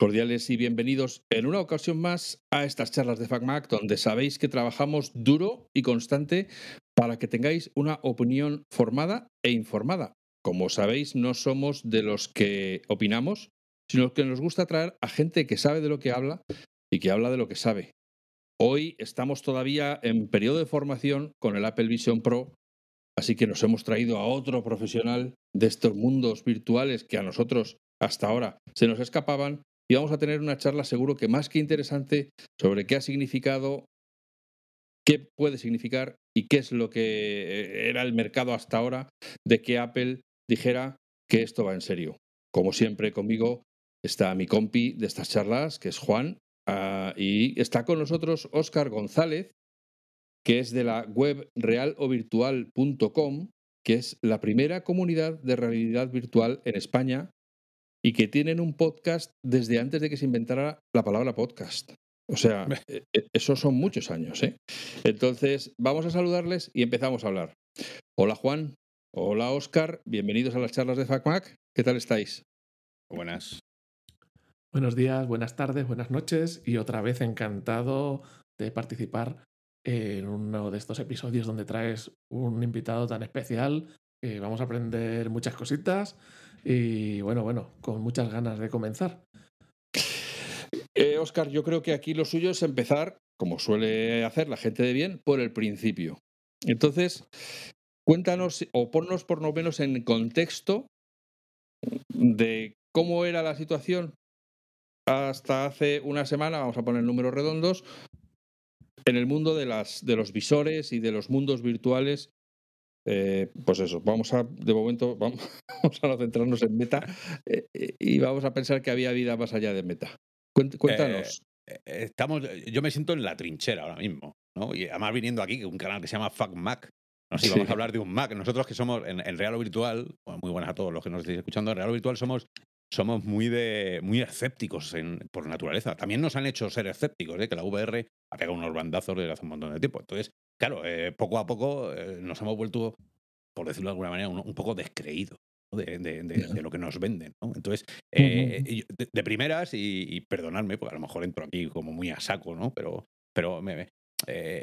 Cordiales y bienvenidos en una ocasión más a estas charlas de FacMac, donde sabéis que trabajamos duro y constante para que tengáis una opinión formada e informada. Como sabéis, no somos de los que opinamos, sino que nos gusta traer a gente que sabe de lo que habla y que habla de lo que sabe. Hoy estamos todavía en periodo de formación con el Apple Vision Pro, así que nos hemos traído a otro profesional de estos mundos virtuales que a nosotros hasta ahora se nos escapaban y vamos a tener una charla seguro que más que interesante sobre qué ha significado, qué puede significar y qué es lo que eh, era el mercado hasta ahora de que Apple dijera que esto va en serio. Como siempre conmigo está mi compi de estas charlas, que es Juan, ah, y está con nosotros Óscar González, que es de la web realovirtual.com, que es la primera comunidad de realidad virtual en España y que tienen un podcast desde antes de que se inventara la palabra podcast. O sea, e, e, esos son muchos años. ¿eh? Entonces, vamos a saludarles y empezamos a hablar. Hola Juan, hola Oscar, bienvenidos a las charlas de FacMac. ¿Qué tal estáis? Buenas. Buenos días, buenas tardes, buenas noches y otra vez encantado de participar en uno de estos episodios donde traes un invitado tan especial. vamos a aprender muchas cositas y bueno, bueno, con muchas ganas de comenzar. Eh, Oscar, yo creo que aquí lo suyo es empezar, como suele hacer la gente de bien, por el principio. Entonces, cuéntanos o ponnos por lo menos en contexto de cómo era la situación hasta hace una semana, vamos a poner números redondos, en el mundo de, las, de los visores y de los mundos virtuales eh, pues eso, vamos a, de momento, vamos, a centrarnos en meta eh, eh, y vamos a pensar que había vida más allá de meta. Cuéntanos. estamos, yo me siento en la trinchera ahora mismo, ¿no? Y además viniendo aquí, un canal que se llama Fuck Mac. No sé, vamos a hablar de un Mac. Nosotros que somos en, Real o Virtual, muy buenas a todos los que nos estéis escuchando, en Real o Virtual somos somos muy de muy escépticos por naturaleza. También nos han hecho ser escépticos, ¿eh? que la VR ha pegado unos bandazos desde hace un montón de tiempo. Entonces, claro, eh, poco a poco eh, nos hemos vuelto, por decirlo de alguna manera, un, poco descreídos. De, lo que nos venden. ¿no? Entonces, de, primeras, y, perdonadme, porque a lo mejor entro aquí como muy a saco, ¿no? Pero, pero me,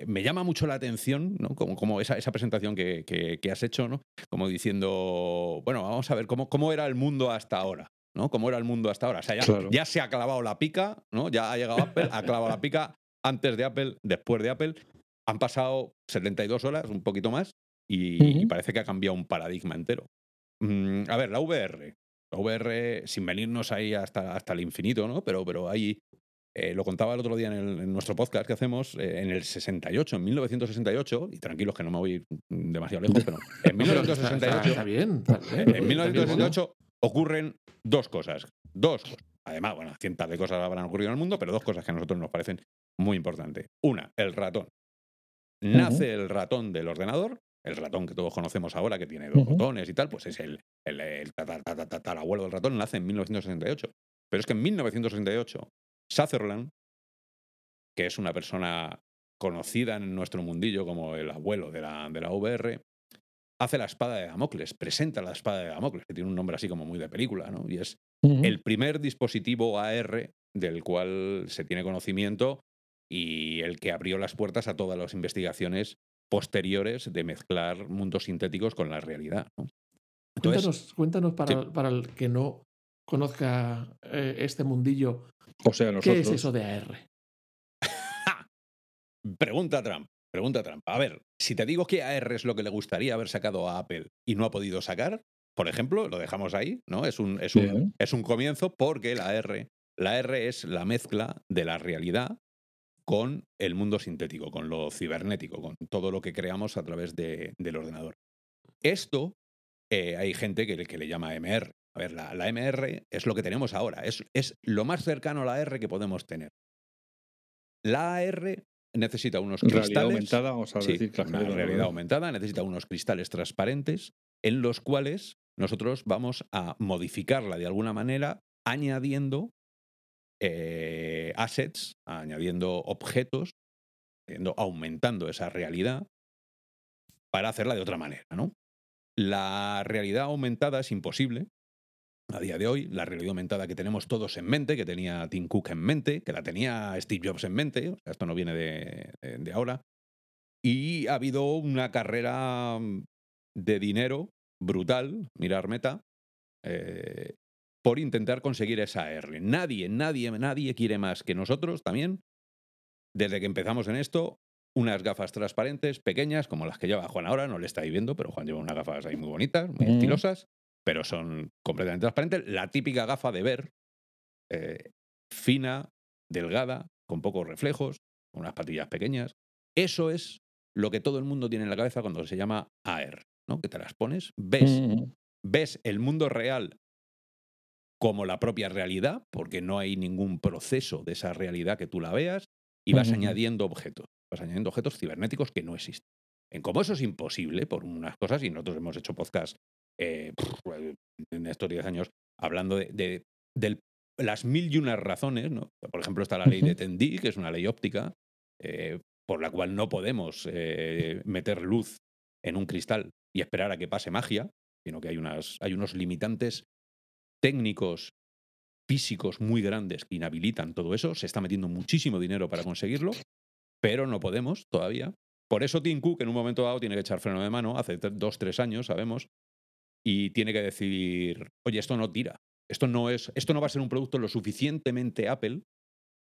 me llama mucho la atención, ¿no? Como, como esa, esa presentación que, que, has hecho, ¿no? Como diciendo, bueno, vamos a ver cómo, cómo era el mundo hasta ahora. ¿no? Como era el mundo hasta ahora. O sea, ya, se ha clavado la pica, ¿no? Ya ha llegado Apple, ha clavado la pica antes de Apple, después de Apple. Han pasado 72 horas, un poquito más, y, parece que ha cambiado un paradigma entero. Mm, a ver, la VR. La VR, sin venirnos ahí hasta, hasta el infinito, ¿no? Pero, pero ahí, eh, lo contaba el otro día en, nuestro podcast que hacemos, eh, en el 68, en 1968, y tranquilos que no me voy demasiado lejos, pero en 1968. Está, bien, En 1968 ocurren dos cosas. Dos Además, bueno, cientos de cosas habrán ocurrido en el mundo, pero dos cosas que a nosotros nos parecen muy importantes. Una, el ratón. Nace el ratón del ordenador, el ratón que todos conocemos ahora, que tiene dos botones y tal, pues es el, el, del ratón, nace en 1968. Pero es que en 1968, Sutherland, que es una persona conocida en nuestro mundillo como el abuelo de la, de la VR, hace la espada de Damocles, presenta la espada de Damocles, que tiene un nombre así como muy de película, ¿no? Y es el primer dispositivo AR del cual se tiene conocimiento y el que abrió las puertas a todas las investigaciones posteriores de mezclar mundos sintéticos con la realidad. cuéntanos, para, el que no conozca eh, este mundillo, o sea, ¿qué es eso de AR? Pregunta Trump. Pregunta trampa. A ver, si te digo que AR es lo que le gustaría haber sacado a Apple y no ha podido sacar, por ejemplo, lo dejamos ahí, ¿no? Es un, es un, es un comienzo porque la R, la R es la mezcla de la realidad con el mundo sintético, con lo cibernético, con todo lo que creamos a través de, del ordenador. Esto eh, hay gente que, que, le llama MR. A ver, la, la, MR es lo que tenemos ahora, es, es lo más cercano a la R que podemos tener. La AR necesita unos cristales. Realidad aumentada, vamos a decir, realidad aumentada, necesita unos cristales transparentes en los cuales nosotros vamos a modificarla de alguna manera añadiendo eh, assets, añadiendo objetos, aumentando esa realidad para hacerla de otra manera. ¿no? La realidad aumentada es imposible a día de hoy, la realidad aumentada que tenemos todos en mente, que tenía Tim Cook en mente, que la tenía Steve Jobs en mente, o sea, esto no viene de, ahora, y ha habido una carrera de dinero brutal, mirar meta, eh, por intentar conseguir esa R. Nadie, nadie, nadie quiere más que nosotros también, desde que empezamos en esto, unas gafas transparentes, pequeñas, como las que lleva Juan ahora, no le estáis viendo, pero Juan lleva unas gafas ahí muy bonitas, muy estilosas, pero son completamente transparentes. La típica gafa de ver, eh, fina, delgada, con pocos reflejos, unas patillas pequeñas. Eso es lo que todo el mundo tiene en la cabeza cuando se llama AR, ¿no? Que te las pones, ves, ves el mundo real como la propia realidad, porque no hay ningún proceso de esa realidad que tú la veas, y vas añadiendo objetos, vas añadiendo objetos cibernéticos que no existen. En cómo eso es imposible por unas cosas, y nosotros hemos hecho podcast eh, en estos 10 años hablando de, las mil y unas razones, ¿no? Por ejemplo, está la ley de Tendy, que es una ley óptica, eh, por la cual no podemos eh, meter luz en un cristal y esperar a que pase magia, sino que hay, unas, hay unos limitantes técnicos, físicos muy grandes que inhabilitan todo eso. Se está metiendo muchísimo dinero para conseguirlo, pero no podemos todavía. Por eso Tim Cook en un momento dado tiene que echar freno de mano, hace dos, tres años, sabemos, y tiene que decir, oye, esto no tira. Esto no, es, esto no va a ser un producto lo suficientemente Apple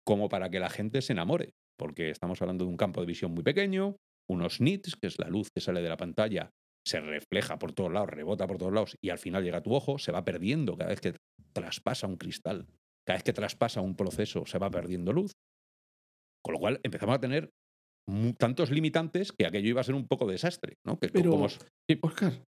como para que la gente se enamore porque estamos hablando de un campo de visión muy pequeño, unos nits, que es la luz que sale de la pantalla, se refleja por todos lados, rebota por todos lados y al final llega a tu ojo, se va perdiendo cada vez que traspasa un cristal, cada vez que traspasa un proceso, se va perdiendo luz. Con lo cual empezamos a tener tantos limitantes que aquello iba a ser un poco desastre. ¿no? Que Pero, Oscar,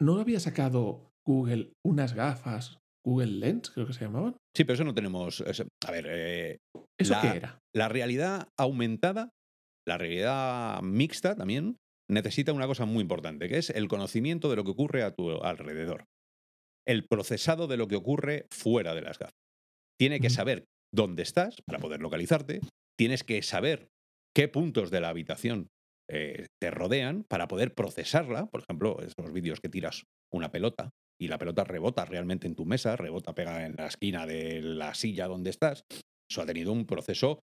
¿no había sacado Google unas gafas Google Lens, creo que se llamaban. Sí, pero eso no tenemos. a ver. Eh, ¿Eso qué era? La realidad aumentada, la realidad mixta también, necesita una cosa muy importante, que es el conocimiento de lo que ocurre a tu alrededor. El procesado de lo que ocurre fuera de las gafas. Tiene que saber dónde estás para poder localizarte. Tienes que saber qué puntos de la habitación eh, te rodean para poder procesarla. Por ejemplo, esos vídeos que tiras una pelota y la pelota rebota realmente en tu mesa, rebota pega en la esquina de la silla donde estás, eso ha tenido un proceso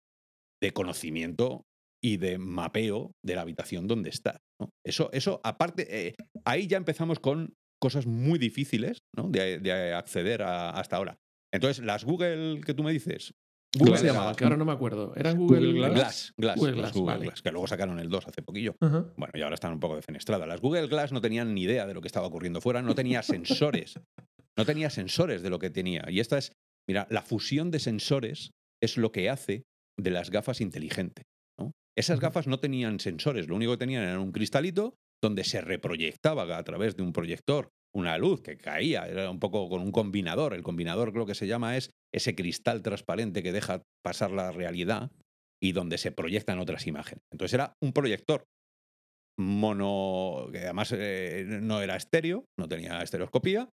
de conocimiento y de mapeo de la habitación donde estás. Eso, eso, aparte, eh, ahí ya empezamos con cosas muy difíciles de, acceder hasta ahora. Entonces, las Google que tú me dices, ¿Cómo se llamaba? Que ahora no me acuerdo. ¿Eran Google, Glass? Glass, Google Glass, que luego sacaron el 2 hace poquillo. Bueno, y ahora están un poco defenestradas. Las Google Glass no tenían ni idea de lo que estaba ocurriendo fuera, no tenía sensores. no tenía sensores de lo que tenía. Y esta es, mira, la fusión de sensores es lo que hace de las gafas inteligentes. Esas gafas no tenían sensores, lo único que tenían era un cristalito donde se reproyectaba a través de un proyector una luz que caía, era un poco con un combinador. El combinador, creo que se llama, es ese cristal transparente que deja pasar la realidad y donde se proyectan otras imágenes. Entonces era un proyector mono, que además eh, no era estéreo, no tenía estereoscopía,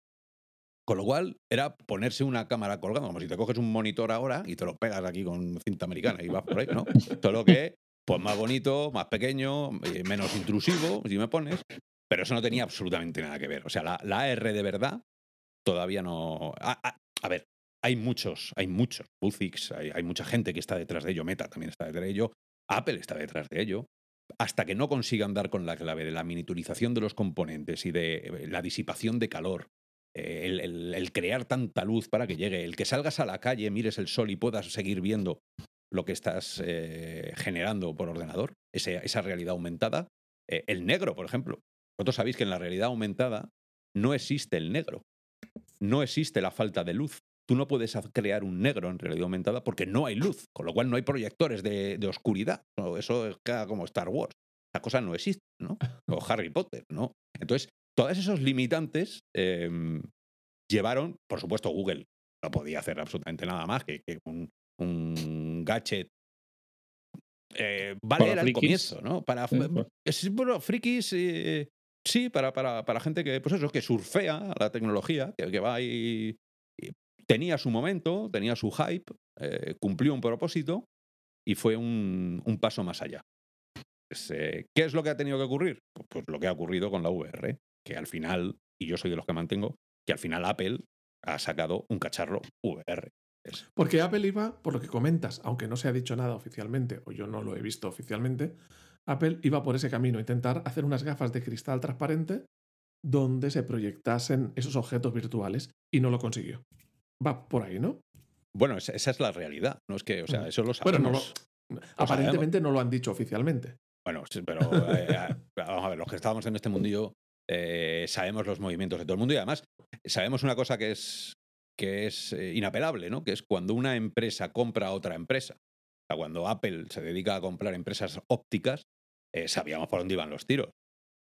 con lo cual era ponerse una cámara colgada, como si te coges un monitor ahora y te lo pegas aquí con cinta americana y vas por ahí, ¿no? Lo que, pues más bonito, más pequeño, eh, menos intrusivo, si me pones, pero eso no tenía absolutamente nada que ver. O sea, la, AR de verdad todavía no. A, ver, hay muchos, hay muchos. Buzix, hay, mucha gente que está detrás de ello. Meta también está detrás de ello. Apple está detrás de ello. Hasta que no consigan dar con la clave de la miniaturización de los componentes y de eh, la disipación de calor, eh, el, crear tanta luz para que llegue, el que salgas a la calle, mires el sol y puedas seguir viendo lo que estás eh, generando por ordenador, esa realidad aumentada. el negro, por ejemplo. Vosotros sabéis que en la realidad aumentada no existe el negro, no existe la falta de luz. Tú no puedes crear un negro en realidad aumentada porque no hay luz, con lo cual no hay proyectores de, oscuridad. Eso es como Star Wars. Esa cosa no existe, ¿no? O Harry Potter, ¿no? Entonces, todos esos limitantes em, llevaron, por supuesto, Google no podía hacer absolutamente nada más que, un, gadget eh, vale, era el comienzo, ¿no? Para, bueno, frikis, eh, Sí, para, para, para, gente que, pues eso, que surfea la tecnología, que, va y, tenía su momento, tenía su hype, eh, cumplió un propósito y fue un, un paso más allá. Pues, eh, ¿Qué es lo que ha tenido que ocurrir? Pues, pues, lo que ha ocurrido con la VR, que al final, y yo soy de los que mantengo, que al final Apple ha sacado un cacharro VR. Porque Apple iba, por lo que comentas, aunque no se ha dicho nada oficialmente, o yo no lo he visto oficialmente, Apple iba por ese camino, intentar hacer unas gafas de cristal transparente donde se proyectasen esos objetos virtuales y no lo consiguió. Va por ahí, ¿no? Bueno, esa, es la realidad. No es que, o sea, Mm. eso lo Bueno, sabemos. no lo- aparentemente no lo han dicho oficialmente. Bueno, sí, pero eh, vamos a ver, los que estábamos en este mundillo eh, sabemos los movimientos de todo el mundo y además sabemos una cosa que es, que es eh, inapelable, ¿no? Que es cuando una empresa compra a otra empresa. O sea, cuando Apple se dedica a comprar empresas ópticas, eh, sabíamos por dónde iban los tiros.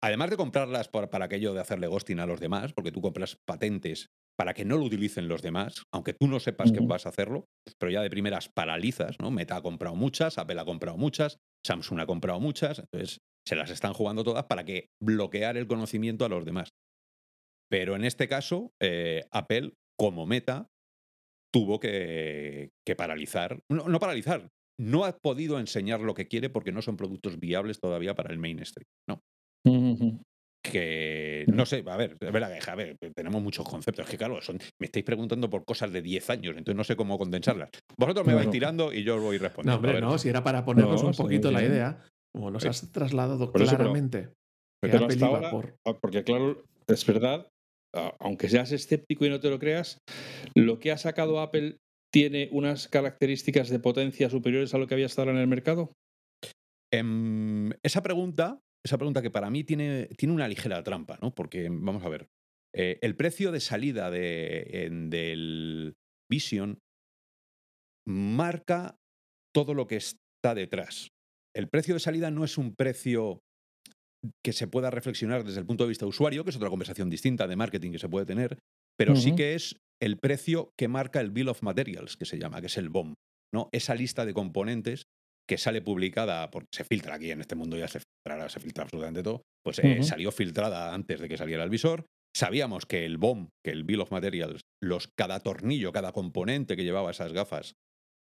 Además de comprarlas por- para aquello de hacerle ghosting a los demás, porque tú compras patentes para que no lo utilicen los demás, aunque tú no sepas que vas a hacerlo, pero ya de primeras paralizas, ¿no? Meta ha comprado muchas, Apple ha comprado muchas, Samsung ha comprado muchas, entonces se las están jugando todas para que bloquear el conocimiento a los demás. Pero en este caso, eh, Apple, como meta, tuvo que, que paralizar, no, no paralizar, no ha podido enseñar lo que quiere porque no son productos viables todavía para el mainstream, ¿no? Que no sé, a ver, es verdad que a ver, tenemos muchos conceptos, es que claro, son, me estáis preguntando por cosas de 10 años, entonces no sé cómo condensarlas. Vosotros me vais tirando y yo os voy No, respondiendo. a hombre, ver. no, si era para ponernos No, un poquito la idea, como nos Eh, has trasladado por eso, pero- claramente Pero hasta ahora, por... ah, porque claro, es verdad, a- aunque seas escéptico y no te lo creas, lo que ha sacado Apple tiene unas características de potencia superiores a lo que había ahora en el mercado. Em, esa pregunta, esa pregunta que para mí tiene, tiene una ligera trampa, ¿no? Porque, vamos a ver, eh, el precio de salida en- del Vision marca todo lo que está detrás. El precio de salida no es un precio que se pueda reflexionar desde el punto de vista de usuario, que es otra conversación distinta de marketing que se puede tener, pero sí que es el precio que marca el Bill of Materials, que se llama, que es el BOM, ¿no? Esa lista de componentes que sale publicada, porque se filtra aquí en este mundo, ya se filtrará, se filtra absolutamente todo, pues eh, salió filtrada antes de que saliera el visor. Sabíamos que el BOM, que el Bill of Materials, los, cada tornillo, cada componente que llevaba esas gafas,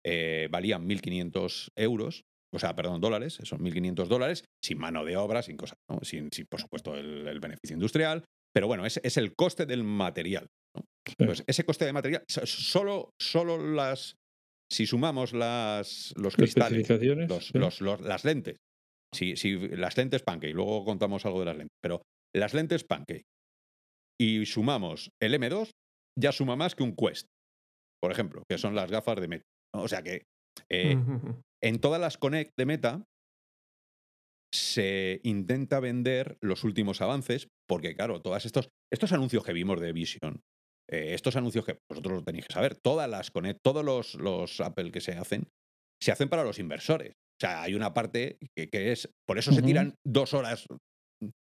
eh, valían 1.500 euros, o sea, perdón, dólares, son 1.500 dólares, sin mano de obra, sin cosas, ¿no? sin, sin, por supuesto, el, el beneficio industrial, pero bueno, es, es el coste del material. ¿no? Pues ese coste de material, so- solo, solo las, si sumamos las, los cristales, los, sí. los- los- las lentes, si, si las lentes pancake, luego contamos algo de las lentes, pero las lentes pancake y sumamos el M2, ya suma más que un Quest, por ejemplo, que son las gafas de Meta. ¿no? O sea que eh. En todas las Connect de Meta se intenta vender los últimos avances, porque claro, todos estos, estos anuncios que vimos de Vision, eh, estos anuncios que vosotros lo tenéis que saber, todas las Connect, todos los, los Apple que se hacen, se hacen para los inversores. O sea, hay una parte que, que es, por eso se tiran dos horas,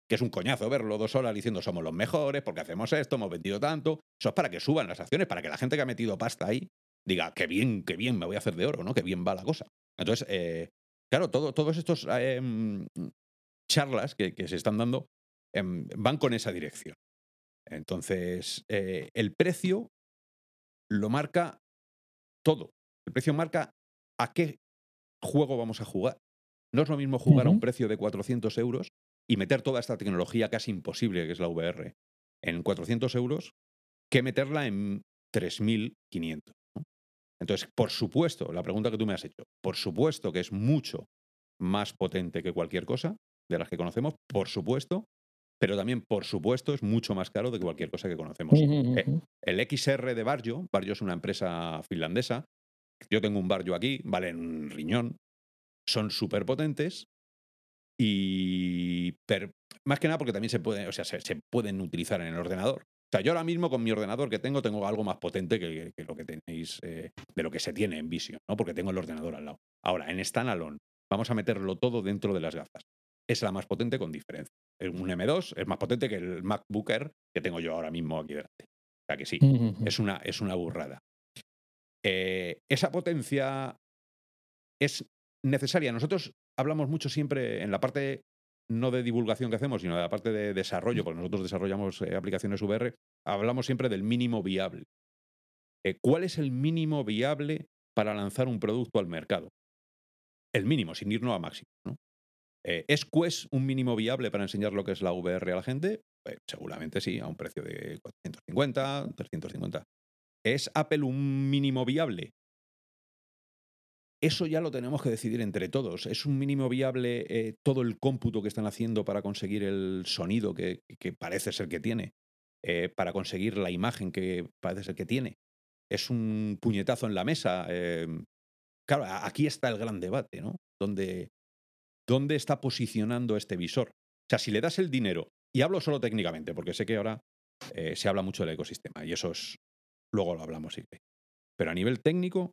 que es un coñazo verlo, dos horas diciendo somos los mejores, porque hacemos esto, hemos vendido tanto. Eso es para que suban las acciones, para que la gente que ha metido pasta ahí diga, qué bien, qué bien, me voy a hacer de oro, ¿no? Qué bien va la cosa. Entonces, eh, claro, todo, todos estos eh, mm, charlas que, que se están dando em, van con esa dirección. Entonces, eh, el precio lo marca todo. El precio marca a qué juego vamos a jugar. No es lo mismo jugar a un precio de 400 euros y meter toda esta tecnología casi imposible que es la VR en 400 euros que meterla en 3.500. Entonces, por supuesto, la pregunta que tú me has hecho, por supuesto que es mucho más potente que cualquier cosa de las que conocemos, por supuesto, pero también, por supuesto, es mucho más caro de cualquier cosa que conocemos. Eh. El XR de Barjo, Barjo es una empresa finlandesa, yo tengo un Barjo aquí, valen un riñón, son súper potentes y per- más que nada porque también se, puede, o sea, se, se pueden utilizar en el ordenador. O sea, yo ahora mismo con mi ordenador que tengo, tengo algo más potente que, que lo que tenéis, eh, de lo que se tiene en Vision, ¿no? porque tengo el ordenador al lado. Ahora, en standalone, vamos a meterlo todo dentro de las gafas. Es la más potente con diferencia. Un M2 es más potente que el MacBook Air que tengo yo ahora mismo aquí delante. O sea que sí, es una, es una burrada. Eh, esa potencia es necesaria. Nosotros hablamos mucho siempre en la parte no de divulgación que hacemos, sino de la parte de desarrollo, porque nosotros desarrollamos eh, aplicaciones VR, hablamos siempre del mínimo viable. Eh, ¿Cuál es el mínimo viable para lanzar un producto al mercado? El mínimo, sin irnos a máximo. Eh, ¿Es Quest un mínimo viable para enseñar lo que es la VR a la gente? Pues seguramente sí, a un precio de 450, 350. ¿Es Apple un mínimo viable? Eso ya lo tenemos que decidir entre todos. ¿Es un mínimo viable eh, todo el cómputo que están haciendo para conseguir el sonido que, parece ser que tiene? Eh, para conseguir la imagen que parece ser que tiene. ¿Es un puñetazo en la mesa? Em, claro, aquí está el gran debate, ¿no? Donde, ¿Dónde está posicionando este visor? O sea, si le das el dinero, y hablo solo técnicamente, porque sé que ahora eh, se habla mucho del ecosistema, y eso es, luego lo hablamos, Pero a nivel técnico,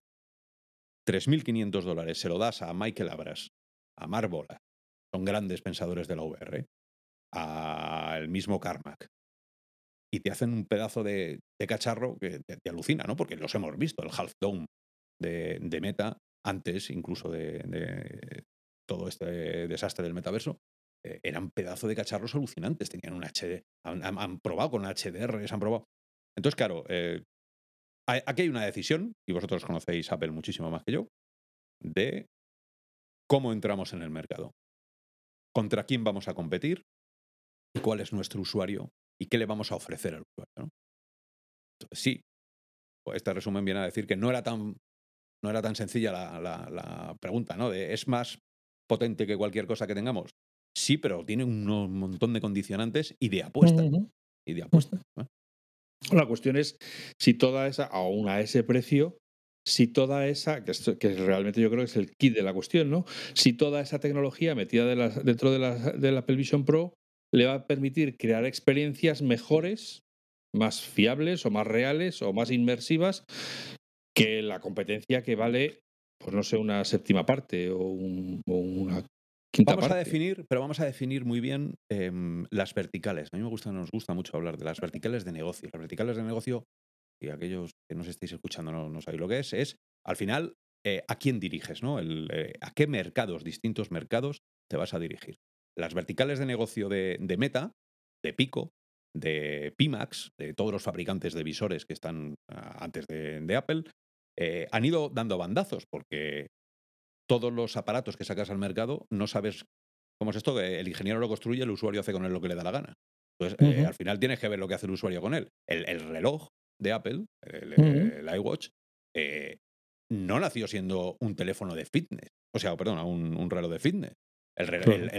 3.500 dólares se lo das a Michael Abras, a Marbola, son grandes pensadores de la VR, al mismo Carmack, y te hacen un pedazo de, cacharro que te, alucina, ¿no? Porque los hemos visto, el Half Dome de, Meta, antes incluso de, todo este desastre del metaverso, eh, eran pedazo de cacharros alucinantes, tenían un HD, han, probado con HDR, han probado. Entonces, claro, eh, aquí hay una decisión, y vosotros conocéis Apple muchísimo más que yo, de cómo entramos en el mercado, contra quién vamos a competir y cuál es nuestro usuario y qué le vamos a ofrecer al usuario. Entonces, sí, pues este resumen viene a decir que no era tan, no era tan sencilla la, pregunta, ¿no? De, ¿Es más potente que cualquier cosa que tengamos? Sí, pero tiene un montón de condicionantes y de apuesta. Y de apuesta. La cuestión es si toda esa, aún a ese precio, si toda esa, que, realmente yo creo que es el kit de la cuestión, ¿no? Si toda esa tecnología metida dentro de la, de la Apple Pro le va a permitir crear experiencias mejores, más fiables o más reales o más inmersivas que la competencia que vale, pues no sé, una séptima parte o, una quinta vamos parte. a definir, pero vamos a definir muy bien em, las verticales. A mí me gusta, nos gusta mucho hablar de las verticales de negocio. Las verticales de negocio, y aquellos que nos estéis escuchando no, no sabéis lo que es, es al final eh, a quién diriges, ¿no? Eh, a qué mercados, distintos mercados, te vas a dirigir las verticales de negocio de, Meta, de Pico, de Pimax, de todos los fabricantes de visores que están ah, antes de, Apple, eh, han ido dando bandazos porque todos los aparatos que sacas al mercado no sabes cómo es esto, que el ingeniero lo construye, el usuario hace con él lo que le da la gana. Entonces, eh, al final tienes que ver lo que hace el usuario con él. El, reloj de Apple, el, iWatch, eh, no nació siendo un teléfono de fitness. O sea, perdón, un reloj de fitness. El,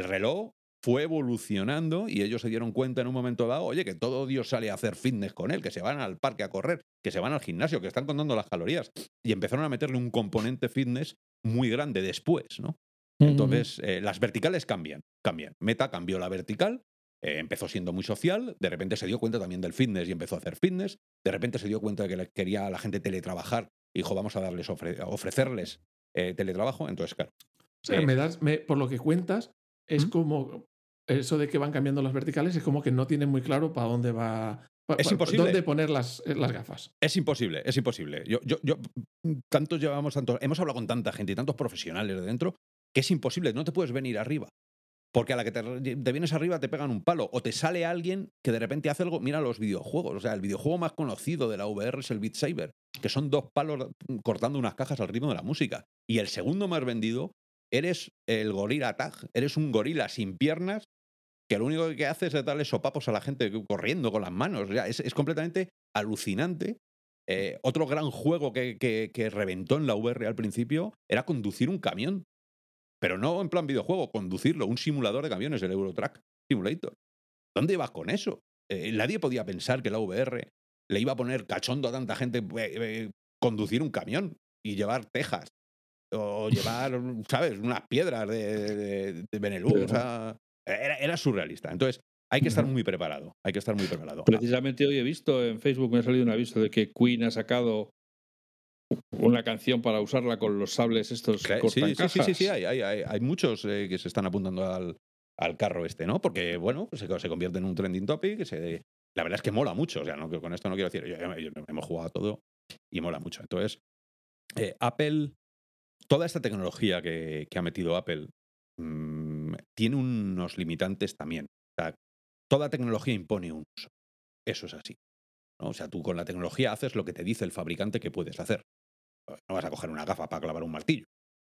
reloj fue evolucionando y ellos se dieron cuenta en un momento dado, oye, que todo Dios sale a hacer fitness con él, que se van al parque a correr, que se van al gimnasio, que están contando las calorías. Y empezaron a meterle un componente fitness muy grande después, ¿no? Entonces, eh, las verticales cambian, cambian. Meta cambió la vertical, eh, empezó siendo muy social, de repente se dio cuenta también del fitness y empezó a hacer fitness, de repente se dio cuenta de que quería a la gente teletrabajar y dijo, vamos a darles ofrecerles eh, teletrabajo, entonces, claro, o sea, me das, por lo que cuentas, es como eso de que van cambiando las verticales, es como que no tienen muy claro para dónde va. Es imposible. ¿Dónde poner las, eh, las, gafas? Es imposible, es imposible. Yo, yo, yo, tantos llevamos, tantos, hemos hablado con tanta gente y tantos profesionales de dentro que es imposible, no te puedes venir arriba. Porque a la que te, te, vienes arriba te pegan un palo. O te sale alguien que de repente hace algo. Mira los videojuegos. O sea, el videojuego más conocido de la VR es el Beat Saber, que son dos palos cortando unas cajas al ritmo de la música. Y el segundo más vendido eres el gorila tag, eres un gorila sin piernas que lo único que hace es darle sopapos a la gente corriendo con las manos. es, completamente alucinante. Eh, otro gran juego que, que, reventó en la VR al principio era conducir un camión. Pero no en plan videojuego, conducirlo, un simulador de camiones, el Eurotrack Simulator. ¿Dónde vas con eso? Eh, nadie podía pensar que la VR le iba a poner cachondo a tanta gente eh, conducir un camión y llevar tejas o llevar, ¿sabes? Unas piedras de, de, Benelux. O sea, era, surrealista. Entonces, hay que estar muy preparado. Hay que estar muy preparado. Precisamente hoy he visto en Facebook, me ha salido un aviso de que Queen ha sacado una canción para usarla con los sables estos sí, sí, sí, sí, sí, hay, hay, hay, muchos eh, que se están apuntando al, al, carro este, ¿no? Porque, bueno, se, se convierte en un trending topic. Se, la verdad es que mola mucho. O sea, no, con esto no quiero decir, hemos jugado todo y mola mucho. Entonces, eh, Apple toda esta tecnología que, ha metido Apple mm, tiene unos limitantes también. toda tecnología impone un uso. Eso es así. O sea, tú con la tecnología haces lo que te dice el fabricante que puedes hacer. No vas a coger una gafa para clavar un martillo.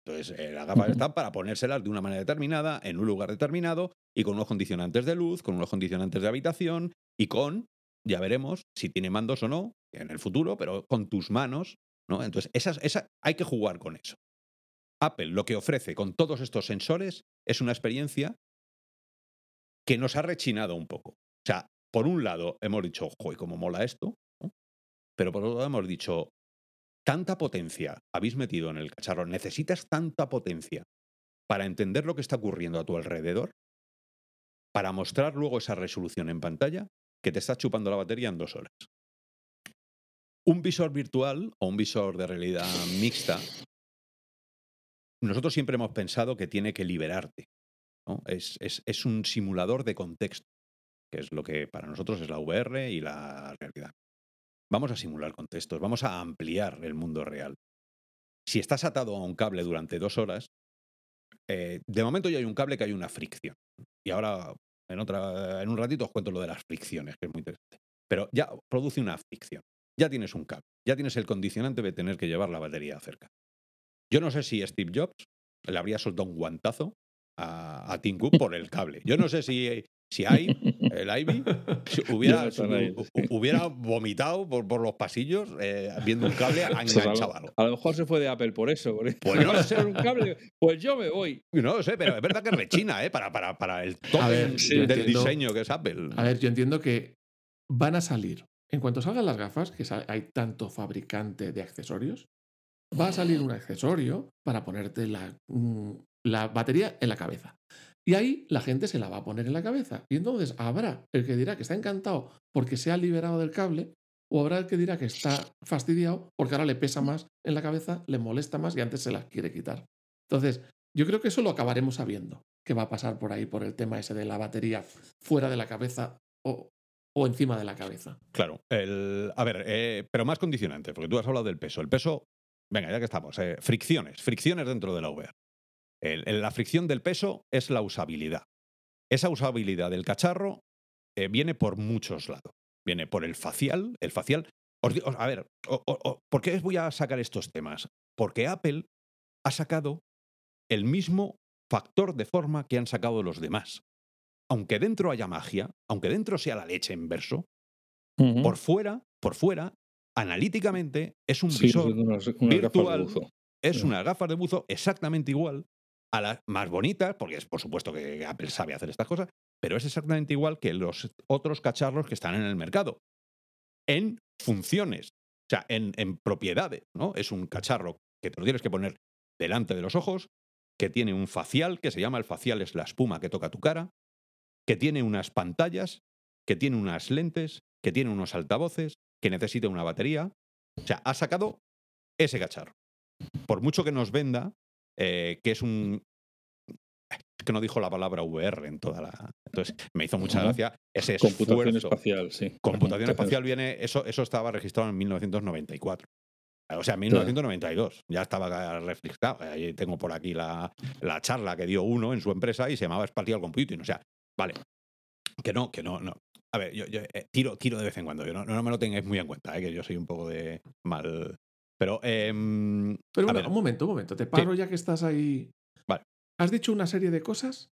Entonces, eh, las gafas están para ponérselas de una manera determinada, en un lugar determinado, y con unos condicionantes de luz, con unos condicionantes de habitación y con ya veremos si tiene mandos o no en el futuro, pero con tus manos, ¿no? Entonces, esas, esa, hay que jugar con eso. Apple lo que ofrece con todos estos sensores es una experiencia que nos ha rechinado un poco. O sea, por un lado hemos dicho, joder, cómo mola esto, pero por otro lado hemos dicho, tanta potencia habéis metido en el cacharro, necesitas tanta potencia para entender lo que está ocurriendo a tu alrededor, para mostrar luego esa resolución en pantalla, que te está chupando la batería en dos horas. Un visor virtual o un visor de realidad mixta, nosotros siempre hemos pensado que tiene que liberarte. Es, es un simulador de contexto, que es lo que para nosotros es la VR y la realidad. Vamos a simular contextos, vamos a ampliar el mundo real. Si estás atado a un cable durante dos horas, eh, de momento ya hay un cable que hay una fricción. Y ahora, en, otra, en un ratito, os cuento lo de las fricciones, que es muy interesante. Pero ya produce una fricción. Ya tienes un cable. Ya tienes el condicionante de tener que llevar la batería cerca. Yo no sé si Steve Jobs le habría soltado un guantazo a, a Tim Cook por el cable. Yo no sé si si hay, el Ivy, hubiera, hubiera vomitado por, por los pasillos eh, viendo un cable enganchado. Pues a, lo mejor se fue de Apple por eso. pues no sé, un cable. Pues yo me voy. No lo sé, pero es verdad que rechina, ¿eh? Para, para, para el toque del diseño que es Apple. A ver, yo entiendo que van a salir. En cuanto salgan las gafas, que hay tanto fabricante de accesorios, va a salir un accesorio para ponerte la, mm, la batería en la cabeza. Y ahí la gente se la va a poner en la cabeza. Y entonces habrá el que dirá que está encantado porque se ha liberado del cable, o habrá el que dirá que está fastidiado porque ahora le pesa más en la cabeza, le molesta más y antes se la quiere quitar. Entonces, yo creo que eso lo acabaremos sabiendo, que va a pasar por ahí, por el tema ese de la batería fuera de la cabeza o, o encima de la cabeza. Claro, el, a ver, eh, pero más condicionante, porque tú has hablado del peso. El peso, venga, ya que estamos, eh, fricciones, fricciones dentro de la VR la fricción del peso es la usabilidad. Esa usabilidad del cacharro eh, viene por muchos lados. Viene por el facial. El facial. a ver, ¿por qué voy a sacar estos temas? Porque Apple ha sacado el mismo factor de forma que han sacado los demás. Aunque dentro haya magia, aunque dentro sea la leche en verso, por fuera, por fuera, analíticamente es un visor virtual, es una gafas de buzo exactamente igual a las más bonitas, porque es por supuesto que Apple sabe hacer estas cosas, pero es exactamente igual que los otros cacharros que están en el mercado. En funciones, o sea, en, propiedades, ¿no? Es un cacharro que te lo tienes que poner delante de los ojos, que tiene un facial, que se llama el facial, es la espuma que toca tu cara, que tiene unas pantallas, que tiene unas lentes, que tiene unos altavoces, que necesita una batería. O sea, ha sacado ese cacharro. Por mucho que nos venda eh, que es un... Es que no dijo la palabra VR en toda la... Entonces, me hizo mucha gracia ese esfuerzo. Computación espacial, sí. Computación espacial viene... Eso, eso estaba registrado en 1994. O sea, en 1992 ya estaba reflejado. Ahí tengo por aquí la, la, charla que dio uno en su empresa y se llamaba Spatial Computing. O sea, vale. Que no, que no, no. A ver, yo, eh, tiro, tiro de vez en cuando. Yo no, no me lo tengáis muy en cuenta, eh, que yo soy un poco de mal, pero. Em, Pero un momento, un momento. Te paro ya que estás ahí. Vale. Has dicho una serie de cosas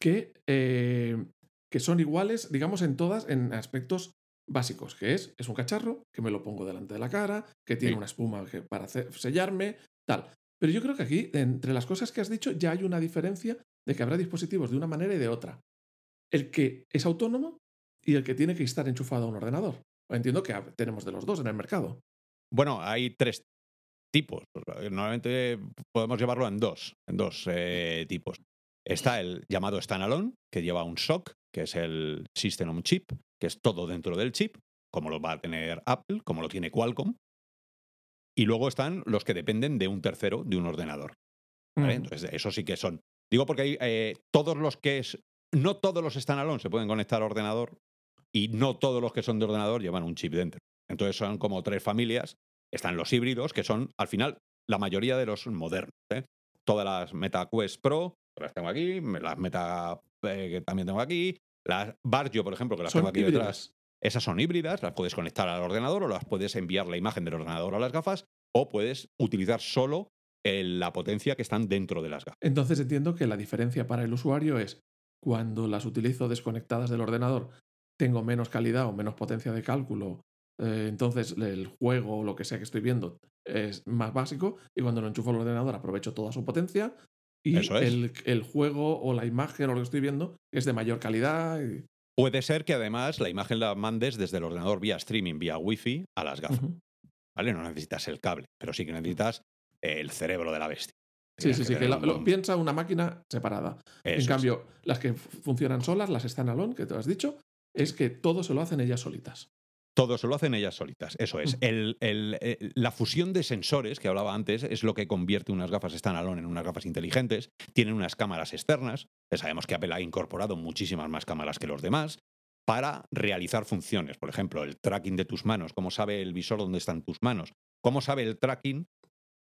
que, eh, que son iguales, digamos, en todas, en aspectos básicos, que es, es un cacharro, que me lo pongo delante de la cara, que tiene una espuma para sellarme, tal. Pero yo creo que aquí, entre las cosas que has dicho, ya hay una diferencia de que habrá dispositivos de una manera y de otra. El que es autónomo y el que tiene que estar enchufado a un ordenador. Entiendo que tenemos de los dos en el mercado. Bueno, hay tres tipos. Normalmente podemos llevarlo en dos, en dos eh, tipos. Está el llamado standalone, que lleva un SOC, que es el System on Chip, que es todo dentro del chip, como lo va a tener Apple, como lo tiene Qualcomm. Y luego están los que dependen de un tercero, de un ordenador. Mm. Entonces, eso sí que son. Digo porque hay eh, todos los que es. No todos los standalone se pueden conectar al ordenador y no todos los que son de ordenador llevan un chip dentro. Entonces son como tres familias. Están los híbridos, que son al final la mayoría de los modernos. ¿eh? Todas las Meta Quest Pro, las tengo aquí, las Meta eh, que también tengo aquí, las Barjo, por ejemplo, que las tengo aquí detrás. Esas son híbridas, las puedes conectar al ordenador o las puedes enviar la imagen del ordenador a las gafas o puedes utilizar solo la potencia que están dentro de las gafas. Entonces entiendo que la diferencia para el usuario es cuando las utilizo desconectadas del ordenador, tengo menos calidad o menos potencia de cálculo, eh, entonces el juego o lo que sea que estoy viendo es más básico y cuando lo enchufo al ordenador aprovecho toda su potencia y Eso es. el, el juego o la imagen o lo que estoy viendo es de mayor calidad. y- Puede ser que además la imagen la mandes desde el ordenador vía streaming, vía wifi, a las gafas. ¿Vale? No necesitas el cable, pero sí que necesitas el cerebro de la bestia. Sí, sí, sí, que lo piensa una máquina separada. Eso en es. cambio, las que funcionan solas, las standalone, que te has dicho, es que todo se lo hacen ellas solitas. Todo se lo hacen ellas solitas, eso es. Ujú. El- el- el- la fusión de sensores que hablaba antes es lo que convierte unas gafas standalone en unas gafas inteligentes. Tienen unas cámaras externas. Ya sabemos que Apple ha incorporado muchísimas más cámaras que los demás para realizar funciones. Por ejemplo, el tracking de tus manos. ¿Cómo sabe el visor dónde están tus manos? ¿Cómo sabe el tracking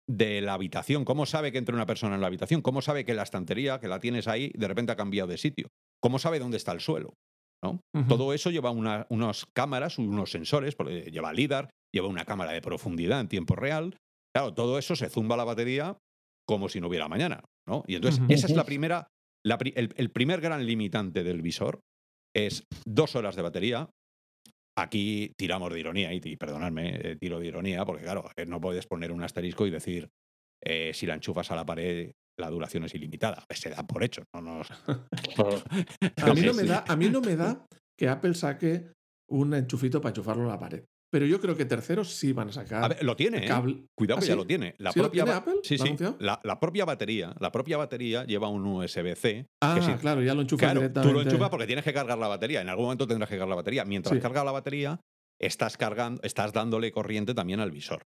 de la habitación? ¿Cómo sabe que entra una persona en la habitación? ¿Cómo sabe que la estantería que la tienes ahí de repente ha cambiado de sitio? ¿Cómo sabe dónde está el suelo? Todo eso lleva una- unas cámaras, unos sensores, porque lleva LIDAR, lleva una cámara de profundidad en tiempo real. Claro, todo eso se zumba a la batería como si no hubiera mañana. ¿no? Y entonces, esa es la primera, la pri- el, el primer gran limitante del visor es dos horas de batería. Aquí tiramos de ironía, y, y perdonadme, eh, tiro de ironía, porque claro, eh, no puedes poner un asterisco y decir eh, si la enchufas a la pared, la duración es ilimitada. Se da por hecho. No nos, A mí, no me da, a mí no me da que Apple saque un enchufito para enchufarlo a la pared. Pero yo creo que terceros sí van a sacar A ver, lo tiene, ¿eh? cable. Cuidado ¿Ah, que ya sí? lo tiene. La ¿Sí lo propia tiene Apple? Sí, ¿Lo ha sí. La, la propia batería, la propia batería lleva un USB-C. Ah, que sí- claro, ya lo enchufas Claro, directamente. tú lo enchufas porque tienes que cargar la batería. En algún momento tendrás que cargar la batería. Mientras Sí. carga la batería, estás cargando, estás dándole corriente también al visor.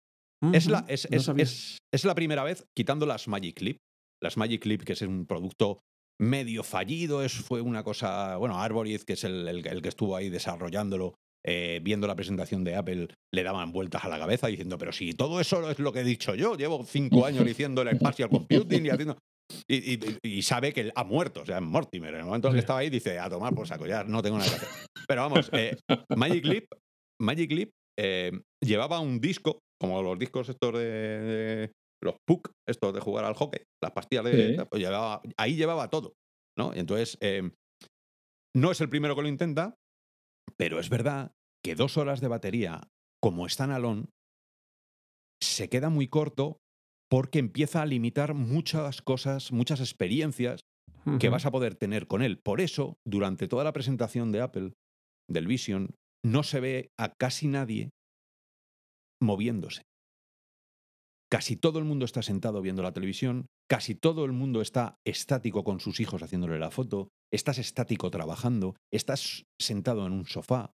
Es, la, es, no es- sabía. es- es la primera vez quitando las Magic Clip. Las Magic Clip, que es un producto medio fallido, es, fue una cosa. Bueno, Arborith, que es el, el- el que estuvo ahí desarrollándolo, eh, viendo la presentación de Apple, le daban vueltas a la cabeza diciendo: Pero si todo eso es lo que he dicho yo, llevo cinco años diciendo el spatial computing y haciendo. Y, y- y sabe que ha muerto, o sea, Mortimer. En el momento en que estaba ahí, dice: A tomar por saco, ya no tengo nada que hacer. Pero vamos, eh, Magic Leap, Magic Leap eh, llevaba un disco, como los discos estos de, de los PUC, estos de jugar al hockey, las pastillas de. Sí. pues llevaba, ahí llevaba todo. ¿no? Y entonces, eh, no es el primero que lo intenta, pero es verdad que dos horas de batería, como standalone, se queda muy corto porque empieza a limitar muchas cosas, muchas experiencias que vas a poder tener con él. Por eso, durante toda la presentación de Apple, del Vision, no se ve a casi nadie moviéndose. Casi todo el mundo está sentado viendo la televisión, casi todo el mundo está estático con sus hijos haciéndole la foto, estás estático trabajando, estás sentado en un sofá.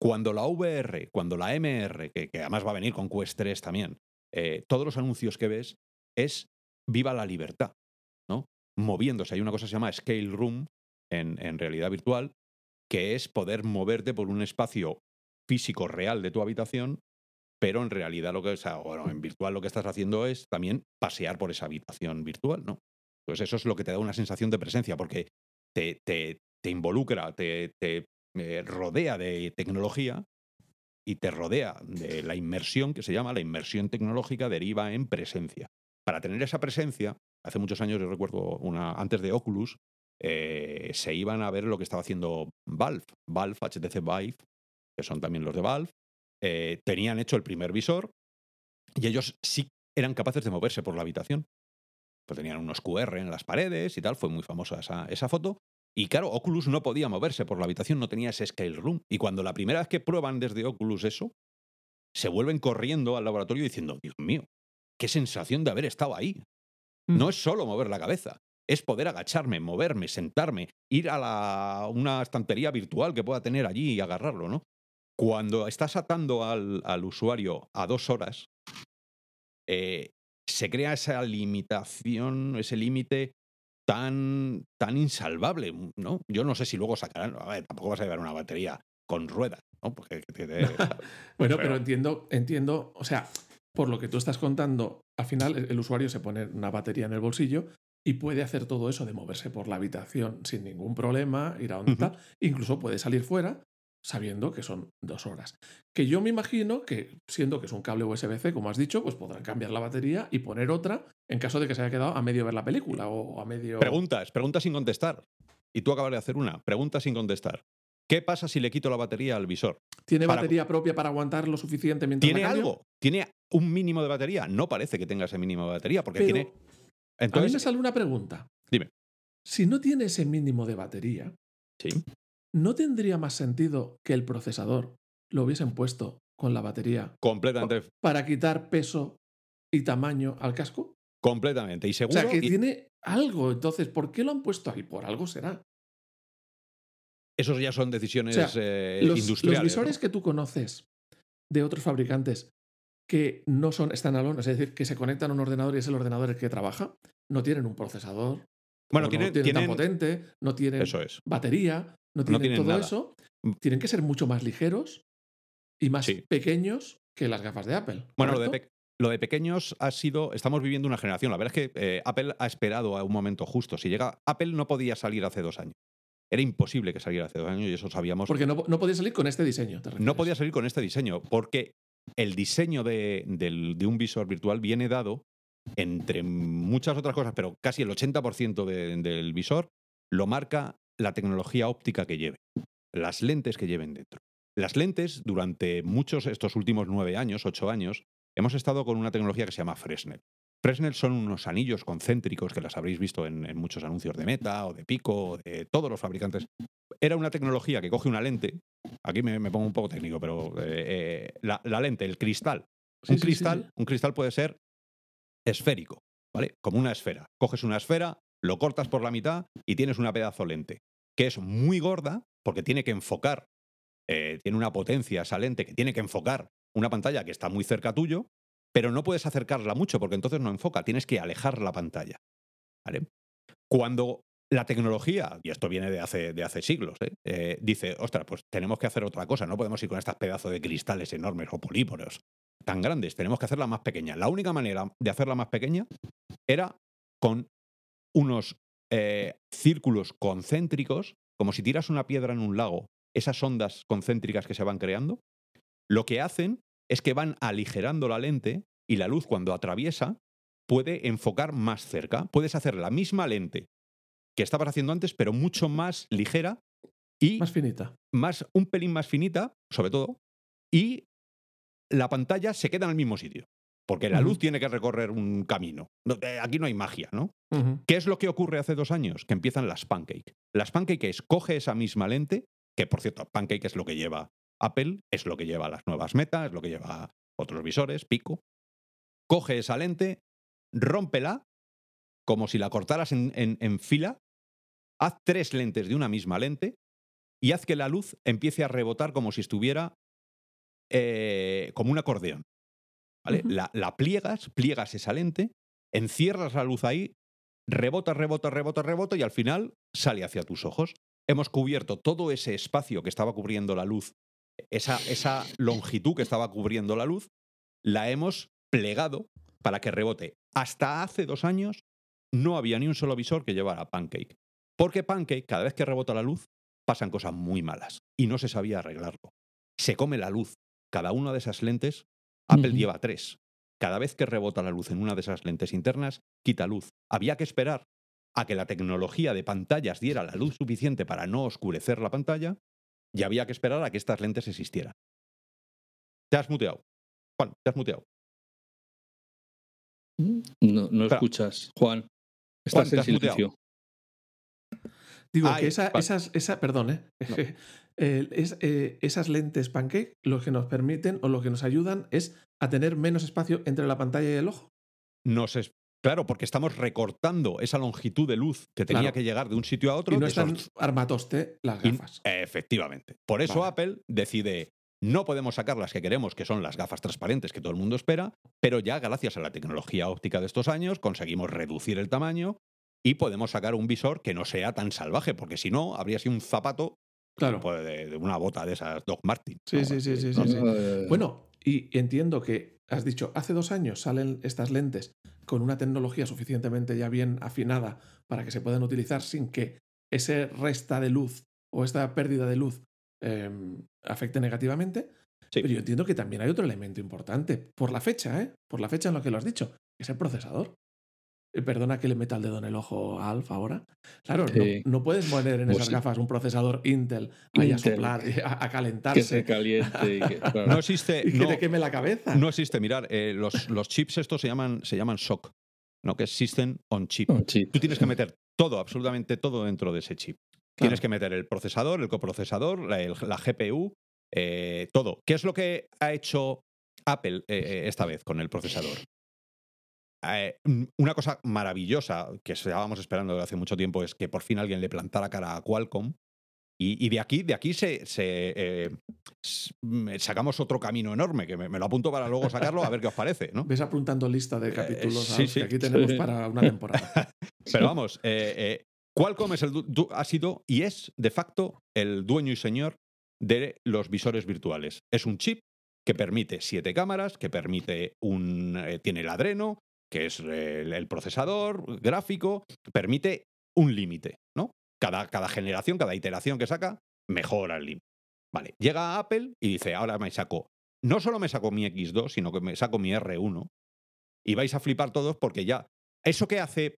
Cuando la VR, cuando la MR, que, además va a venir con Quest 3 también, eh, todos los anuncios que ves es viva la libertad, ¿no? Moviéndose. Hay una cosa que se llama Scale Room en realidad virtual, que es poder moverte por un espacio físico real de tu habitación, pero en realidad lo que es, bueno, en virtual lo que estás haciendo es también pasear por esa habitación virtual, ¿no? Pues eso es lo que te da una sensación de presencia, porque te, te, te involucra, te, te eh, rodea de tecnología y te rodea de la inmersión, que se llama la inmersión tecnológica, deriva en presencia. Para tener esa presencia, hace muchos años, yo recuerdo, una, antes de Oculus, eh, se iban a ver lo que estaba haciendo Valve, Valve, HTC Vive, que son también los de Valve, eh, tenían hecho el primer visor y ellos sí eran capaces de moverse por la habitación. Pues tenían unos QR en las paredes y tal, fue muy famosa esa, esa foto. Y claro, Oculus no podía moverse por la habitación, no tenía ese scale room. Y cuando la primera vez que prueban desde Oculus eso, se vuelven corriendo al laboratorio diciendo, Dios mío, qué sensación de haber estado ahí. No es solo mover la cabeza, es poder agacharme, moverme, sentarme, ir a la, una estantería virtual que pueda tener allí y agarrarlo, ¿no? Cuando estás atando al, al usuario a dos horas, eh, se crea esa limitación, ese límite tan, tan insalvable, ¿no? Yo no sé si luego sacarán, a ver, tampoco vas a llevar una batería con ruedas, ¿no? Porque, que te- Bueno, pero, entiendo, entiendo, o sea, por lo que tú estás contando, al final el, el usuario se pone una batería en el bolsillo y puede hacer todo eso de moverse por la habitación sin ningún problema, ir a donde tal, incluso puede salir fuera sabiendo que son dos horas. Que yo me imagino que, siendo que es un cable USB-C, como has dicho, pues podrán cambiar la batería y poner otra en caso de que se haya quedado a medio ver la película o a medio... Preguntas, preguntas sin contestar. Y tú acabas de hacer una, pregunta sin contestar. ¿Qué pasa si le quito la batería al visor? ¿Tiene Para- batería propia para aguantar lo suficiente mientras ¿Tiene algo? ¿Tiene un mínimo de batería? No parece que tenga ese mínimo de batería, porque Pero tiene. a mí Entonces, me sale una pregunta. Dime. Si no tiene ese mínimo de batería, sí. ¿No tendría más sentido que el procesador lo hubiesen puesto con la batería Completamente, para quitar peso y tamaño al casco? completamente. Y O seguro. sea, que y tiene algo. Entonces, ¿por qué lo han puesto ahí? Por algo será. Esos ya son decisiones O sea, eh, Los, industriales. los visores ¿no? que tú conoces de otros fabricantes que no son standalone, es decir, que se conectan a un ordenador y es el ordenador el que trabaja, no tienen un procesador, Bueno, tienen, no tienen, tan potente, no tienen Eso es. batería, no tienen, tienen todo nada. eso. Mm. Tienen que ser mucho más ligeros y más Sí. pequeños que las gafas de Apple. Bueno, lo de, pequeños ha sido. Estamos viviendo una generación. La verdad es que eh, Apple ha esperado a un momento justo. Si llega. Apple no podía salir hace dos años. Era imposible que saliera hace dos años y eso sabíamos. Porque no, no podía salir con este diseño. ¿te No podía salir con este diseño, porque el diseño de un visor virtual viene dado, entre muchas otras cosas, pero casi el 80% de- del visor lo marca la tecnología óptica que lleve, las lentes que lleven dentro. Las lentes, durante muchos, estos últimos nueve años, ocho años, hemos estado con una tecnología que se llama Fresnel. Fresnel son unos anillos concéntricos que las habréis visto en, en muchos anuncios de Meta o de Pico, o de todos los fabricantes. Era una tecnología que coge una lente, aquí me, me pongo un poco técnico, pero eh, eh, la, la lente, el cristal. Sí, un, sí, cristal sí. un cristal puede ser esférico, ¿vale? Como una esfera. Coges una esfera, lo cortas por la mitad y tienes una pedazo lente, que es muy gorda porque tiene que enfocar, eh, tiene una potencia esa lente que tiene que enfocar una pantalla que está muy cerca tuyo, pero no puedes acercarla mucho porque entonces no enfoca, tienes que alejar la pantalla. ¿vale? Cuando la tecnología, y esto viene de hace, de hace siglos, ¿eh? Eh, dice, ostras, pues tenemos que hacer otra cosa, no podemos ir con estas pedazos de cristales enormes o políporos tan grandes, tenemos que hacerla más pequeña. La única manera de hacerla más pequeña era con unos eh, círculos concéntricos, como si tiras una piedra en un lago, esas ondas concéntricas que se van creando, lo que hacen es que van aligerando la lente y la luz cuando atraviesa puede enfocar más cerca. Puedes hacer la misma lente que estabas haciendo antes, pero mucho más ligera y Más finita. más, un pelín más finita, sobre todo, y la pantalla se queda en el mismo sitio. Porque la luz tiene que recorrer un camino. No, eh, aquí no hay magia, ¿no? ¿Qué es lo que ocurre hace dos años? Que empiezan las pancake. Las pancake es coge esa misma lente, que por cierto, pancake es lo que lleva Apple, es lo que lleva las nuevas metas, es lo que lleva otros visores, pico. Coge esa lente, rómpela, como si la cortaras en, en- en fila, haz tres lentes de una misma lente y haz que la luz empiece a rebotar como si estuviera eh, como un acordeón. la, la pliegas, pliegas esa lente, encierras la luz ahí, rebota, rebota, rebota, rebota y al final sale hacia tus ojos. Hemos cubierto todo ese espacio que estaba cubriendo la luz, esa, esa longitud que estaba cubriendo la luz, la hemos plegado para que rebote. Hasta hace dos años no había ni un solo visor que llevara Pancake. Porque Pancake, cada vez que rebota la luz, pasan cosas muy malas y no se sabía arreglarlo. Se come la luz. Cada una de esas lentes, Apple lleva tres. Cada vez que rebota la luz en una de esas lentes internas, quita luz. Había que esperar a que la tecnología de pantallas diera la luz suficiente para no oscurecer la pantalla y había que esperar a que estas lentes existieran. Te has muteado. Juan, te has muteado. No, no Espera. escuchas, Juan. Estás en silencio. Digo Ay, que esa- vale. esas, esa, perdón, ¿eh? No. Es- eh, esas lentes pancake lo que nos permiten o lo que nos ayudan es a tener menos espacio entre la pantalla y el ojo. Nos es- Claro, porque estamos recortando esa longitud de luz que tenía Claro. que llegar de un sitio a otro. Y no están esos- armatoste las Y- gafas. Efectivamente. Por eso Vale. Apple decide, no podemos sacar las que queremos, que son las gafas transparentes que todo el mundo espera, pero ya gracias a la tecnología óptica de estos años conseguimos reducir el tamaño y podemos sacar un visor que no sea tan salvaje, porque si no, habría sido un zapato Claro. pues, de, de una bota de esas Doc Martin. Sí, ¿no? sí, sí, sí, No sí, Bueno, y entiendo que has dicho, hace dos años salen estas lentes con una tecnología suficientemente ya bien afinada para que se puedan utilizar sin que ese resta de luz o esta pérdida de luz eh, afecte negativamente. Sí. Pero yo entiendo que también hay otro elemento importante, por la fecha, ¿eh? Por la fecha en la que lo has dicho, que es el procesador. Eh, perdona que le meta el dedo en el ojo a Alf ahora. Claro, no, Sí. no puedes poner en Pues esas sí. gafas un procesador Intel ahí a soplar, y a, a Que se calentarse caliente y que. claro. No existe. y que no- te queme la cabeza. No existe, mirar, eh, los, los chips estos se llaman, se llaman SOC, ¿no? que es System on Chip. Tú tienes que meter todo, absolutamente todo dentro de ese chip. Claro. Tienes que meter el procesador, el coprocesador, la, el- la GPU, eh, todo. ¿Qué es lo que ha hecho Apple eh, esta vez con el procesador? Eh, mm, una cosa maravillosa que estábamos esperando desde hace mucho tiempo es que por fin alguien le plantara cara a Qualcomm. Y, y de aquí, de aquí se, se, eh, sacamos otro camino enorme, que me, me lo apunto para luego sacarlo a ver qué os parece, ¿no? Ves apuntando lista de capítulos sí, Alf, sí. que aquí tenemos Sí. para una temporada. Pero vamos, eh, eh, Qualcomm es el ha sido y es de facto el dueño y señor de los visores virtuales. Es un chip que permite siete cámaras, que permite un. eh, tiene el Adreno, que es eh, el, procesador gráfico, permite un límite, ¿no? Cada, cada generación, cada iteración que saca, mejora el límite. Vale, llega Apple y dice, ahora me saco. No solo me saco mi X2, sino que me saco mi R1. Y vais a flipar todos porque ya. Eso que hace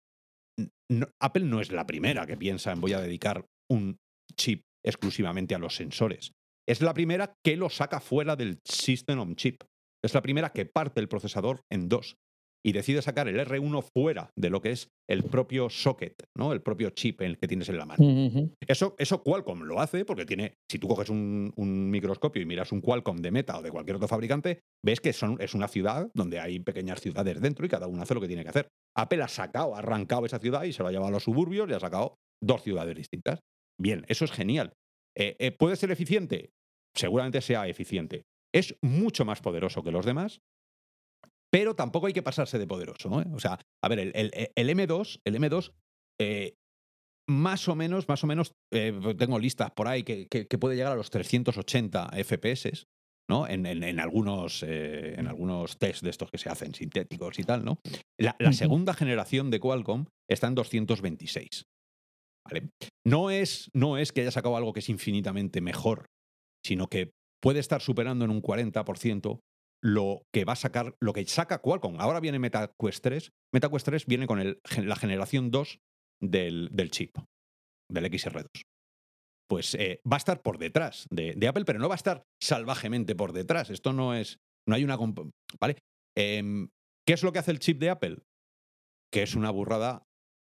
Apple no es la primera que piensa en voy a dedicar un chip exclusivamente a los sensores. Es la primera que lo saca fuera del System on Chip. Es la primera que parte el procesador en dos y decide sacar el R1 fuera de lo que es el propio socket, ¿no? El propio chip en el que tienes en la mano. Eso, eso Qualcomm lo hace porque tiene, si tú coges un, un microscopio y miras un Qualcomm de Meta o de cualquier otro fabricante, ves que son, es una ciudad donde hay pequeñas ciudades dentro y cada uno hace lo que tiene que hacer. Apple ha sacado, ha arrancado esa ciudad y se lo ha llevado a los suburbios y ha sacado dos ciudades distintas. Bien, eso es genial. Eh, eh, ¿Puede ser eficiente? Seguramente sea eficiente. Es mucho más poderoso que los demás, pero tampoco hay que pasarse de poderoso. ¿eh? O sea, a ver, el, el- el M2, el M2 eh, más o menos, más o menos, eh, tengo listas por ahí que, que- que puede llegar a los 380 FPS, ¿no? En, en- en algunos, eh, en algunos test de estos que se hacen sintéticos y tal, ¿no? La, segunda generación de Qualcomm está en 226. ¿vale? No, es, no es que haya sacado algo que es infinitamente mejor, sino que puede estar superando en un 40% lo que va a sacar, lo que saca Qualcomm. Ahora viene MetaQuest 3. MetaQuest 3 viene con la generación 2 del, del chip, del XR2. Pues eh, va a estar por detrás de, Apple, pero no va a estar salvajemente por detrás. Esto no es. No hay una. ¿Vale? Em, ¿Qué es lo que hace el chip de Apple? Que es una burrada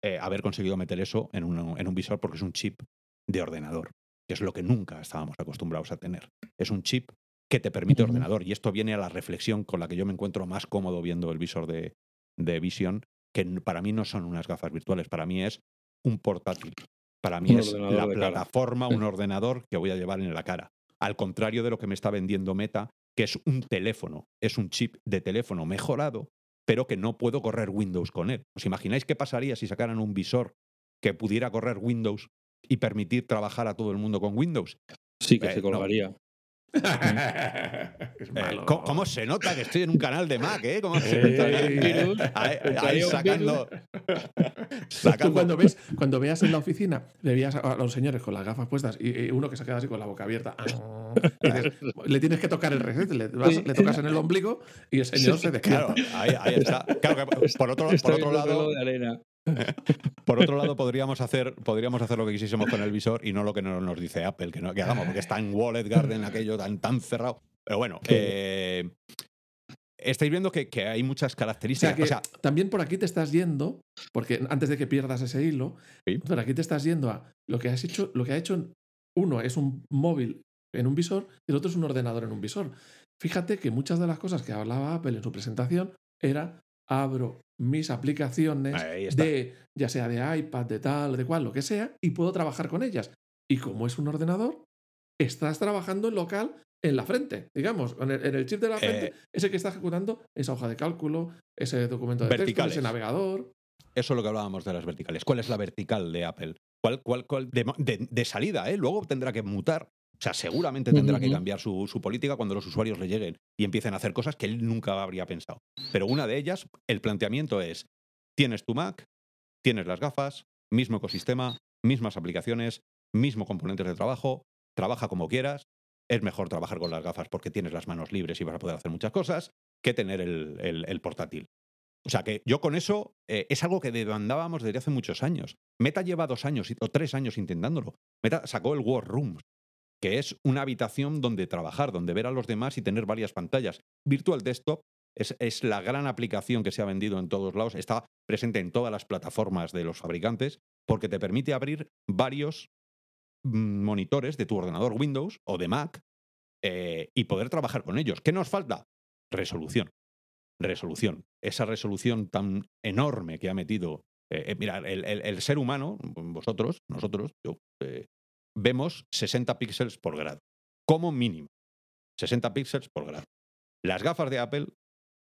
eh, haber conseguido meter eso en un, en un visor porque es un chip de ordenador, que es lo que nunca estábamos acostumbrados a tener. Es un chip que te permite ordenador. Y esto viene a la reflexión con la que yo me encuentro más cómodo viendo el visor de, de Vision, que para mí no son unas gafas virtuales, para mí es un portátil. Para mí Un es la cara. plataforma, un ordenador que voy a llevar en la cara. Al contrario de lo que me está vendiendo Meta, que es un teléfono, es un chip de teléfono mejorado, pero que no puedo correr Windows con él. ¿Os imagináis qué pasaría si sacaran un visor que pudiera correr Windows y permitir trabajar a todo el mundo con Windows? Sí, que Eh, se no. Colgaría. es Eh, malo. ¿cómo, cómo se nota que estoy en un canal de Mac, eh? ¿Cómo se nota? Ahí, ahí sacando, Tú sacando- cuando, ves, cuando veas en la oficina, le veías a los señores con las gafas puestas y, y uno que se queda así con la boca abierta, ah, y dices, le tienes que tocar el reset, le, vas- Sí. le tocas en el ombligo y el señor se despierta. Claro, ahí, ahí está. Claro que por otro, por lado, pelo de arena. por otro lado podríamos hacer, podríamos hacer lo que quisiésemos con el visor y no lo que no nos dice Apple que, no, que hagamos, porque está en Wallet Garden aquello tan, tan cerrado. Pero bueno, eh, estáis viendo que, que hay muchas O sea características. que o sea, también por aquí te estás yendo, porque antes de que pierdas ese hilo, Sí. por aquí te estás yendo a lo que has hecho, lo que ha hecho uno es un móvil en un visor y el otro es un ordenador en un visor. Fíjate que muchas de las cosas que hablaba Apple en su presentación era abro mis aplicaciones de ya sea de iPad, de tal, de cual, lo que sea, y puedo trabajar con ellas. Y como es un ordenador, estás trabajando en local en la frente, digamos, en el, en el chip de la frente, Eh, es el que está ejecutando esa hoja de cálculo, ese documento de texto, Verticales. ese navegador. Eso es lo que hablábamos de las verticales. ¿Cuál es la vertical de Apple? ¿Cuál, cuál, cuál- de, de- de salida, ¿eh? Luego tendrá que mutar. O sea, seguramente tendrá que cambiar su, su política cuando los usuarios le lleguen y empiecen a hacer cosas que él nunca habría pensado. Pero una de ellas, el planteamiento es, tienes tu Mac, tienes las gafas, mismo ecosistema, mismas aplicaciones, mismo componentes de trabajo, trabaja como quieras. Es mejor trabajar con las gafas porque tienes las manos libres y vas a poder hacer muchas cosas que tener el, el- el portátil. O sea que yo con eso eh, es algo que demandábamos desde hace muchos años. Meta lleva dos años o tres años intentándolo. Meta sacó el War Room, que es una habitación donde trabajar, donde ver a los demás y tener varias pantallas. Virtual Desktop es, es, la gran aplicación que se ha vendido en todos lados, está presente en todas las plataformas de los fabricantes, porque te permite abrir varios mm, monitores de tu ordenador Windows o de Mac eh, y poder trabajar con ellos. ¿Qué nos falta? Resolución. Resolución. Esa resolución tan enorme que ha metido. Eh, eh, mira, el, el, el, ser humano, vosotros, nosotros, yo, vemos 60 píxeles por grado, como mínimo. 60 píxeles por grado. Las gafas de Apple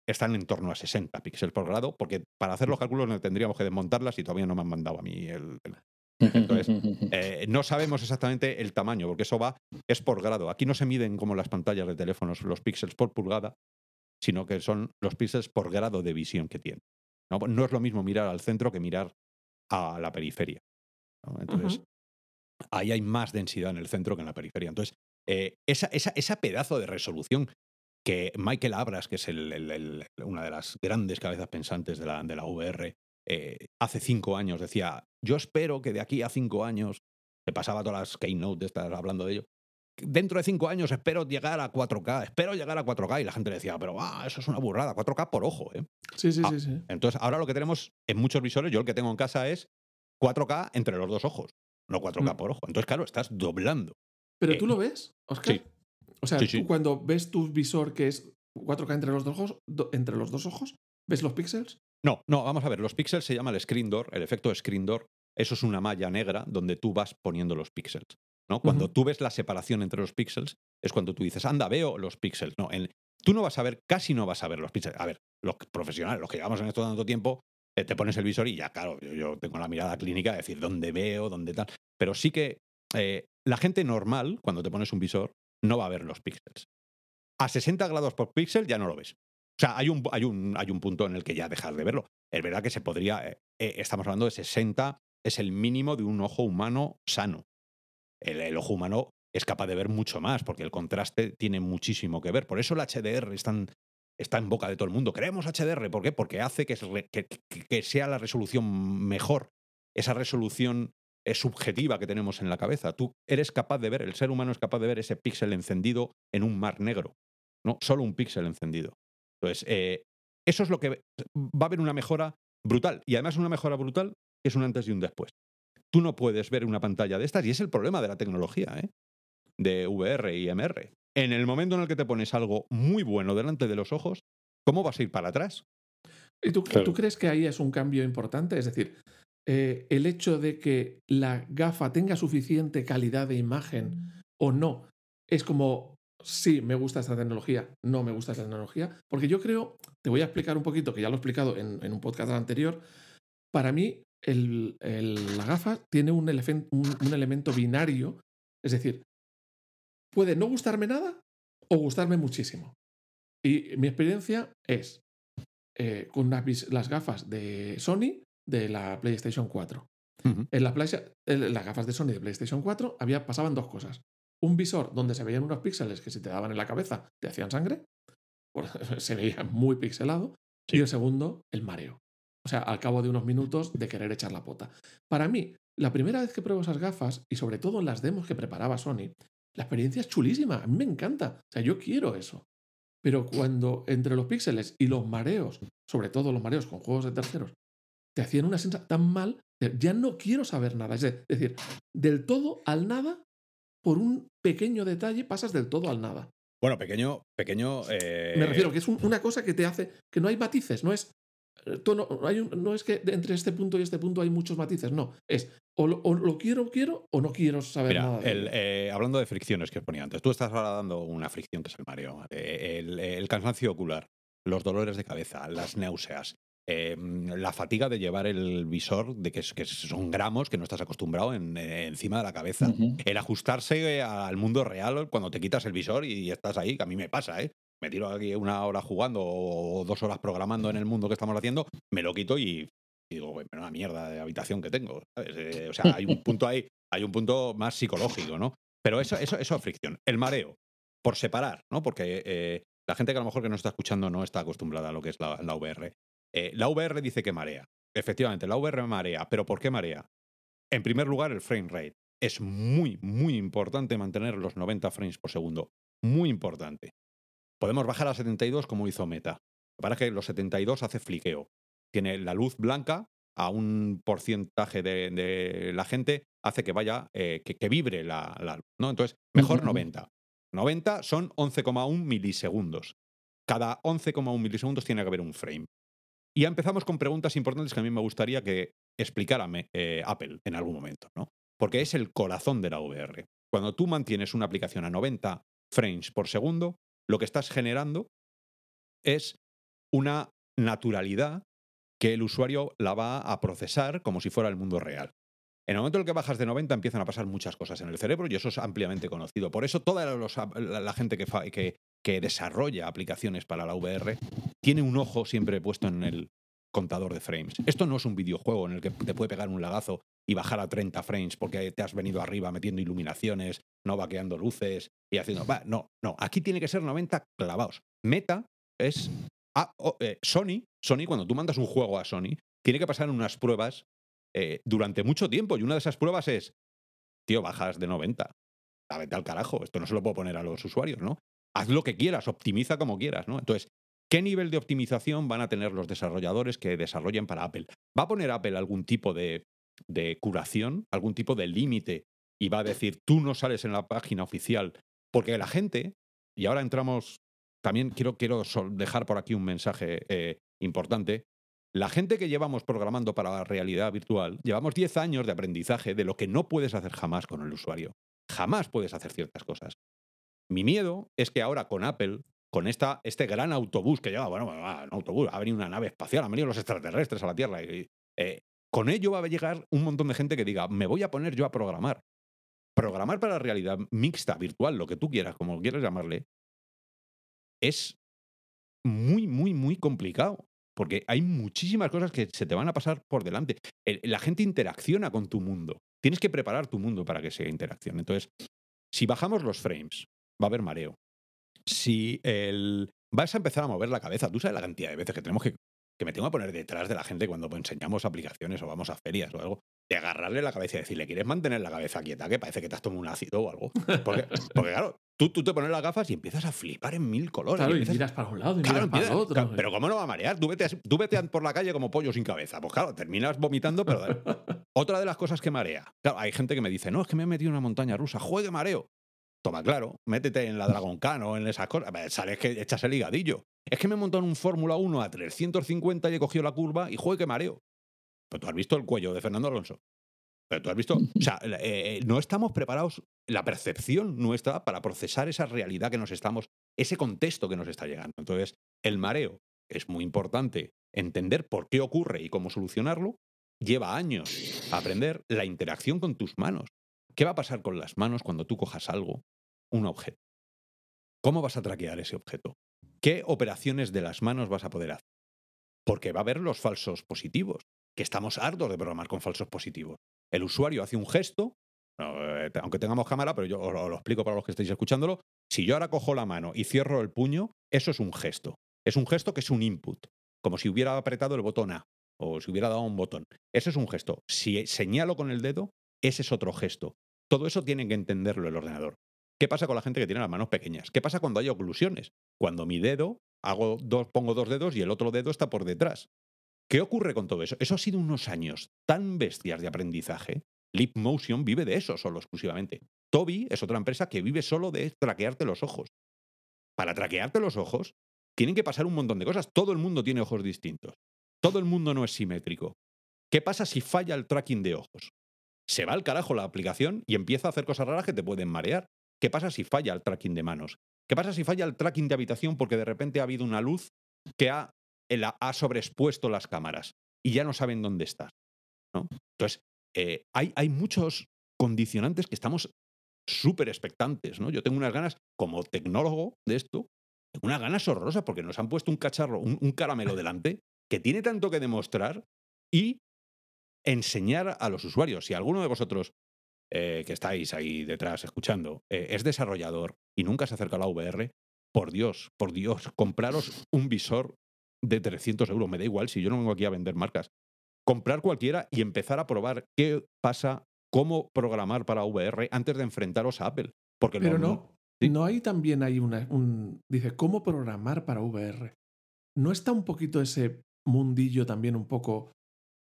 están en torno a 60 píxeles por grado, porque para hacer los cálculos tendríamos que desmontarlas y todavía no me han mandado a mí el... el... Entonces, eh, no sabemos exactamente el tamaño, porque eso va, es por grado. Aquí no se miden como las pantallas de teléfonos los píxeles por pulgada, sino que son los píxeles por grado de visión que tiene. No, no es lo mismo mirar al centro que mirar a la periferia. ¿no? Entonces, uh -huh. Ahí hay más densidad en el centro que en la periferia. Entonces, eh, esa, esa, esa pedazo de resolución que Michael Abras, que es el, el, el, una de las grandes cabezas pensantes de la, de la VR, eh, hace cinco años decía, yo espero que de aquí a cinco años, se pasaba todas las keynote de estar hablando de ello, dentro de cinco años espero llegar a 4K, espero llegar a 4K, y la gente le decía, pero ah, eso es una burrada, 4K por ojo. ¿eh? Sí, sí, ah, sí, sí. Entonces, ahora lo que tenemos en muchos visores, yo el que tengo en casa es 4K entre los dos ojos, no 4K mm. por ojo. Entonces, claro, estás doblando. ¿Pero eh, tú lo ves, Oscar? Sí. O sea, Sí, tú cuando ves tu visor que es 4K entre los dos ojos, do- entre los dos ojos, ¿ves los píxeles? No, no, vamos a ver, los píxeles se llama el screen door, el efecto screen door, eso es una malla negra donde tú vas poniendo los píxeles. ¿no? Cuando tú ves la separación entre los píxeles, es cuando tú dices, anda, veo los píxeles. No, en- tú no vas a ver, casi no vas a ver los píxeles. A ver, los profesionales, los que llevamos en esto tanto tiempo, te pones el visor y ya, claro, yo, tengo la mirada clínica de decir dónde veo, dónde tal. Pero sí que eh, la gente normal, cuando te pones un visor, no va a ver los píxeles. A 60 grados por píxel ya no lo ves. O sea, hay un, hay un, hay un punto en el que ya dejas de verlo. Es verdad que se podría, eh, eh, estamos hablando de 60, es el mínimo de un ojo humano sano. El, el ojo humano es capaz de ver mucho más, porque el contraste tiene muchísimo que ver. Por eso el HDR es tan- está en boca de todo el mundo. Queremos HDR, ¿por qué? Porque hace que, sea la resolución mejor, esa resolución eh, subjetiva que tenemos en la cabeza. Tú eres capaz de ver, el ser humano es capaz de ver ese píxel encendido en un mar negro, no solo un píxel encendido. Entonces, eh, eso es lo que va a haber una mejora brutal. Y además una mejora brutal es un antes y un después. Tú no puedes ver una pantalla de estas, y es el problema de la tecnología, ¿eh? de VR y MR. En el momento en el que te pones algo muy bueno delante de los ojos, ¿cómo vas a ir para atrás? ¿Y tú, Claro. tú crees que ahí es un cambio importante? Es decir, eh, el hecho de que la gafa tenga suficiente calidad de imagen o no, es como, sí, me gusta esta tecnología, no me gusta esta tecnología, porque yo creo, te voy a explicar un poquito, que ya lo he explicado en, en un podcast anterior, para mí el- el- la gafa tiene un, elefen- un- un elemento binario, es decir, puede no gustarme nada o gustarme muchísimo. Y mi experiencia es eh, con las, gafas de Sony de la PlayStation 4. En la playa- en las gafas de Sony de PlayStation 4 había, pasaban dos cosas. Un visor donde se veían unos píxeles que si te daban en la cabeza te hacían sangre, se veía muy pixelado. Sí. Y el segundo, el mareo. O sea, al cabo de unos minutos de querer echar la pota. Para mí, la primera vez que pruebo esas gafas, y sobre todo en las demos que preparaba Sony, la experiencia es chulísima. A mí me encanta. O sea, yo quiero eso. Pero cuando entre los píxeles y los mareos, sobre todo los mareos con juegos de terceros, te hacían una sensación tan mal, ya no quiero saber nada. Es de- decir, del todo al nada, por un pequeño detalle pasas del todo al nada. Bueno, pequeño, pequeño. eh, Me refiero que es un- una cosa que te hace que no hay matices, no es eh, tono- hay un- no es que entre este punto y este punto hay muchos matices, no, es o lo, o lo quiero, quiero o no quiero saber Mira, nada. de el, eh, hablando de fricciones que os ponía antes, tú estás ahora dando una fricción que es el mareo, eh, el, el cansancio ocular, los dolores de cabeza, las náuseas, eh, la fatiga de llevar el visor, de que, es- que son gramos que no estás acostumbrado en- eh, encima de la cabeza. El ajustarse al mundo real cuando te quitas el visor y estás ahí, que a mí me pasa, ¿eh? Me tiro aquí una hora jugando o dos horas programando en el mundo que estamos haciendo, me lo quito y digo, "Güey, menuda mierda de habitación que tengo. Eh, o sea, hay un punto ahí, hay un punto más psicológico, ¿no? Pero eso, eso, eso es fricción. El mareo, por separar, ¿no? Porque eh, la gente que a lo mejor que nos está escuchando no está acostumbrada a lo que es la, la VR. Eh, la VR dice que marea. Efectivamente, la VR marea. ¿Pero por qué marea? En primer lugar, el frame rate. Es muy, muy importante mantener los 90 frames por segundo. Muy importante. Podemos bajar a 72 como hizo Meta. Para que los 72 hace fliqueo. Tiene la luz blanca a un porcentaje de, la gente, hace que vaya, eh, que, vibre la, luz. ¿no? Entonces, mejor 90. 90 son 11,1 milisegundos. Cada 11,1 milisegundos tiene que haber un frame. Y ya empezamos con preguntas importantes que a mí me gustaría que explicara eh, Apple en algún momento, ¿no? Porque es el corazón de la VR. Cuando tú mantienes una aplicación a 90 frames por segundo, lo que estás generando es una naturalidad que el usuario la va a procesar como si fuera el mundo real. En el momento en el que bajas de 90 empiezan a pasar muchas cosas en el cerebro y eso es ampliamente conocido. Por eso toda la, gente que, que, desarrolla aplicaciones para la VR tiene un ojo siempre puesto en el contador de frames. Esto no es un videojuego en el que te puede pegar un lagazo y bajar a 30 frames porque te has venido arriba metiendo iluminaciones, no vaqueando luces y haciendo... no, no, aquí tiene que ser 90 clavados. Meta es... Eh, Sony, Sony, cuando tú mandas un juego a Sony, tiene que pasar unas pruebas eh, durante mucho tiempo. Y una de esas pruebas es, tío, bajas de 90. A vete al carajo, esto no se lo puedo poner a los usuarios, ¿no? Haz lo que quieras, optimiza como quieras, ¿no? Entonces, ¿qué nivel de optimización van a tener los desarrolladores que desarrollen para Apple? ¿Va a poner Apple algún tipo de, curación, algún tipo de límite y va a decir, tú no sales en la página oficial? Porque la gente, y ahora entramos, también quiero, quiero dejar por aquí un mensaje eh, importante, la gente que llevamos programando para la realidad virtual, llevamos 10 años de aprendizaje de lo que no puedes hacer jamás con el usuario. Jamás puedes hacer ciertas cosas. Mi miedo es que ahora con Apple, con esta, este gran autobús que lleva, bueno, un autobús, ha venido una nave espacial, han venido los extraterrestres a la Tierra, y, eh, con ello va a llegar un montón de gente que diga, me voy a poner yo a programar. Programar para la realidad mixta, virtual, lo que tú quieras, como quieras llamarle, es muy, muy, muy complicado. Porque hay muchísimas cosas que se te van a pasar por delante. la gente interacciona con tu mundo. Tienes que preparar tu mundo para que sea interacción. Entonces, si bajamos los frames, va a haber mareo. Si el, vas a empezar a mover la cabeza, tú sabes la cantidad de veces que tenemos que que me tengo que poner detrás de la gente cuando enseñamos aplicaciones o vamos a ferias o algo, de agarrarle la cabeza y decirle, ¿quieres mantener la cabeza quieta? Que parece que te has tomado un ácido o algo. Porque, porque claro, Tú, te pones las gafas y empiezas a flipar en mil colores. Claro, y, miras para un lado y miras para otro. pero ¿cómo no va a marear? Tú vete, tú vete, por la calle como pollo sin cabeza. Pues claro, terminas vomitando, pero... Otra de las cosas que marea. Claro, hay gente que me dice, no, es que me he metido en una montaña rusa. Juegue mareo. Toma, claro, métete en la Dragon Khan o en esas cosas. Sales que echas el higadillo. Es que me he montado en un Fórmula 1 a 350 y he cogido la curva y juegue que mareo. Pero tú has visto el cuello de Fernando Alonso. Pero tú has visto, o sea, eh, no estamos preparados, la percepción nuestra para procesar esa realidad que nos estamos, ese contexto que nos está llegando. Entonces, el mareo es muy importante entender por qué ocurre y cómo solucionarlo. Lleva años aprender la interacción con tus manos. ¿Qué va a pasar con las manos cuando tú cojas algo, un objeto? ¿Cómo vas a traquear ese objeto? ¿Qué operaciones de las manos vas a poder hacer? Porque va a haber los falsos positivos, que estamos hartos de programar con falsos positivos. El usuario hace un gesto, eh, aunque tengamos cámara, pero yo os lo explico para los que estéis escuchándolo. Si yo ahora cojo la mano y cierro el puño, eso es un gesto. Es un gesto que es un input, como si hubiera apretado el botón A o si hubiera dado un botón. Eso es un gesto. Si señalo con el dedo, ese es otro gesto. Todo eso tiene que entenderlo el ordenador. ¿Qué pasa con la gente que tiene las manos pequeñas? ¿Qué pasa cuando hay oclusiones? Cuando mi dedo, hago dos, pongo dos dedos y el otro dedo está por detrás. ¿Qué ocurre con todo eso? Eso ha sido unos años tan bestias de aprendizaje. Leap Motion vive de eso solo exclusivamente. Toby es otra empresa que vive solo de traquearte los ojos. Para traquearte los ojos, tienen que pasar un montón de cosas. Todo el mundo tiene ojos distintos. Todo el mundo no es simétrico. ¿Qué pasa si falla el tracking de ojos? Se va al carajo la aplicación y empieza a hacer cosas raras que te pueden marear. ¿Qué pasa si falla el tracking de manos? ¿Qué pasa si falla el tracking de habitación porque de repente ha habido una luz que ha ha sobreexpuesto las cámaras y ya no saben dónde estás. Entonces, eh, hay, muchos condicionantes que estamos súper expectantes. Yo tengo unas ganas, como tecnólogo de esto, tengo unas ganas horrorosas porque nos han puesto un cacharro, un, caramelo delante, que tiene tanto que demostrar y enseñar a los usuarios. Si alguno de vosotros eh, que estáis ahí detrás escuchando eh, es desarrollador y nunca se acerca a la VR, por Dios, por Dios, compraros un visor de 300 euros. Me da igual si yo no vengo aquí a vender marcas. Comprar cualquiera y empezar a probar qué pasa, cómo programar para VR antes de enfrentaros a Apple. Porque Pero no, no, sí. no hay también hay una, un... Dice, ¿cómo programar para VR? ¿No está un poquito ese mundillo también un poco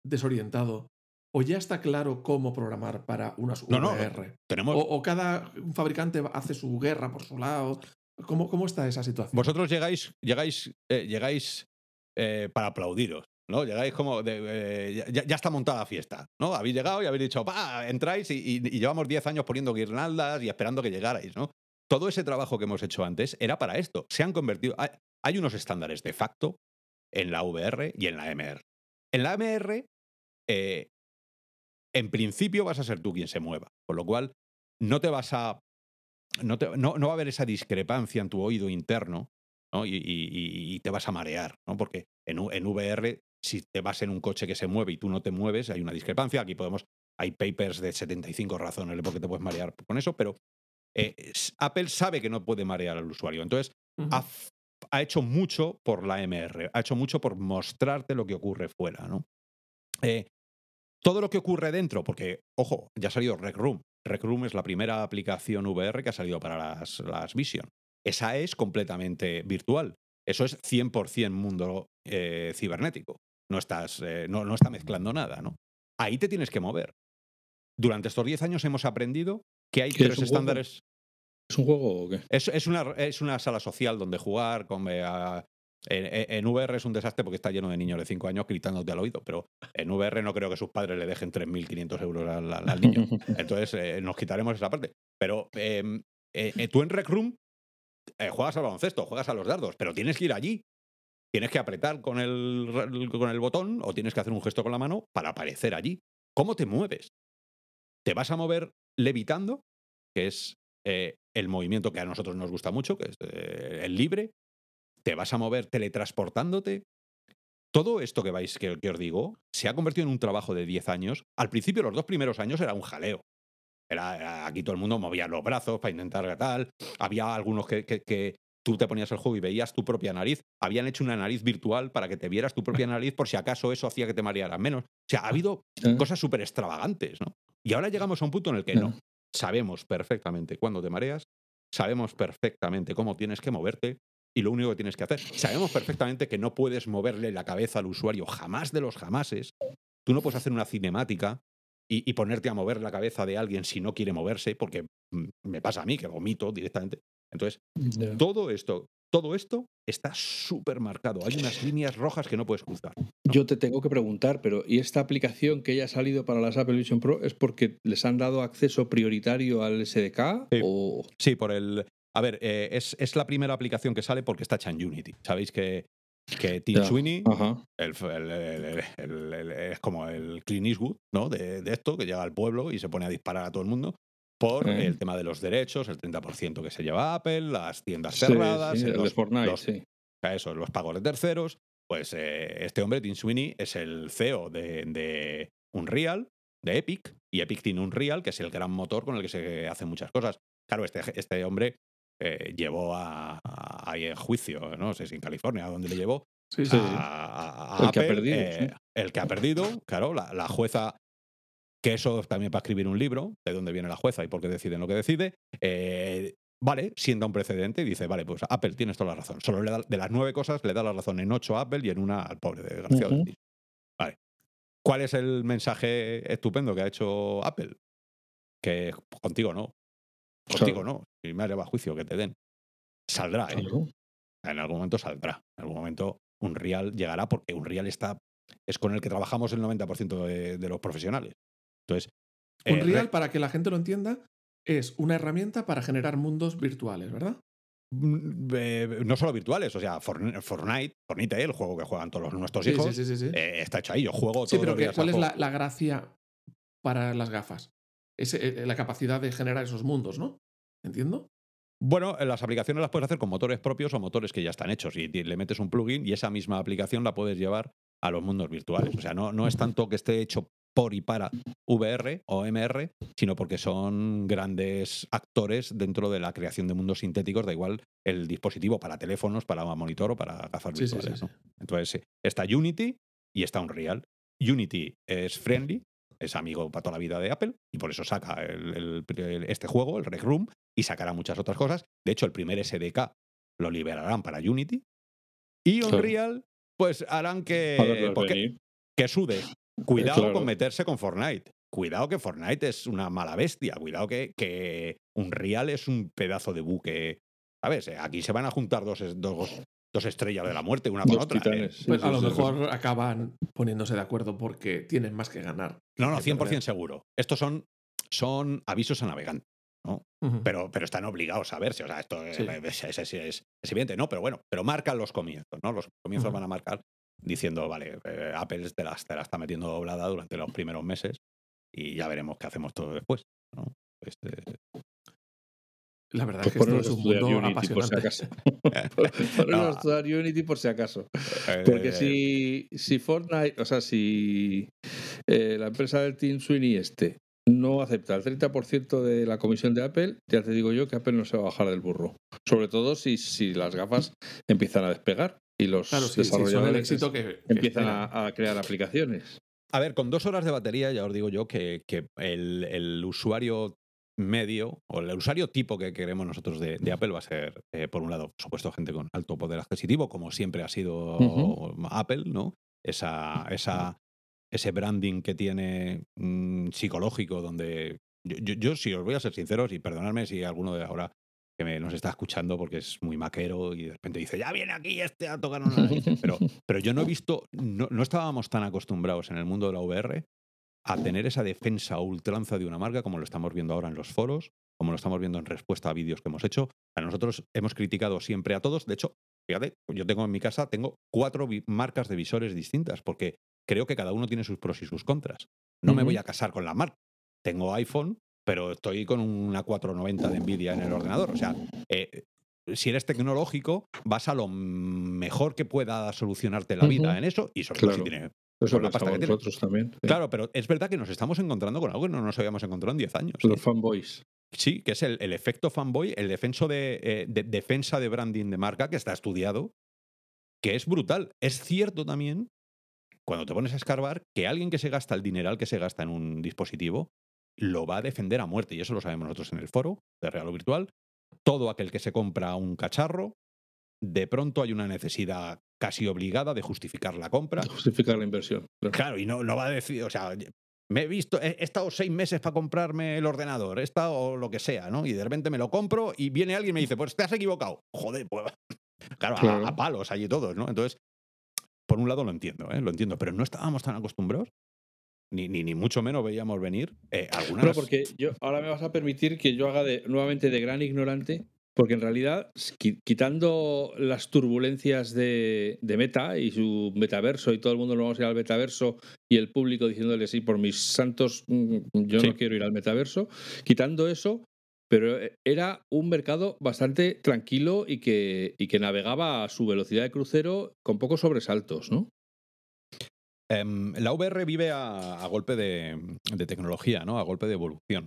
desorientado? ¿O ya está claro cómo programar para unas No, no, VR? tenemos, O, o cada fabricante hace su guerra por su lado. ¿Cómo, cómo está esa situación? vosotros llegáis, llegáis, eh, llegáis eh, para aplaudiros. ¿no? Llegáis como de, eh, ya, ya está montada la fiesta, ¿no? Habéis llegado y habéis dicho, pa, entráis y, y- y llevamos 10 años poniendo guirnaldas y esperando que llegarais, ¿no? Todo ese trabajo que hemos hecho antes era para esto. Se han convertido. Hay, hay unos estándares de facto en la VR y en la MR. En la MR, eh, en principio vas a ser tú quien se mueva, con lo cual no te vas a. No, te- no- no va a haber esa discrepancia en tu oído interno ¿no? y, y- y- y te vas a marear, ¿no? porque en, en VR, si te vas en un coche que se mueve y tú no te mueves, hay una discrepancia. Aquí podemos. Hay papers de 75 razones por qué te puedes marear con eso, pero eh, Apple sabe que no puede marear al usuario. Entonces, ha, ha hecho mucho por la MR, ha hecho mucho por mostrarte lo que ocurre fuera, ¿no? Eh, todo lo que ocurre dentro, porque, ojo, ya ha salido Rec Room. Rec Room es la primera aplicación VR que ha salido para las, las Vision. Esa es completamente virtual. Eso es 100% mundo eh, cibernético. No, estás, eh, no, no está mezclando nada, ¿no? Ahí te tienes que mover. Durante estos 10 años hemos aprendido que hay ¿Qué es tres juego? estándares. ¿Es un juego o qué? Es, es una, es una sala social donde jugar. Con, eh, a- en, en VR es un desastre porque está lleno de niños de 5 años gritándote al oído, pero en VR no creo que sus padres le dejen 3.500 euros al, niño. Entonces eh, nos quitaremos esa parte. Pero eh, eh, eh, tú en Rec Room juegas al baloncesto, juegas a los dardos, pero tienes que ir allí. Tienes que apretar con el, con el botón o tienes que hacer un gesto con la mano para aparecer allí. ¿Cómo te mueves? ¿Te vas a mover levitando? Que es el movimiento que a nosotros nos gusta mucho, que es el libre. ¿Te vas a mover teletransportándote? Todo esto que vais, que, que os digo, se ha convertido en un trabajo de 10 años. Al principio, los dos primeros años era un jaleo. Era, era- aquí todo el mundo movía los brazos para intentar tal. Había algunos que, que- que tú te ponías el juego y veías tu propia nariz. Habían hecho una nariz virtual para que te vieras tu propia nariz por si acaso eso hacía que te marearas menos. O sea, ha habido cosas súper extravagantes, ¿no? Y ahora llegamos a un punto en el que no. Ya. Sabemos perfectamente cuándo te mareas, sabemos perfectamente cómo tienes que moverte y lo único que tienes que hacer. Sabemos perfectamente que no puedes moverle la cabeza al usuario jamás de los jamases. Tú no puedes hacer una cinemática y, y ponerte a mover la cabeza de alguien si no quiere moverse, porque me pasa a mí que vomito directamente. Entonces, todo esto, todo esto está súper marcado. Hay unas líneas rojas que no puedes cruzar. Yo te tengo que preguntar, pero ¿y esta aplicación que ya ha salido para las Apple Vision Pro es porque les han dado acceso prioritario al SDK? Sí. O... Sí, por el. A ver, eh, es, es la primera aplicación que sale porque está hecha en Unity. Sabéis que, que Tim. Sweeney el- el- el- es como el Clint Eastwood ¿no? de, de esto, que llega al pueblo y se pone a disparar a todo el mundo por el tema de los derechos, el 30% que se lleva Apple, las tiendas Sí, cerradas, sí, eh, el de los, Fortnite, los- sí. eso, los pagos de terceros. Pues eh, este hombre, Tim Sweeney, es el CEO de, de Unreal, de Epic, y Epic tiene Unreal, que es el gran motor con el que se hacen muchas cosas. Claro, este, este hombre eh, llevó a, a- en juicio, no sé si en California, donde le llevó, Sí, sí, a, a- a El que ha Apple, perdido, eh, sí. El que ha perdido, claro, la, la jueza, que eso también para escribir un libro, de dónde viene la jueza y por qué deciden lo que decide, eh, vale, sienta un precedente y dice, vale, pues Apple tienes toda la razón. Solo le da, de las nueve cosas le da la razón en ocho a Apple y en una al pobre desgraciado. Steve. Vale. ¿Cuál es el mensaje estupendo que ha hecho Apple? Que contigo no. Contigo Claro. no. Has llevado a juicio, que te den. Saldrá, ¿eh? Claro. En algún momento saldrá. En algún momento Unreal llegará porque Unreal está, es con el que trabajamos el 90% de, de los profesionales. Entonces, eh, Unreal, re- para que la gente lo entienda, es una herramienta para generar mundos virtuales, ¿verdad? mm, eh, no solo virtuales, o sea, Fortnite, Fortnite, el juego que juegan todos nuestros Sí, hijos, sí, sí, sí. sí. eh, está hecho ahí. Yo juego Sí, todos pero los que- días ¿cuál es la, gracia para las gafas? Es eh, la capacidad de generar esos mundos, ¿no? ¿Entiendo? Bueno, eh, las aplicaciones las puedes hacer con motores propios o motores que ya están hechos. Y le metes un plugin y esa misma aplicación la puedes llevar a los mundos virtuales. O sea, no, no es tanto que esté hecho por y para VR o MR, sino porque son grandes actores dentro de la creación de mundos sintéticos, da igual el dispositivo para teléfonos, para monitor o para gafas Sí, sí, virtuales. sí, ¿no? Entonces, está Unity y está Unreal. Unity es friendly, es amigo para toda la vida de Apple y por eso saca el- el- el- este juego, el Rec Room, y sacará muchas otras cosas. De hecho, el primer SDK lo liberarán para Unity. Y. Unreal, pues harán que, pues que, sude. Cuidado Claro. con meterse con Fortnite. Cuidado que Fortnite es una mala bestia. Cuidado que, que Unreal es un pedazo de buque. ¿Sabes? Aquí se van a juntar dos, dos, dos estrellas de la muerte, una con otra. ¿eh? sí, Pues sí, a lo sí, sí. mejor acaban poniéndose de acuerdo porque tienen más que ganar. No, no, que 100% perder. seguro. Estos son, son avisos a navegantes. Pero, pero están obligados a verse. O sea, esto es, Sí. es- es- es- es- es evidente, ¿no? Pero bueno, pero marcan los comienzos, ¿no? Los comienzos van a marcar diciendo, vale, eh, Apple te la, te la está metiendo doblada durante los primeros meses y ya veremos qué hacemos todo después, ¿no? Este, La verdad Pues es que esto ponernos es un mundo Unity por si acaso. Ponernos No. a estudiar Unity por si acaso. Porque eh, si, si Fortnite, o sea, si eh, la empresa del Team Sweeney este no acepta el 30% de la comisión de Apple, ya te digo yo que Apple no se va a bajar del burro. Sobre todo si, si las gafas empiezan a despegar y los Claro, sí, sí, son el desarrolladores éxito que, que empiezan a, a crear aplicaciones. A ver, con dos horas de batería, ya os digo yo que, que el, el usuario medio o el usuario tipo que queremos nosotros de, de Apple va a ser, eh, por un lado, por supuesto, gente con alto poder adquisitivo, como siempre ha sido. Apple, ¿no? Esa, esa, ese branding que tiene mm, psicológico, donde yo, yo, yo, si os voy a ser sinceros, y perdonadme si alguno de ahora que me, nos está escuchando porque es muy maquero y de repente dice, ya viene aquí este a tocar una nariz", pero, pero yo no he visto, no, no estábamos tan acostumbrados en el mundo de la VR a tener esa defensa ultranza de una marca como lo estamos viendo ahora en los foros, como lo estamos viendo en respuesta a vídeos que hemos hecho. A nosotros hemos criticado siempre a todos. De hecho, fíjate, yo tengo en mi casa, tengo cuatro marcas de visores distintas, porque creo que cada uno tiene sus pros y sus contras. No me voy a casar con la marca. Tengo iPhone, pero estoy con una 490 de Nvidia en el ordenador. O sea, eh, si eres tecnológico, vas a lo mejor que pueda solucionarte la vida en eso y sobre todo si Claro. tiene Eso Con la pasta que tiene. nosotros también. sí. Claro, pero es verdad que nos estamos encontrando con algo que no nos habíamos encontrado en 10 años. Los ¿eh? fanboys. Sí, que es el, el efecto fanboy, el defenso de, eh, de- defensa de branding de marca que está estudiado, que es brutal. Es cierto también, cuando te pones a escarbar, que alguien que se gasta el dineral que se gasta en un dispositivo lo va a defender a muerte. Y eso lo sabemos nosotros en el foro de Real o Virtual. Todo aquel que se compra un cacharro, de pronto hay una necesidad casi obligada de justificar la compra. Justificar la inversión. claro. Claro, y no, no va a decir, o sea, me he visto, he, estado seis meses para comprarme el ordenador, he estado o lo que sea, ¿no? Y de repente me lo compro y viene alguien y me dice, pues te has equivocado. Joder, pues. Claro, a- Claro. A, palos allí todos, ¿no? Entonces, por un lado lo entiendo, ¿eh? Lo entiendo, pero no estábamos tan acostumbrados, ni, ni, ni mucho menos veíamos venir eh, algunas. Porque yo ahora me vas a permitir que yo haga de, nuevamente de gran ignorante, porque en realidad, qui- quitando las turbulencias de, de Meta y su metaverso, y todo el mundo lo vamos a ir al metaverso, y el público diciéndole sí, por mis santos, mm, yo Sí. no quiero ir al metaverso, quitando eso, pero eh, era un mercado bastante tranquilo y que, y que navegaba a su velocidad de crucero con pocos sobresaltos, ¿no? Em, la VR vive a, golpe de, tecnología, ¿no? A golpe de evolución.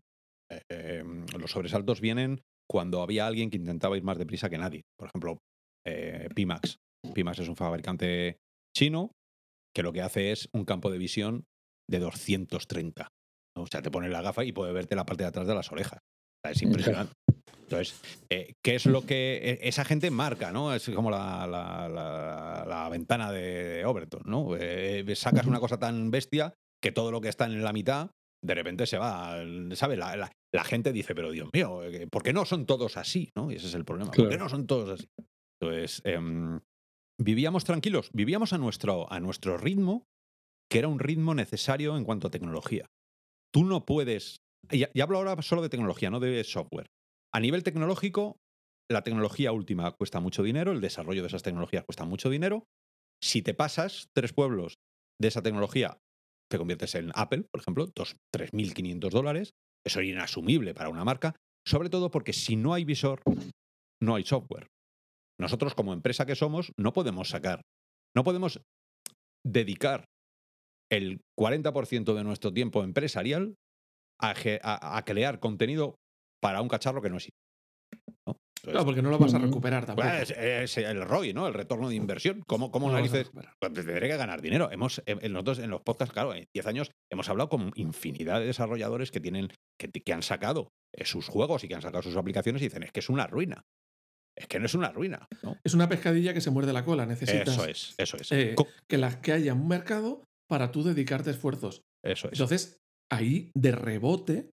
Eh, em, los sobresaltos vienen cuando había alguien que intentaba ir más deprisa que nadie. Por ejemplo, eh, Pimax. Pimax es un fabricante chino que lo que hace es un campo de visión de 230. ¿no? O sea, te pones la gafa y puede verte la parte de atrás de las orejas. Es impresionante. Entonces, eh, ¿qué es lo que eh, esa gente marca, no? Es como la, la- la- la ventana de Overton, ¿no? Eh, sacas una cosa tan bestia que todo lo que está en la mitad de repente se va, ¿sabes? La, la- la gente dice, pero Dios mío, eh, ¿por qué no son todos así? ¿no? Y ese es el problema. ¿Por qué Claro. no son todos así? Entonces, em, vivíamos tranquilos, vivíamos a nuestro, a nuestro ritmo, que era un ritmo necesario en cuanto a tecnología. Tú no puedes. Y, hablo ahora solo de tecnología, no de software. A nivel tecnológico, la tecnología última cuesta mucho dinero, el desarrollo de esas tecnologías cuesta mucho dinero. Si te pasas tres pueblos de esa tecnología, te conviertes en Apple, por ejemplo, dos, 3.500 dólares. Eso es inasumible para una marca, sobre todo porque si no hay visor, no hay software. Nosotros como empresa que somos, no podemos sacar, no podemos dedicar el 40% de nuestro tiempo empresarial a, ge- a- a crear contenido para un cacharro que no existe. ¿no? Entonces, Claro, porque no lo vas a recuperar tampoco. pues, es el ROI, ¿no? El retorno de inversión. ¿Cómo, cómo No narices? recuperar. Pues tendré que ganar dinero. Hemos, en, en nosotros, en los podcasts, claro, en 10 años hemos hablado con infinidad de desarrolladores que tienen, que, que han sacado eh, sus juegos y que han sacado sus aplicaciones y dicen, es que es una ruina. Es que no es una ruina. ¿no? Es una pescadilla que se muerde la cola. Necesitas Eso es, eso es. eh, que, la- que haya un mercado para tú dedicarte esfuerzos. eso es. Entonces, ahí de rebote,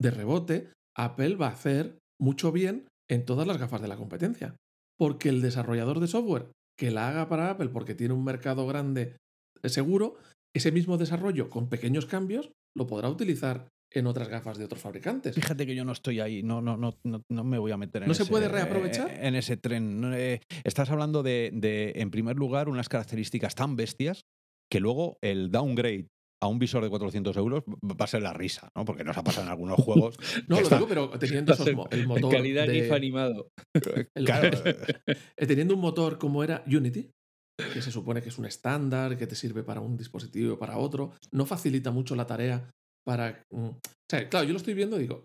de rebote, Apple va a hacer mucho bien en todas las gafas de la competencia. Porque el desarrollador de software que la haga para Apple porque tiene un mercado grande eh, seguro, ese mismo desarrollo con pequeños cambios lo podrá utilizar en otras gafas de otros fabricantes. Fíjate que yo no estoy ahí, no, no, no, no, me voy a meter en ¿No se puede reaprovechar? En ese tren. Eh, Estás hablando de, de, en primer lugar, unas características tan bestias que luego el downgrade a un visor de 400 euros va a ser la risa, ¿no? Porque nos ha pasado en algunos juegos. No, lo digo, pero teniendo esos el motor calidad de- GIF animado. el- Claro, eh, teniendo un motor como era Unity, que se supone que es un estándar, que te sirve para un dispositivo y para otro, no facilita mucho la tarea para... mm, O sea, claro, yo lo estoy viendo y digo,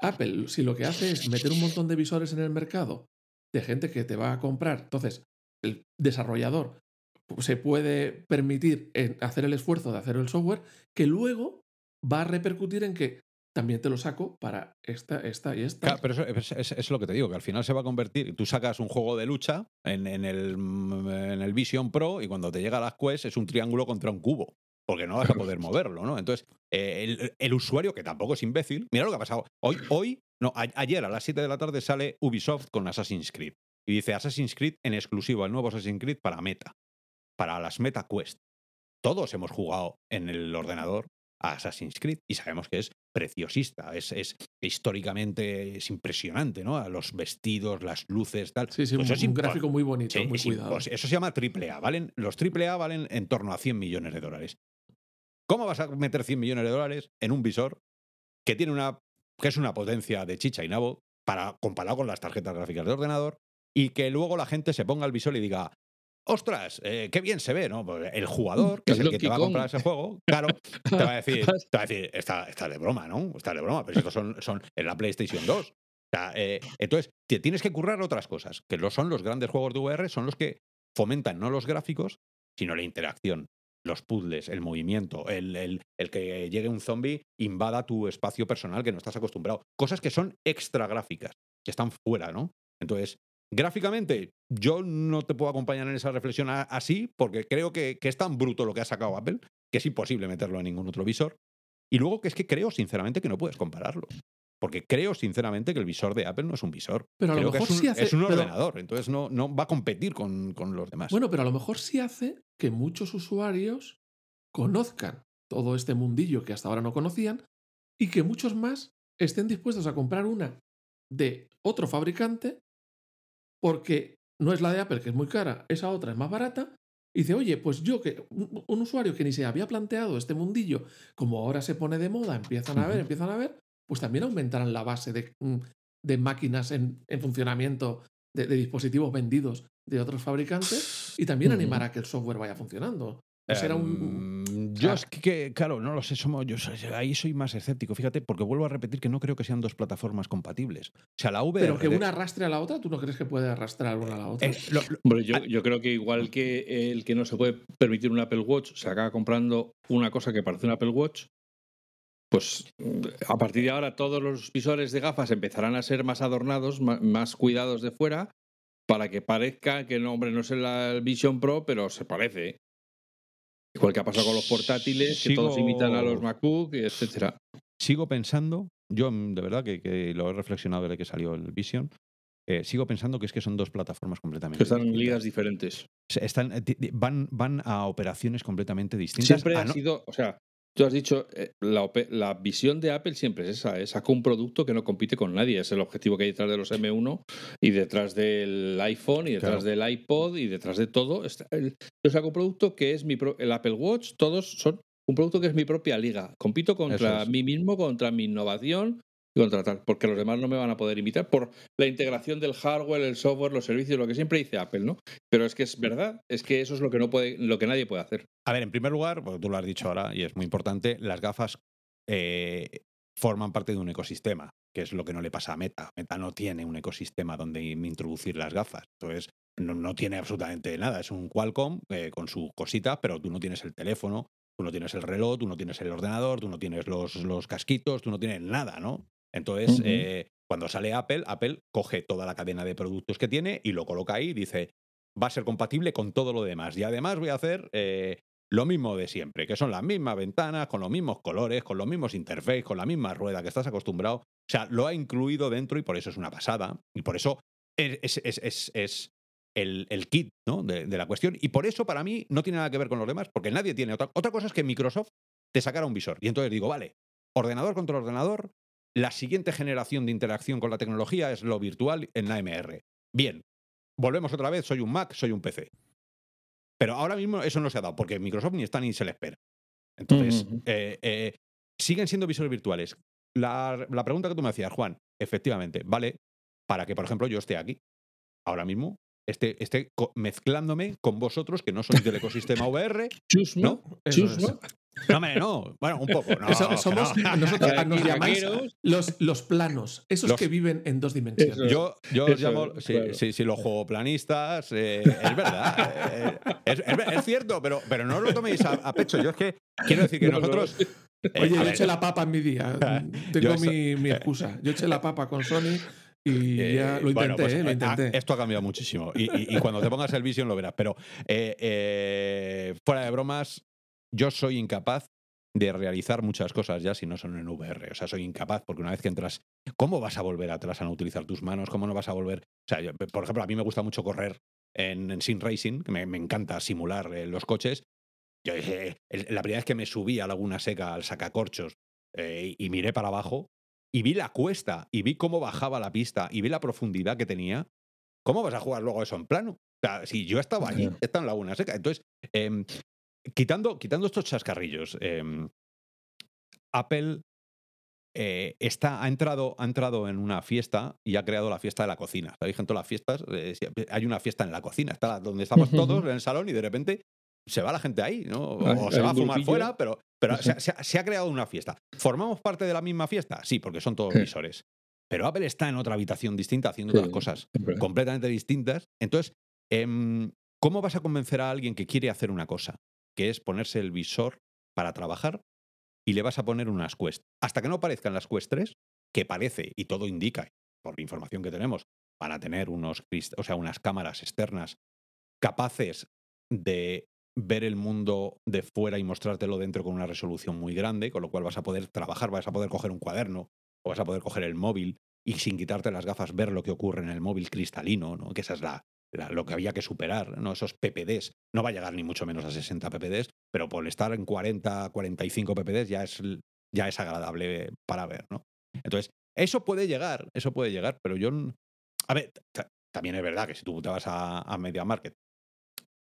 Apple, si lo que hace es meter un montón de visores en el mercado de gente que te va a comprar, entonces el desarrollador se puede permitir hacer el esfuerzo de hacer el software que luego va a repercutir en que también te lo saco para esta, esta y esta. Claro, pero eso, es, es- es lo que te digo, que al final se va a convertir. Tú sacas un juego de lucha en, en el, mm, en el Vision Pro y cuando te llega a las Quest es un triángulo contra un cubo. Porque no vas a poder moverlo, ¿no? Entonces, eh, el, el usuario, que tampoco es imbécil, mira lo que ha pasado. Hoy, hoy, no, a- ayer a las 7 de la tarde sale Ubisoft con Assassin's Creed. Y dice Assassin's Creed en exclusivo, el nuevo Assassin's Creed para Meta. Para las Meta Quest. Todos hemos jugado en el ordenador a Assassin's Creed y sabemos que es preciosista, es, es históricamente es impresionante, ¿no? A Los vestidos, las luces, tal. Sí, sí, Pues un, es un gráfico muy bonito, Sí, muy cuidado. impos- Eso se llama triple A, ¿valen? Los triple A valen en torno a 100 millones de dólares. ¿Cómo vas a meter 100 millones de dólares en un visor que tiene una que es una potencia de chicha y nabo para comparado con las tarjetas gráficas de ordenador y que luego la gente se ponga al visor y diga ostras, eh, qué bien se ve, ¿no? Pues el jugador, que es el que te va a comprar ese juego, claro, te va a decir, te va a decir, está, está de broma, ¿no? Está de broma, pero estos son, son en la PlayStation 2. O sea, eh, entonces, te tienes que currar otras cosas, que lo son los grandes juegos de VR, son los que fomentan no los gráficos, sino la interacción, los puzzles, el movimiento, el, el- el que llegue un zombie, invada tu espacio personal que no estás acostumbrado. Cosas que son extra gráficas, que están fuera, ¿no? Entonces, gráficamente, yo no te puedo acompañar en esa reflexión así, porque creo que, que es tan bruto lo que ha sacado Apple, que es imposible meterlo en ningún otro visor. Y luego que es que creo, sinceramente, que no puedes compararlo. Porque creo, sinceramente, que el visor de Apple no es un visor. Pero a lo Creo que mejor es un, sí hace- es un pero- ordenador, entonces no, no va a competir con, con los demás. Bueno, pero a lo mejor sí hace que muchos usuarios conozcan todo este mundillo que hasta ahora no conocían y que muchos más estén dispuestos a comprar una de otro fabricante porque no es la de Apple, que es muy cara, esa otra es más barata. Y dice, oye, pues yo que un, un usuario que ni se había planteado este mundillo, como ahora se pone de moda, empiezan a ver, empiezan a ver, pues también aumentarán la base de, mm, de máquinas en, en funcionamiento, de, de dispositivos vendidos de otros fabricantes y también animará a que el software vaya funcionando. Será un, yo Ah. es que, claro, no lo sé, somos, yo ahí soy más escéptico, fíjate, porque vuelvo a repetir que no creo que sean dos plataformas compatibles. O sea, la VR... pero que una arrastre a la otra, ¿tú no crees que puede arrastrar una a la otra? eh, lo- lo- Hombre, yo, yo creo que igual que el que no se puede permitir un Apple Watch se acaba comprando una cosa que parece un Apple Watch, pues mm, a partir de ahora todos los visores de gafas empezarán a ser más adornados, más cuidados de fuera, para que parezca que no, hombre, no es el el Vision Pro, pero se parece. Igual que ha pasado con los portátiles, que todos imitan a los MacBook, etcétera. sigo pensando, yo mm, de verdad que, que lo he reflexionado desde que salió el Vision, eh, sigo pensando que es que son dos plataformas completamente Que están en ligas diferentes. Están, eh, van, van a operaciones completamente distintas. Siempre a ha no- sido, o sea, tú has dicho, eh, la, visión de Apple siempre es esa, es saca un producto que no compite con nadie, es el objetivo que hay detrás de los M1 y detrás del iPhone y detrás Claro. del iPod y detrás de todo. está el- yo saco un producto que es mi pro- el Apple Watch, todos son un producto que es mi propia liga. Compito contra es. mí mismo, contra mi innovación y contratar, porque los demás no me van a poder imitar por la integración del hardware, el software, los servicios, lo que siempre dice Apple, ¿no? Pero es que es verdad, es que eso es lo que no puede, lo que nadie puede hacer. A ver, en primer lugar, porque tú lo has dicho ahora y es muy importante, las gafas eh, forman parte de un ecosistema, que es lo que no le pasa a Meta. Meta no tiene un ecosistema donde introducir las gafas. Entonces, no, tiene absolutamente nada. Es un Qualcomm eh, con su cosita, pero tú no tienes el teléfono, tú no tienes el reloj, tú no tienes el ordenador, tú no tienes los, los casquitos, tú no tienes nada, ¿no? Entonces, eh, cuando sale Apple, Apple coge toda la cadena de productos que tiene y lo coloca ahí y dice, va a ser compatible con todo lo demás. Y además voy a hacer eh, lo mismo de siempre, que son las mismas ventanas, con los mismos colores, con los mismos interfaces, con la misma rueda que estás acostumbrado. O sea, lo ha incluido dentro y por eso es una pasada. Y por eso es, es, el, kit ¿no? de, la cuestión. Y por eso para mí no tiene nada que ver con los demás, porque nadie tiene otra. Otra cosa es que Microsoft te sacara un visor. Y entonces digo, vale, ordenador contra ordenador, la siguiente generación de interacción con la tecnología es lo virtual en la MR. Bien, volvemos otra vez, soy un Mac, soy un PC. Pero ahora mismo eso no se ha dado, porque Microsoft ni está ni se le espera. Entonces, eh, eh, siguen siendo visores virtuales. La, la, pregunta que tú me hacías, Juan, efectivamente, vale para que, por ejemplo, yo esté aquí, ahora mismo, esté, esté mezclándome con vosotros que no sois del ecosistema VR. ¿no? ¿no? No, hombre, no. Bueno, un poco. No, somos, Nosotros nos llamáis los, los planos, esos que viven en dos dimensiones. Yo, yo os llamo, si, si, los juego planistas, eh, es verdad. Eh, es, es, cierto, pero, pero no lo toméis a, pecho. Yo es que quiero decir que nosotros. Eh, Oye, yo eché la papa en mi día. Tengo mi, mi, excusa. Yo eché la papa con Sony y ya lo intenté, pues, lo intenté. esto ha cambiado muchísimo. Y, y, cuando te pongas el Vision lo verás. Pero fuera de bromas, yo soy incapaz de realizar muchas cosas ya si no son en VR. O sea, soy incapaz porque una vez que entras, ¿cómo vas a volver atrás a no utilizar tus manos? ¿Cómo no vas a volver? O sea, por ejemplo, a mí me gusta mucho correr en, Sim Racing, que me, encanta simular eh, los coches. Yo, eh, la primera vez que me subí a Laguna Seca, al sacacorchos, eh, y miré para abajo, y vi la cuesta, y vi cómo bajaba la pista, y vi la profundidad que tenía, ¿cómo vas a jugar luego eso en plano? O sea, si yo estaba allí, está en Laguna Seca. Entonces, em, quitando, quitando estos chascarrillos, em, Apple eh, está, ha, entrado, ha entrado en una fiesta y ha creado la fiesta de la cocina. ¿Sabéis? En todas las fiestas eh, hay una fiesta en la cocina, está donde estamos todos en el salón y de repente se va la gente ahí, ¿no? O se va a fumar fuera, pero, pero se, ha creado una fiesta. ¿Formamos parte de la misma fiesta? Sí, porque son todos visores. Pero Apple está en otra habitación distinta haciendo otras cosas completamente distintas. Entonces, em, ¿cómo vas a convencer a alguien que quiere hacer una cosa? Que es ponerse el visor para trabajar y le vas a poner unas Quest. Hasta que no aparezcan las Quest 3, que parece, y todo indica, por la información que tenemos, van a tener unos, o sea, unas cámaras externas capaces de ver el mundo de fuera y mostrártelo dentro con una resolución muy grande, con lo cual vas a poder trabajar, vas a poder coger un cuaderno o vas a poder coger el móvil y sin quitarte las gafas ver lo que ocurre en el móvil cristalino, ¿no? que esa es la, lo que había que superar, ¿no? esos PPDs. No va a llegar ni mucho menos a 60 PPDs, pero por estar en 40, 45 PPDs ya es, ya es agradable para ver. ¿no? Entonces, eso puede llegar, eso puede llegar, pero yo... A ver, también es verdad que si tú te vas a, Media Market,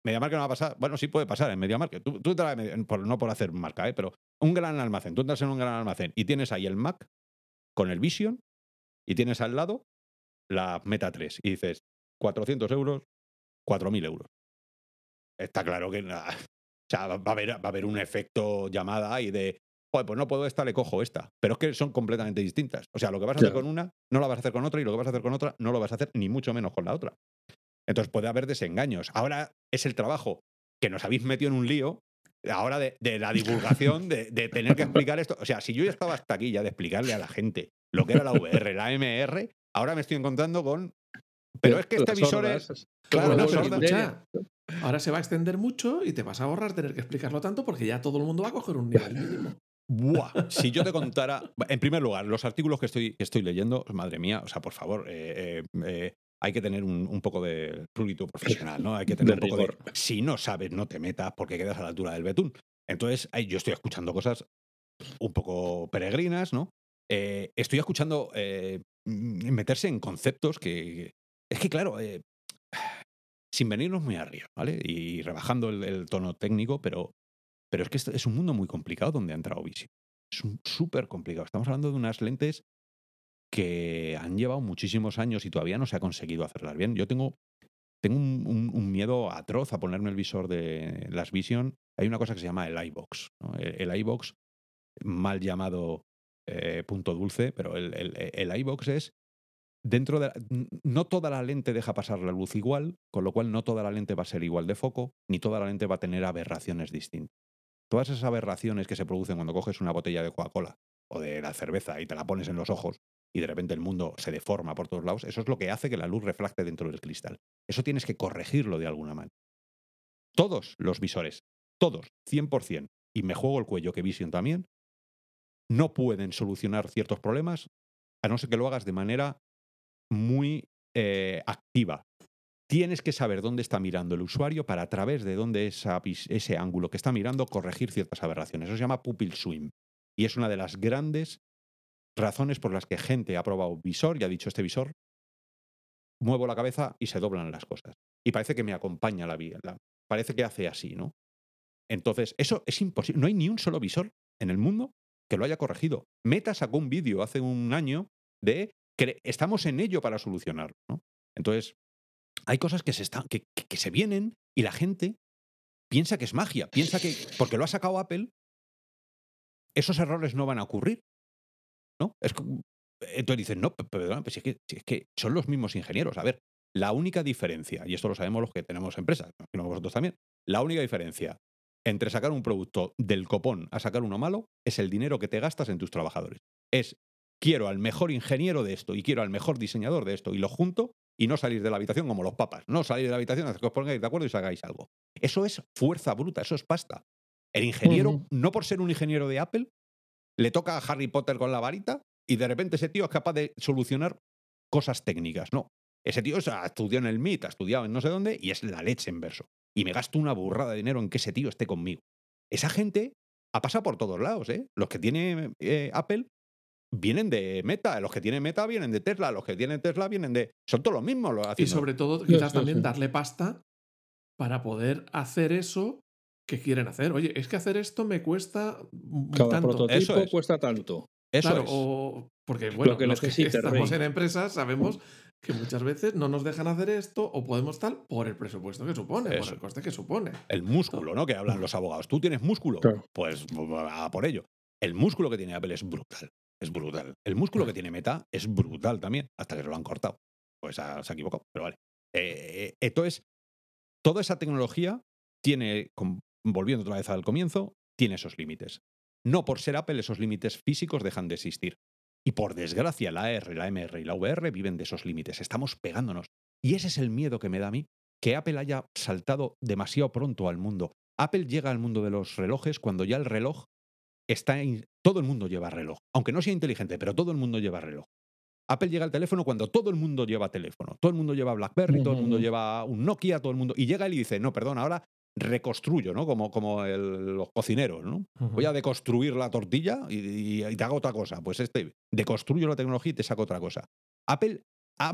Media Market no va a pasar, bueno, sí puede pasar en Media Market, tú, tú por, no por hacer marca, ¿eh? pero un gran almacén, tú entras en un gran almacén y tienes ahí el Mac con el Vision y tienes al lado la Meta 3 y dices, 400 euros, 4.000 euros. Está claro que va, a haber, va a haber un efecto llamada y de, pues no puedo esta, le cojo esta. Pero es que son completamente distintas. O sea, lo que vas a hacer con una, no lo vas a hacer con otra, y lo que vas a hacer con otra, no lo vas a hacer ni mucho menos con la otra. Entonces puede haber desengaños. Ahora es el trabajo que nos habéis metido en un lío, ahora de, la divulgación, de, de, tener que explicar esto. O sea, si yo ya estaba hasta aquí ya de explicarle a la gente lo que era la VR, la MR, ahora me estoy encontrando con pero es que este visor es. Claro, ahora se va a extender mucho y te vas a ahorrar tener que explicarlo tanto porque ya todo el mundo va a coger un nivel mínimo. Buah, si yo te contara, en primer lugar, los artículos que estoy, estoy leyendo, madre mía, o sea, por favor, eh, eh, eh, hay que tener un, poco de prurito profesional, ¿no? Hay que tener un poco de. Si no sabes, no te metas porque quedas a la altura del betún. Entonces, yo estoy escuchando cosas un poco peregrinas, ¿no? estoy escuchando meterse en conceptos que, es que, claro, eh, sin venirnos muy arriba, ¿vale? Y rebajando el, tono técnico, pero, pero es que es un mundo muy complicado donde ha entrado Vision. Es súper complicado. Estamos hablando de unas lentes que han llevado muchísimos años y todavía no se ha conseguido hacerlas bien. Yo tengo, tengo un, miedo atroz a ponerme el visor de las Vision. Hay una cosa que se llama el iBox. El, el iBox, mal llamado eh, punto dulce, pero el, el, el iBox es dentro de la- no toda la lente deja pasar la luz igual, con lo cual no toda la lente va a ser igual de foco, ni toda la lente va a tener aberraciones distintas. Todas esas aberraciones que se producen cuando coges una botella de Coca-Cola o de la cerveza y te la pones en los ojos y de repente el mundo se deforma por todos lados, eso es lo que hace que la luz refracte dentro del cristal. Eso tienes que corregirlo de alguna manera. Todos los visores, todos, 100%, y me juego el cuello que Vision también, no pueden solucionar ciertos problemas a no ser que lo hagas de manera muy eh, activa. Tienes que saber dónde está mirando el usuario para a través de dónde esa ese ángulo que está mirando corregir ciertas aberraciones. Eso se llama pupil swim. Y es una de las grandes razones por las que gente ha probado visor y ha dicho este visor, muevo la cabeza y se doblan las cosas. Y parece que me acompaña la vida. Parece que hace así, ¿no? Entonces, eso es imposible. No hay ni un solo visor en el mundo que lo haya corregido. Meta sacó un vídeo hace un año de estamos en ello para solucionarlo. ¿no? Entonces, hay cosas que se, están, que, se vienen y la gente piensa que es magia, piensa que porque lo ha sacado Apple, esos errores no van a ocurrir. ¿no? Es entonces dicen, no, pe- perdona, pues es, que, es que son los mismos ingenieros. A ver, la única diferencia, y esto lo sabemos los que tenemos empresas, que vosotros también, la única diferencia entre sacar un producto del copón a sacar uno malo es el dinero que te gastas en tus trabajadores. Es quiero al mejor ingeniero de esto y quiero al mejor diseñador de esto y lo junto y no salir de la habitación como los papas. No salir de la habitación hasta que os pongáis de acuerdo y hagáis algo. Eso es fuerza bruta, eso es pasta. El ingeniero, no por ser un ingeniero de Apple, le toca a Harry Potter con la varita y de repente ese tío es capaz de solucionar cosas técnicas. No. Ese tío se ha estudiado en el MIT, ha estudiado en no sé dónde y es la leche en verso. Y me gasto una burrada de dinero en que ese tío esté conmigo. Esa gente ha pasado por todos lados, ¿eh? Los que tiene eh, Apple vienen de Meta, los que tienen Meta vienen de Tesla, los que tienen Tesla vienen de... Son todos los mismos. Los Y sobre todo, quizás sí, también sí. darle pasta para poder hacer eso que quieren hacer. Oye, es que hacer esto me cuesta Cada tanto. prototipo Eso es. cuesta tanto. Eso claro, es. o porque bueno, que los que estamos en empresas sabemos que muchas veces no nos dejan hacer esto o podemos tal por el presupuesto que supone, Eso. por el coste que supone. El músculo, ¿no? Que hablan los abogados. ¿Tú tienes músculo? Claro. Pues a por ello. El músculo que tiene Apple es brutal. Es brutal. El músculo que tiene Meta es brutal también, hasta que se lo han cortado. Pues se ha equivocado, pero vale. Eh, eh, entonces, toda esa tecnología tiene, volviendo otra vez al comienzo, tiene esos límites. No por ser Apple, esos límites físicos dejan de existir. Y por desgracia, la AR, la MR y la VR viven de esos límites. Estamos pegándonos. Y ese es el miedo que me da a mí, que Apple haya saltado demasiado pronto al mundo. Apple llega al mundo de los relojes cuando ya el reloj está. Todo el mundo lleva reloj. Aunque no sea inteligente, pero todo el mundo lleva reloj. Apple llega al teléfono cuando todo el mundo lleva teléfono. Todo el mundo lleva BlackBerry, todo el mundo lleva un Nokia, todo el mundo... Y llega él y dice, no, perdón, ahora reconstruyo, ¿no? Como, como el- los cocineros, ¿no? Voy a deconstruir la tortilla y, y- y te hago otra cosa. Pues este, deconstruyo la tecnología y te saco otra cosa. Apple ha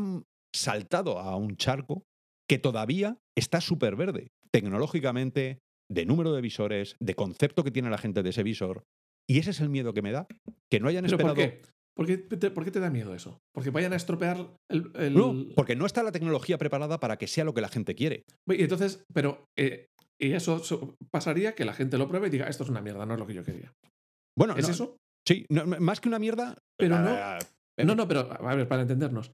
saltado a un charco que todavía está súper verde, tecnológicamente, de número de visores, de concepto que tiene la gente de ese visor. Y ese es el miedo que me da, que no hayan ¿Pero por esperado... qué? ¿Por qué, te, por qué te da miedo eso? ¿Porque vayan a estropear el...? el- No, porque no está la tecnología preparada para que sea lo que la gente quiere. Y entonces, pero... eh, y eso so- pasaría que la gente lo pruebe y diga, esto es una mierda, no es lo que yo quería. Bueno, ¿Es no, eso? Sí, no, más que una mierda. Pero no- ah, No, no, pero a ver, para entendernos.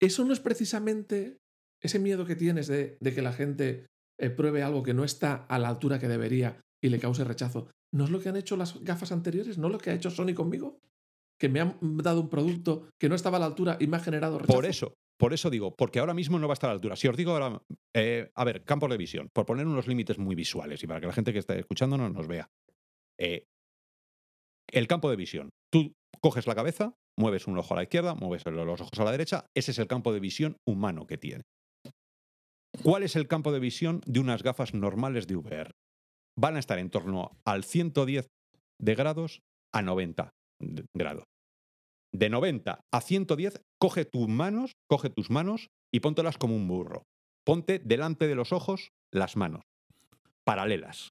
Eso no es precisamente ese miedo que tienes de, de que la gente eh, pruebe algo que no está a la altura que debería y le cause rechazo. ¿No es lo que han hecho las gafas anteriores? ¿No es lo que ha hecho Sony conmigo? Que me han dado un producto que no estaba a la altura y me ha generado rechazo. Por eso, por eso digo, porque ahora mismo no va a estar a la altura. Si os digo ahora, eh, a ver, campos de visión, por poner unos límites muy visuales y para que la gente que está escuchándonos nos vea. Eh, el campo de visión. Tú coges la cabeza, mueves un ojo a la izquierda, mueves los ojos a la derecha. Ese es el campo de visión humano que tiene. ¿Cuál es el campo de visión de unas gafas normales de VR? Van a estar en torno al 110 de grados a 90 de- grados. De 90 a 110, coge tus manos, coge tus manos y póntelas como un burro. Ponte delante de los ojos las manos, paralelas.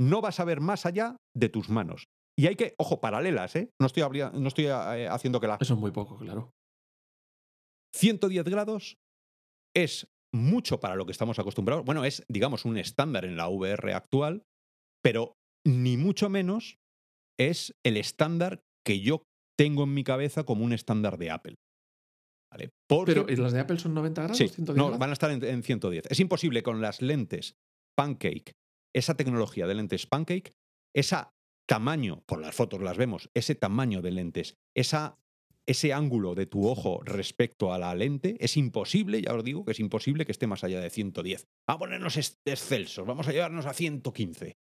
No vas a ver más allá de tus manos. Y hay que, ojo, paralelas, ¿eh? No estoy, no estoy eh, haciendo que la... Eso es muy poco, claro. 110 grados es mucho para lo que estamos acostumbrados. Bueno, es, digamos, un estándar en la VR actual, pero ni mucho menos es el estándar que yo tengo en mi cabeza como un estándar de Apple. ¿Vale? Porque- Pero ¿y las de Apple son 90 grados, Sí, 110 no, grados? van a estar en, en 110. Es imposible con las lentes Pancake, esa tecnología de lentes Pancake, ese tamaño, por las fotos las vemos, ese tamaño de lentes, esa, ese ángulo de tu ojo respecto a la lente, es imposible, ya os digo que es imposible que esté más allá de 110. Vamos a ponernos excelsos, vamos a llevarnos a 115.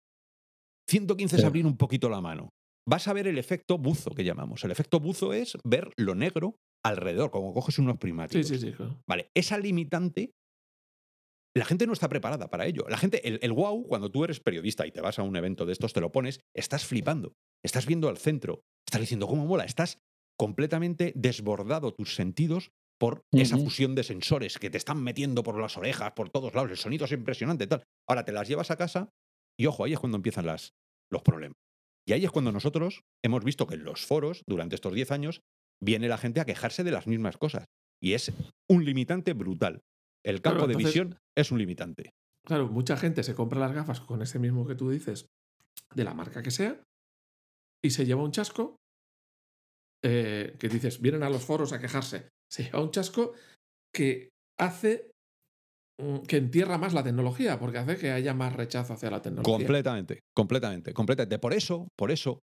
115 es abrir un poquito la mano. Vas a ver el efecto buzo que llamamos. El efecto buzo es ver lo negro alrededor, como coges unos Sí, prismáticos. sí, sí. claro. Vale, esa limitante, la gente no está preparada para ello. La gente, el, el wow, cuando tú eres periodista y te vas a un evento de estos, te lo pones, estás flipando, estás viendo al centro, estás diciendo, ¿cómo mola? Estás completamente desbordado tus sentidos por esa fusión de sensores que te están metiendo por las orejas, por todos lados, el sonido es impresionante, tal. Ahora te las llevas a casa y ojo, ahí es cuando empiezan las, los problemas. Y ahí es cuando nosotros hemos visto que en los foros, durante estos 10 años, viene la gente a quejarse de las mismas cosas. Y es un limitante brutal. El campo Claro, de visión es un limitante. Claro, mucha gente se compra las gafas con ese mismo que tú dices, de la marca que sea, y se lleva un chasco eh, que dices, vienen a los foros a quejarse. Se lleva un chasco que hace mm, que entierra más la tecnología, porque hace que haya más rechazo hacia la tecnología. Completamente, completamente, completamente. Por eso, por eso,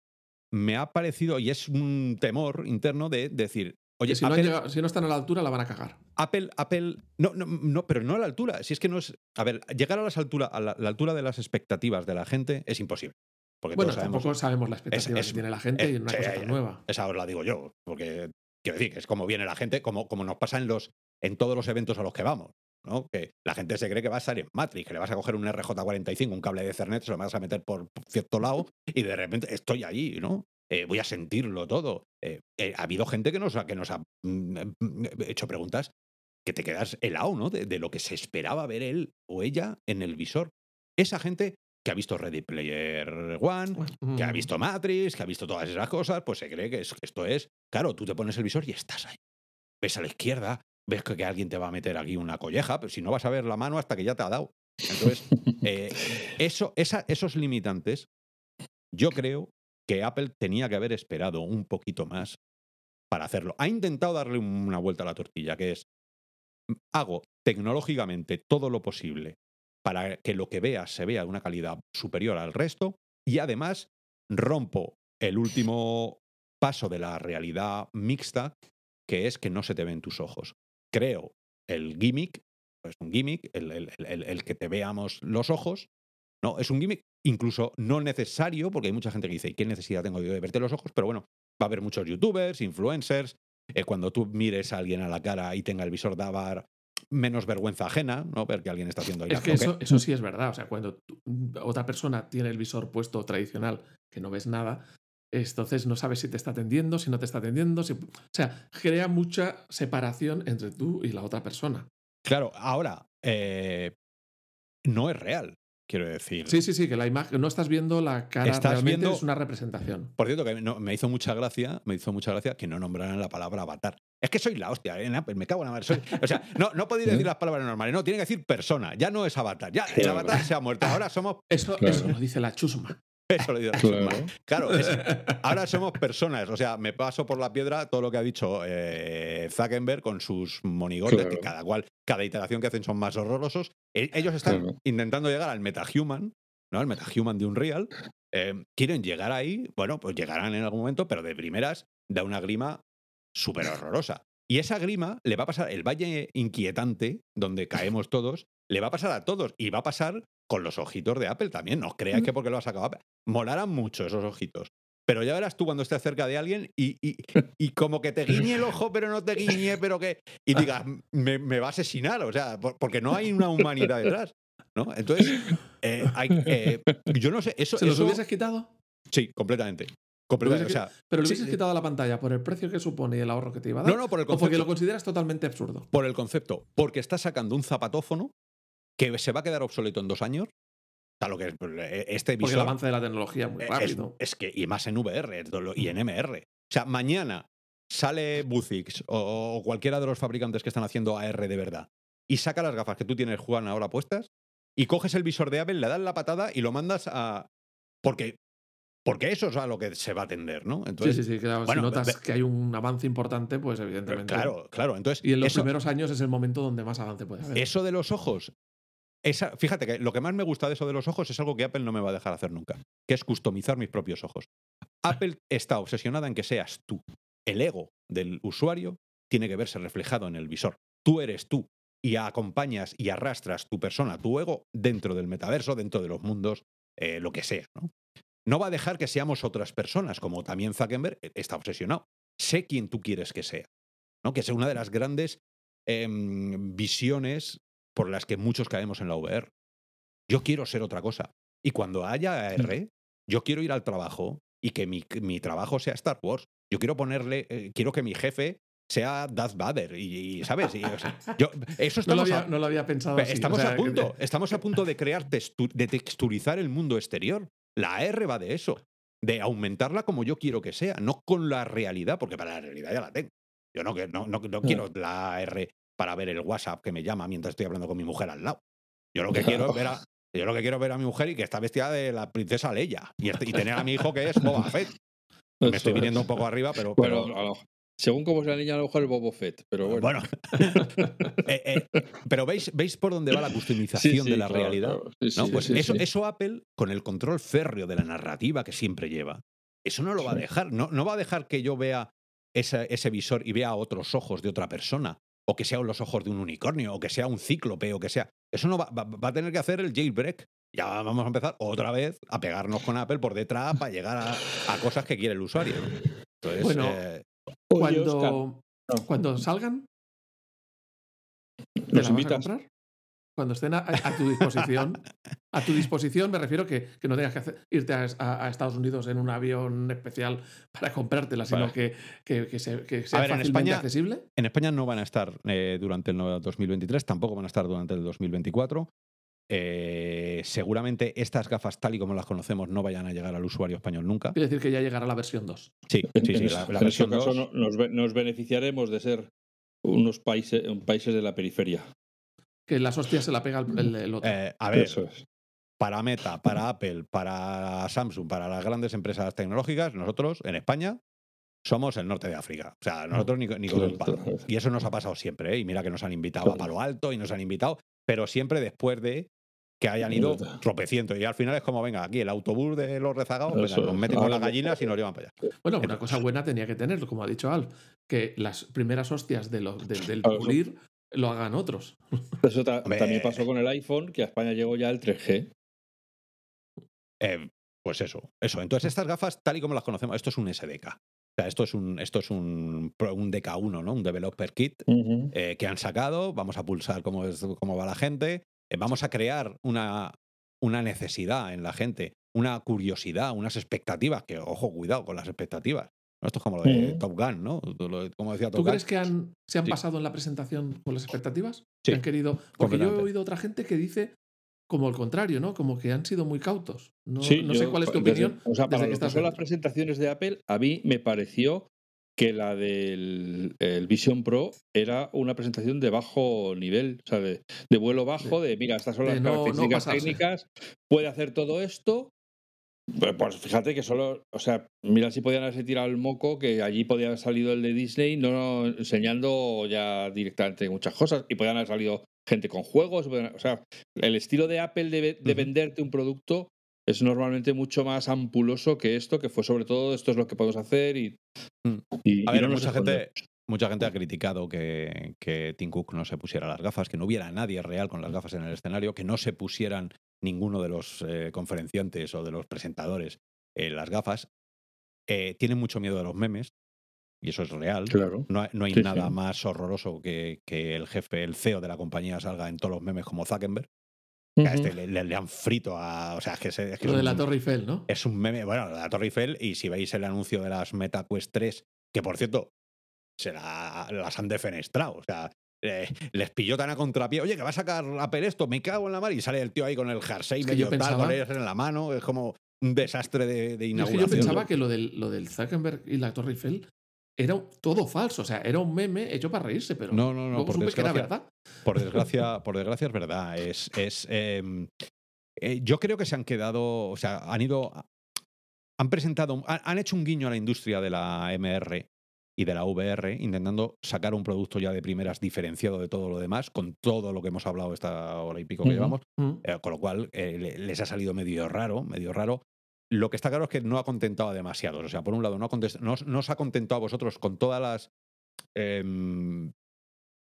me ha parecido, y es un temor interno de decir, oye, si, no han Apple, llegado- si no están a la altura, la van a cagar. Apple, Apple, no, no, no, pero no a la altura. Si es que no es, a ver, llegar a, las altura, a la, la altura de las expectativas de la gente es imposible. Porque Bueno, todos tampoco sabemos la expectativa es- que tiene la gente eh, y una sí, cosa tan ya. nueva. esa os la digo yo, porque quiero decir que es como viene la gente, como, como nos pasa en los, en todos los eventos a los que vamos. ¿no? Que la gente se cree que va a estar en Matrix, que le vas a coger un RJ45, un cable de Ethernet, se lo vas a meter por cierto lado y de repente estoy allí, ¿no? Eh, voy a sentirlo todo. Eh, eh, ha habido gente que nos ha, que nos ha mm, mm, hecho preguntas que te quedas helado, ¿no? De, de lo que se esperaba ver él o ella en el visor. Esa gente que ha visto Ready Player One, que ha Mm. visto Matrix, que ha visto todas esas cosas, pues se cree que, es- que esto es. Claro, tú te pones el visor y estás ahí. Ves a la izquierda, ves que, que alguien te va a meter aquí una colleja, pero si no vas a ver la mano hasta que ya te ha dado. Entonces, eh, eso, esa- esos limitantes, yo creo que Apple tenía que haber esperado un poquito más para hacerlo. Ha intentado darle una vuelta a la tortilla, que es, hago tecnológicamente todo lo posible para que lo que veas se vea de una calidad superior al resto y además rompo el último paso de la realidad mixta, que es que no se te ven tus ojos. Creo el gimmick, es un gimmick, el, el- el- que te veamos los ojos, no, es un gimmick incluso no necesario, porque hay mucha gente que dice, ¿y qué necesidad tengo yo de verte los ojos? Pero bueno, va a haber muchos youtubers, influencers, eh, cuando tú mires a alguien a la cara y tenga el visor dar menos vergüenza ajena, ¿no? Ver que alguien está haciendo ahí Es que eso, eso sí es verdad. O sea, cuando tú- otra persona tiene el visor puesto tradicional, que no ves nada, entonces no sabes si te está atendiendo, si no te está atendiendo. Si... O sea, crea mucha separación entre tú y la otra persona. Claro, ahora, eh, no es real, quiero decir. Sí, sí, sí, que la imagen, no estás viendo la cara, Estás realmente viendo- es una representación. Por cierto, que no- me hizo mucha gracia, me hizo mucha gracia que no nombraran la palabra avatar. Es que soy la hostia, en Apple, me cago en la madre. soy- o sea, no, no podéis decir las palabras normales, no, tiene que decir persona, ya no es avatar, ya el Claro. avatar se ha muerto, ahora somos, Eso, Claro. eso lo dice la chusma. eso lo digo, Claro. claro, es- ahora somos personas, o sea, me paso por la piedra todo lo que ha dicho eh, Zuckerberg con sus monigotes, Claro. que cada cual, cada iteración que hacen son más horrorosos. Ellos están Claro. intentando llegar al metahuman, ¿no? Al metahuman de Unreal. Eh, quieren llegar ahí, bueno, pues llegarán en algún momento, pero de primeras da una grima súper horrorosa. Y esa grima le va a pasar, el valle inquietante, donde caemos todos, le va a pasar a todos. Y va a pasar con los ojitos de Apple también. No os creáis que porque lo ha sacado Apple. Molarán mucho esos ojitos. Pero ya verás tú cuando estés cerca de alguien y, y- y como que te guiñe el ojo, pero no te guiñe, pero que. Y digas, me, me va a asesinar, o sea, por- porque no hay una humanidad detrás. ¿no? Entonces, eh, hay- eh, yo no sé, eso. ¿Se los eso- hubieses quitado? Sí, completamente. Completamente. O sea, Pero lo sí, hubieses sí. quitado a la pantalla por el precio que supone y el ahorro que te iba a dar. no, no, por el o porque concepto. lo consideras totalmente absurdo. Por el concepto. Porque está sacando un zapatófono que se va a quedar obsoleto en dos años. sea, lo que es, eh, este Porque visor. el avance de la tecnología es muy es- rápido. Es, que, y más en VR y en MR. O sea, mañana sale Buzix o, o cualquiera de los fabricantes que están haciendo AR de verdad y saca las gafas que tú tienes, Juan, ahora puestas y coges el visor de Apple, le das la patada y lo mandas a. Porque, porque eso es a lo que se va a atender, ¿no? Sí, Entonces, sí, sí. Claro, bueno, si notas ve- que hay un avance importante, pues evidentemente. claro, claro. Entonces, Y en los eso, primeros años es el momento donde más avance puede haber. eso de los ojos. Esa, fíjate que lo que más me gusta de eso de los ojos es algo que Apple no me va a dejar hacer nunca, que es customizar mis propios ojos. Apple está obsesionada en que seas tú. El ego del usuario tiene que verse reflejado en el visor. Tú eres tú y acompañas y arrastras tu persona, tu ego, dentro del metaverso, dentro de los mundos, eh, lo que sea. ¿no? No va a dejar que seamos otras personas, como también Zuckerberg eh, está obsesionado. Sé quién tú quieres que sea. ¿no? Que es una de las grandes em, visiones por las que muchos caemos en la VR. Yo quiero ser otra cosa. Y cuando haya AR, yo quiero ir al trabajo y que mi, mi trabajo sea Star Wars. Yo quiero ponerle, eh, quiero que mi jefe sea Darth Vader. Y, y, ¿sabes? Y, o sea, yo- eso no, lo había, a- no lo había pensado Pe- así. o Estamos sea, a que- punto, estamos a punto de crear, textu- de texturizar el mundo exterior. La AR va de eso, de aumentarla como yo quiero que sea, no con la realidad, porque para la realidad ya la tengo. Yo no, no, no, no quiero la AR para ver el WhatsApp que me llama mientras estoy hablando con mi mujer al lado. Yo lo que quiero es ver a, yo lo que quiero es ver a mi mujer y que está vestida de la princesa Leia y, este- y tener a mi hijo que es Boba Fett. Me estoy es. viniendo un poco arriba, pero, Bueno, pero- a lo- según cómo sea la niña, a lo mejor el Bobo Fett, pero bueno. bueno. Eh, eh, pero veis, veis por dónde va la customización sí, de la claro, realidad. claro. Sí, ¿no? sí, pues sí, eso, sí. eso Apple, con el control férreo de la narrativa que siempre lleva, eso no lo va a dejar. No, no va a dejar que yo vea ese, ese visor y vea otros ojos de otra persona, o que sean los ojos de un unicornio, o que sea un cíclope, o que sea. Eso no va, va- va a tener que hacer el jailbreak. Ya vamos a empezar otra vez a pegarnos con Apple por detrás para llegar a, a cosas que quiere el usuario. ¿no? Entonces, Bueno, eh, Cuando, no. cuando salgan, ¿te ¿Nos la vas a invitas? comprar? Cuando estén a, a tu disposición. A tu disposición me refiero que, que no tengas que hacer- irte a, a- a Estados Unidos en un avión especial para comprártela, sino Vale. que, que, que se- que sea ver, en España- accesible. En España no van a estar eh, durante el 2023, tampoco van a estar durante el 2024. Eh, seguramente estas gafas, tal y como las conocemos, no vayan a llegar al usuario español nunca. Quiere decir que ya llegará la versión 2. Sí, sí, sí, en la, en versión caso 2. no- nos, be- nos beneficiaremos de ser unos países, países de la periferia. Que las hostias se la pega el, el- el otro. Eh, a ver, Eso es. para Meta, para Apple, para Samsung, para las grandes empresas tecnológicas, nosotros en España somos el norte de África. O sea, nosotros ni, ni con un palo. Y eso nos ha pasado siempre, ¿eh? Y mira que nos han invitado a. Palo Alto y nos han invitado, pero siempre después de que hayan ido tropecientos. Y al final es como, venga, aquí el autobús de los rezagados, venga, nos meten con las gallinas y nos llevan para allá. Bueno, una cosa buena tenía que tener, como ha dicho Alf, que las primeras hostias de lo- del- pulir lo hagan otros. Eso ta- Hombre. también pasó con el iPhone, que a España llegó ya el 3G. Eh, pues eso, eso. Entonces, estas gafas, tal y como las conocemos, esto es un SDK. O sea, esto es un, esto es un, un DK1, ¿no? Un Developer Kit eh, que han sacado. Vamos a pulsar cómo, es, cómo va la gente. Eh, vamos a crear una, una necesidad en la gente, una curiosidad, unas expectativas. Que, ojo, cuidado con las expectativas. Esto es como lo de. Top Gun, ¿no? Como decía Top ¿Tú Gun. crees que han, se han Sí. pasado en la presentación con las expectativas? Sí, Que han querido. Porque yo he oído otra gente que dice como el contrario, ¿no? Como que han sido muy cautos. No, Sí, no sé yo- cuál es tu desde- opinión. o sea, para desde que que son las presentaciones de Apple, a mí me pareció que la del el Vision Pro era una presentación de bajo nivel, o sea, de, de vuelo bajo, de mira, estas son de las no- no características técnicas, puede hacer todo esto. Pues, pues fíjate que solo, o sea, mira si podían haberse tirado el moco, que allí podía haber salido el de Disney, no enseñando ya directamente muchas cosas, y podían haber salido gente con juegos, o sea, el estilo de Apple de, venderte un producto es normalmente mucho más ampuloso que esto, que fue sobre todo esto es lo que podemos hacer y, Mm. y- A y ver, no mucha gente, mucha gente ha criticado que, que Tim Cook no se pusiera las gafas, que no hubiera nadie real con las gafas en el escenario, que no se pusieran ninguno de los eh, conferenciantes o de los presentadores eh, las gafas. Eh, tienen mucho miedo de los memes, y eso es real. Claro. No, hay- no hay Sí, nada sí. más horroroso que, que el jefe, el CEO de la compañía salga en todos los memes como Zuckerberg. A este le, le- le han frito a. O sea, es que, se- es que Lo es de la Torre Eiffel, ¿no? es un meme, bueno, la Torre Eiffel, y si veis el anuncio de las Meta Quest 3, que por cierto, se la- las han defenestrado. O sea, eh, les pilló tan a contrapié. Oye, que va a sacar Apple esto, me cago en la mar. Y sale el tío ahí con el jersey Es que medio yo tal, pensaba- con ellos en la mano. Es como un desastre de, de Yo es que inauguración. yo pensaba que lo del, lo del Zuckerberg y la Torre Eiffel era todo falso. O sea, era un meme hecho para reírse, pero No, no, no, luego por supe que era verdad. Por desgracia, por desgracia es verdad. Es, es, em, eh, yo creo que se han quedado, o sea, han ido, han presentado, han, han hecho un guiño a la industria de la MR y de la VR, intentando sacar un producto ya de primeras diferenciado de todo lo demás, con todo lo que hemos hablado esta hora y pico que llevamos, Mm. eh, con lo cual eh, le- les ha salido medio raro, medio raro. Lo que está claro es que no ha contentado a demasiados. O sea, por un lado, no, ha no, os- no os ha contentado a vosotros con todas las. em,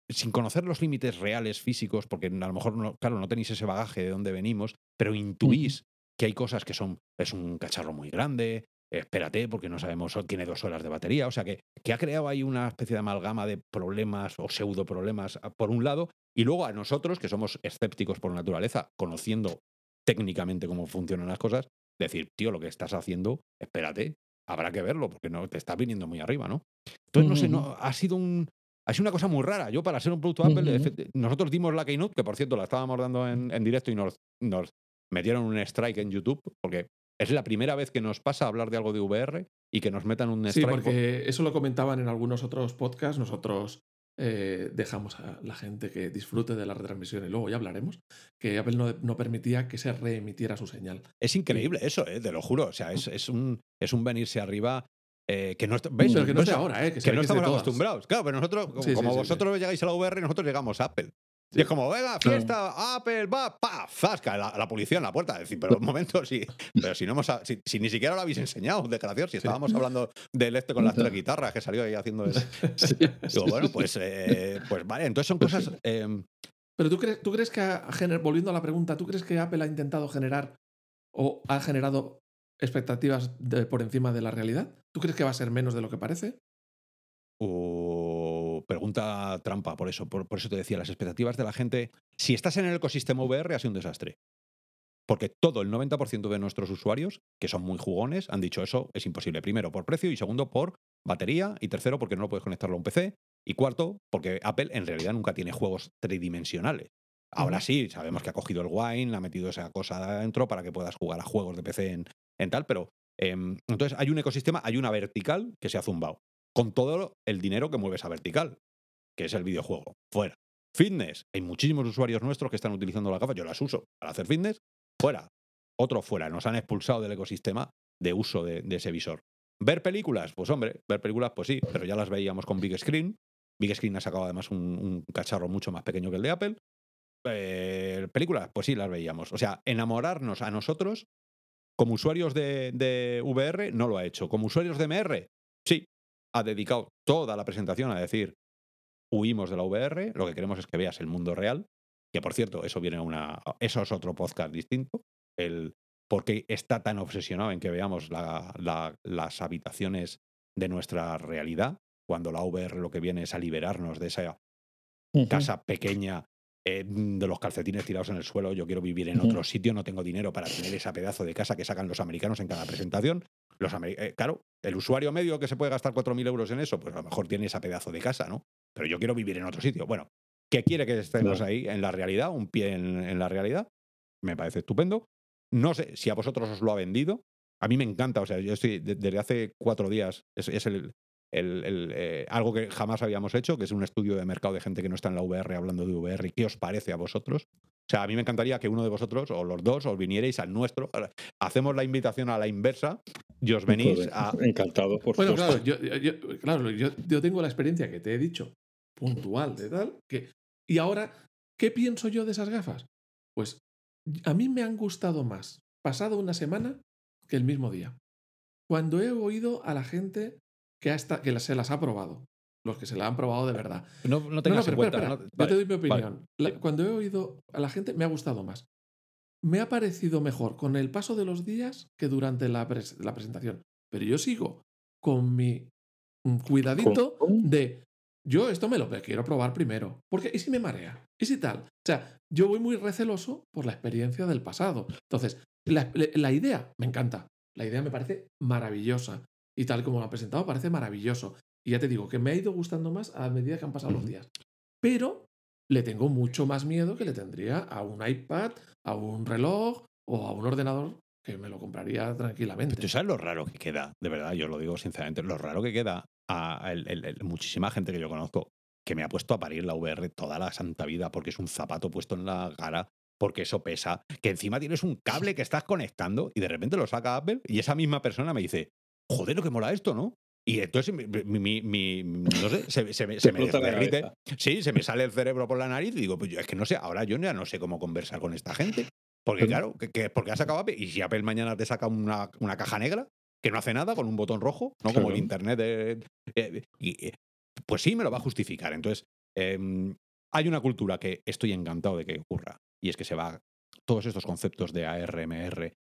sin conocer los límites reales físicos, porque a lo mejor, no, claro, no tenéis ese bagaje de dónde venimos, pero intuís que hay cosas que son. Es un cacharro muy grande, espérate, porque no sabemos, tiene dos horas de batería. O sea, que, que ha creado ahí una especie de amalgama de problemas o pseudo problemas, a- por un lado, y luego a nosotros, que somos escépticos por naturaleza, conociendo técnicamente cómo funcionan las cosas, decir, tío, lo que estás haciendo, espérate, habrá que verlo, porque no te estás viniendo muy arriba, ¿no? Entonces, no sé, no, ha sido un. Ha sido una cosa muy rara. Yo, para ser un producto Apple, nosotros dimos la Keynote, que por cierto la estábamos dando en, en directo y nos, nos metieron un strike en YouTube, porque es la primera vez que nos pasa hablar de algo de VR y que nos metan un Sí, strike. por- porque eso lo comentaban en algunos otros podcasts. Nosotros eh, dejamos a la gente que disfrute de la retransmisión y luego ya hablaremos, que Apple no, no permitía que se reemitiera su señal. Es increíble eso, eh, te lo juro. O sea, es, es un, es un venirse arriba eh, que no, ¿veis? Pero que no sea ahora, que, no estamos acostumbrados. Claro, pero nosotros, como, Sí, sí, como sí, sí. vosotros llegáis a la VR, nosotros llegamos a Apple. Y es como, venga, fiesta, Apple, va, pa, zasca, la, la policía en la puerta. Es decir, pero un momento, sí, pero si, no hemos, si, si ni siquiera lo habéis enseñado, desgraciado, si estábamos hablando del este con las tres guitarras que salió ahí haciendo eso. Digo, bueno, pues, eh, pues vale, entonces son cosas... em, Pero tú crees, tú crees que, ha volviendo a la pregunta, ¿tú crees que Apple ha intentado generar o ha generado expectativas de- por encima de la realidad? ¿Tú crees que va a ser menos de lo que parece? o pregunta trampa, por eso, por, por eso te decía, las expectativas de la gente, si estás en el ecosistema VR ha sido un desastre. Porque todo el 90% de nuestros usuarios, que son muy jugones, han dicho eso es imposible. Primero, por precio y segundo, por batería y tercero, porque no puedes conectarlo a un PC y cuarto, porque Apple en realidad nunca tiene juegos tridimensionales. Ahora sí, sabemos que ha cogido el Wine, ha metido esa cosa adentro para que puedas jugar a juegos de PC en, en tal, pero em, entonces hay un ecosistema, hay una vertical que se ha zumbado con todo el dinero que mueve esa vertical, que es el videojuego. Fuera. Fitness. Hay muchísimos usuarios nuestros que están utilizando las gafas. Yo las uso para hacer fitness. Fuera. Otro fuera. Nos han expulsado del ecosistema de uso de, ese visor. Ver películas. Pues hombre, ver películas, pues sí, pero ya las veíamos con Big Screen. Big Screen ha sacado además un, cacharro mucho más pequeño que el de Apple. Eh, películas, pues sí, las veíamos. O sea, enamorarnos a nosotros como usuarios de VR no lo ha hecho. Como usuarios de MR, sí, ha dedicado toda la presentación a decir huimos de la VR, lo que queremos es que veas el mundo real, que por cierto, eso viene una eso es otro podcast distinto, el por qué está tan obsesionado en que veamos la- la- las habitaciones de nuestra realidad, cuando la VR lo que viene es a liberarnos de esa casa pequeña eh, de los calcetines tirados en el suelo, yo quiero vivir en otro sitio, no tengo dinero para tener esa pedazo de casa que sacan los americanos en cada presentación. Los eh, claro, el usuario medio que se puede gastar 4.000 euros en eso, pues a lo mejor tiene esa pedazo de casa, ¿no? Pero yo quiero vivir en otro sitio. Bueno, que quiere que estemos Claro. ahí en la realidad, un pie en, en la realidad, me parece estupendo. No sé si a vosotros os lo ha vendido. A mí me encanta, o sea, yo estoy de- desde hace cuatro días, es, es el, el- el, eh, algo que jamás habíamos hecho, que es un estudio de mercado de gente que no está en la VR hablando de VR. ¿Qué os parece a vosotros? O sea, a mí me encantaría que uno de vosotros, o los dos, os vinierais al nuestro. Hacemos la invitación a la inversa y os venís Joder, a. Encantado, por Bueno, supuesto. claro, yo, yo- yo- claro yo, yo tengo la experiencia que te he dicho, puntual de tal, que... Y ahora, ¿qué pienso yo de esas gafas? Pues a mí me han gustado más pasado una semana que el mismo día. Cuando he oído a la gente que, hasta, que se las ha probado, los que se la han probado de verdad. No, no tengas no, en pero cuenta. espera, ¿no? espera, Vale. yo te doy mi vale. opinión. La- cuando he oído a la gente, me ha gustado más. Me ha parecido mejor con el paso de los días que durante la, pres- la presentación. Pero yo sigo con mi mm, cuidadito ¿Cómo? de yo esto me lo quiero probar primero. Porque, ¿y si me marea? ¿Y si tal? O sea, yo voy muy receloso por la experiencia del pasado. Entonces, la, la idea me encanta. La idea me parece maravillosa. Y tal como lo ha presentado, parece maravilloso. Y ya te digo que me ha ido gustando más a medida que han pasado los días. Pero le tengo mucho más miedo que le tendría a un iPad, a un reloj o a un ordenador que me lo compraría tranquilamente. ¿Tú sabes lo raro que queda? De verdad, yo lo digo sinceramente, lo raro que queda a, muchísima gente que yo conozco que me ha puesto a parir la VR toda la santa vida porque es un zapato puesto en la cara, porque eso pesa, que encima tienes un cable que estás conectando y de repente lo saca Apple y esa misma persona me dice, joder, lo que mola esto, ¿no? Y entonces mi, no sé, se, me, se derrite. Sí, se me sale el cerebro por la nariz y digo, pues yo es que no sé, ahora yo ya no sé cómo conversar con esta gente. Porque claro, que, porque ha sacado Apple y si Apple mañana te saca una, una, caja negra que no hace nada con un botón rojo, no como el internet de, y, eh, pues sí me lo va a justificar. Entonces, em, hay una cultura que estoy encantado de que ocurra y es que se va todos estos conceptos de ARMR,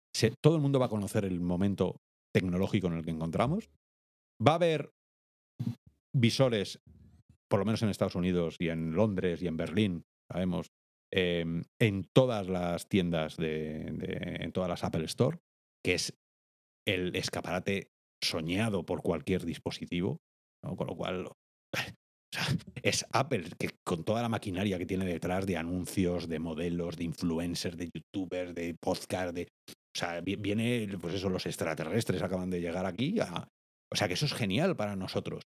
todo el mundo va a conocer el momento tecnológico en el que encontramos. Va a haber visores, por lo menos en Estados Unidos y en Londres y en Berlín, sabemos, em, en todas las tiendas de, en todas las Apple Store, que es el escaparate soñado por cualquier dispositivo, con lo cual es Apple que con toda la maquinaria que tiene detrás de anuncios, de modelos, de influencers, de youtubers, de podcast, de, sea, viene, pues eso, los extraterrestres acaban de llegar aquí a, o sea que eso es genial para nosotros.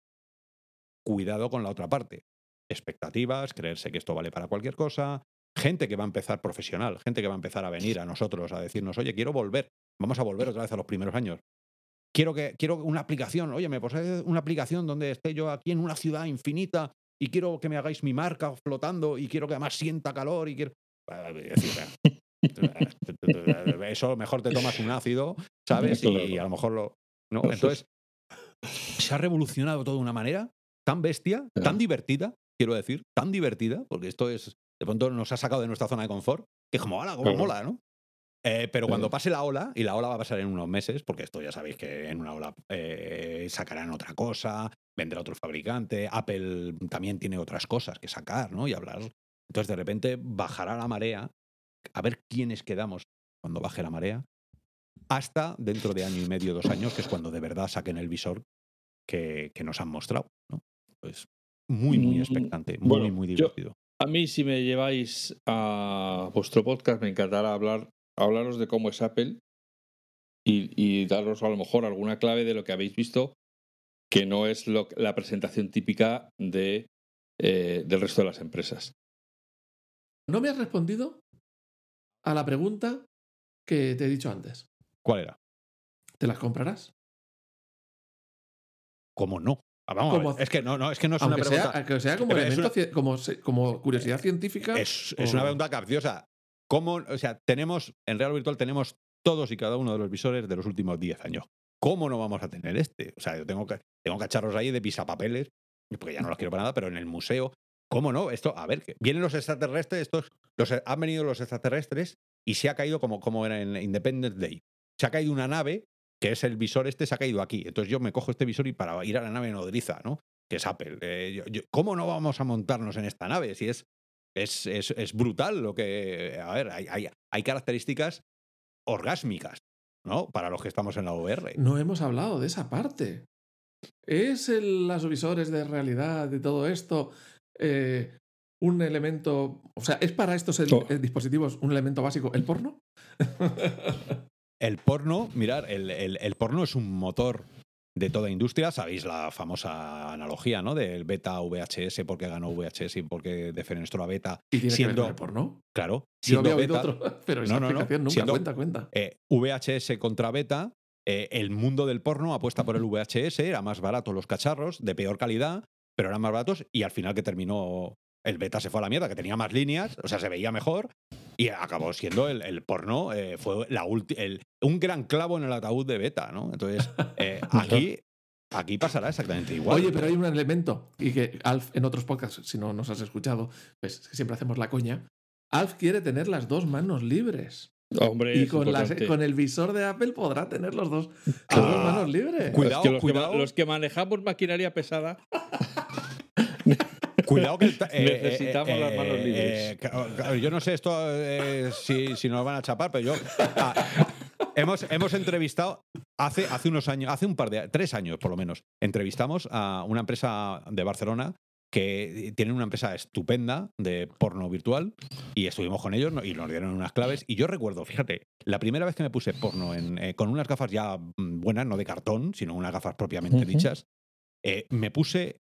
Cuidado con la otra parte. Expectativas, creerse que esto vale para cualquier cosa. Gente que va a empezar profesional, gente que va a empezar a venir a nosotros a decirnos, oye, quiero volver, vamos a volver otra vez a los primeros años. Quiero, que, quiero una aplicación, oye, me poséis una aplicación donde esté yo aquí en una ciudad infinita y quiero que me hagáis mi marca flotando y quiero que además sienta calor y quiero... Eso mejor te tomas un ácido, ¿sabes? Y a lo mejor lo... ¿no? Entonces, se ha revolucionado todo de una manera tan bestia, tan divertida, quiero decir, tan divertida, porque esto es, de pronto nos ha sacado de nuestra zona de confort, que como, hola, como mola, ¿no? Eh, pero cuando pase la ola, y la ola va a pasar en unos meses, porque esto ya sabéis que en una ola eh, sacarán otra cosa, vendrá otro fabricante, Apple también tiene otras cosas que sacar, ¿no? Y hablar. Entonces de repente bajará la marea, a ver quiénes quedamos cuando baje la marea, hasta dentro de año y medio, dos años, que es cuando de verdad saquen el visor que, nos han mostrado. ¿no? Pues muy, muy mm, expectante, muy, muy divertido. a mí, si me lleváis a vuestro podcast, me encantará hablar, hablaros de cómo es Apple y, daros a lo mejor alguna clave de lo que habéis visto, que no es la presentación típica de, eh, del resto de las empresas. No me has respondido a la pregunta que te he dicho antes. ¿Cuál era? ¿Te las comprarás? ¿Cómo no? Ah, vamos Es que no, no, es que no es una pregunta. que sea como, como, como, curiosidad científica. Es, es una pregunta capciosa. ¿Cómo, o sea, tenemos, en Real Virtual tenemos todos y cada uno de los visores de los últimos 10 años. ¿Cómo no vamos a tener este? O sea, yo tengo, tengo cacharros ahí de pisapapeles, porque ya no los quiero para nada, pero en el museo, ¿cómo no? Esto, a ver, vienen los extraterrestres, estos, los, han venido los extraterrestres y se ha caído como, como era en Independence Day se ha caído una nave, que es el visor este, se ha caído aquí. Entonces yo me cojo este visor y para ir a la nave nodriza, ¿no? Que es Apple. Eh, ¿Cómo no vamos a montarnos en esta nave? Si es, es, es, brutal lo que... A ver, hay, hay, hay características orgásmicas, ¿no? Para los que estamos en la VR. No hemos hablado de esa parte. ¿Es el, los visores de realidad de todo esto eh, un elemento, o sea, ¿es para estos dispositivos un elemento básico el porno? El porno, mirar, el, porno es un motor de toda industria. Sabéis la famosa analogía, ¿no? Del beta VHS, porque ganó VHS y porque defenestró a beta. ¿Y tiene siendo, que ver porno? Claro. Siendo beta, otro, pero esa no, no, no, nunca cuenta, cuenta. Eh, VHS contra beta, eh, el mundo del porno apuesta por el VHS, era más barato los cacharros, de peor calidad, pero eran más baratos y al final que terminó el beta se fue a la mierda, que tenía más líneas, o sea, se veía mejor, y acabó siendo el, porno, eh, fue la el, un gran clavo en el ataúd de beta, ¿no? Entonces, eh, aquí, aquí pasará exactamente igual. Oye, pero hay un elemento, y que Alf en otros podcasts, si no nos has escuchado, pues siempre hacemos la coña. Alf quiere tener las dos manos libres. Hombre, y con, con, el visor de Apple podrá tener los dos, las dos ah. manos libres. Cuidado, cuidado. los que manejamos maquinaria pesada Cuidado que eh, necesitamos las manos eh, libres. Eh, yo no sé esto si, si, nos van a chapar, pero yo. Ah, hemos, hemos entrevistado hace, hace unos años, hace un par de tres años por lo menos, entrevistamos a una empresa de Barcelona que tienen una empresa estupenda de porno virtual y estuvimos con ellos y nos dieron unas claves. Y yo recuerdo, fíjate, la primera vez que me puse porno en, eh, con unas gafas ya mm, buenas, no de cartón, sino unas gafas propiamente dichas, eh, me puse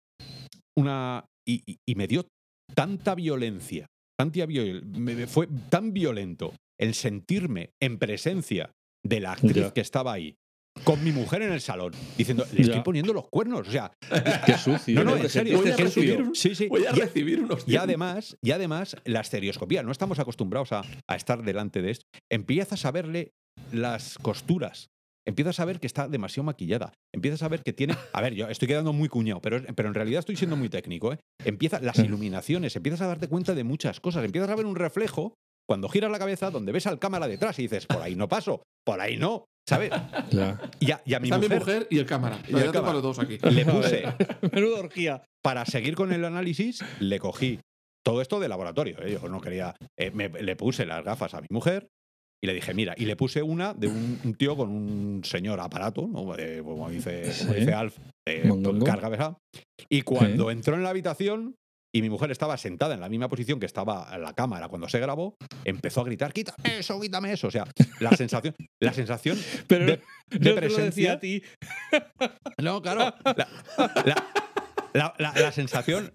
una. Y, y- y me dio tanta violencia, tanta viol- me- fue tan violento el sentirme en presencia de la actriz que estaba ahí. Con mi mujer en el salón, diciendo, le estoy Ya. poniendo los cuernos. O sea, Qué sucio. no, no, ¿Te en serio. Voy a recibir un- Sí, sí. Voy a Y- recibir unos y además, y además, la estereoscopía, no estamos acostumbrados a, a estar delante de esto. Empiezas a verle las costuras. Empiezas a ver que está demasiado maquillada. Empiezas a ver que tiene. A ver, yo estoy quedando muy cuñado, pero, pero en realidad estoy siendo muy técnico. ¿eh? Empieza las iluminaciones, empiezas a darte cuenta de muchas cosas. Empiezas a ver un reflejo cuando giras la cabeza donde ves al cámara detrás y dices, por ahí no paso, por ahí no. ¿Sabes? Ya. Y a, y a mi, Está mujer, mi mujer y el cámara. Y el cámara. los dos aquí. le puse, Menuda orgía. para seguir con el análisis, le cogí todo esto de laboratorio. ¿eh? Yo no quería. eh, me- le puse las gafas a mi mujer y le dije, mira, y le puse una de un, un tío con un señor aparato, ¿no? Como, dice, como dice Alf, Mondongo. carga pesada. Y cuando entró en la habitación y mi mujer estaba sentada en la misma posición que estaba en la cámara cuando se grabó, empezó a gritar, quítame eso, quítame eso. O sea, la sensación, la sensación Pero de, de te lo decía presencia. a ti. No, claro. La, la- la- la- la sensación.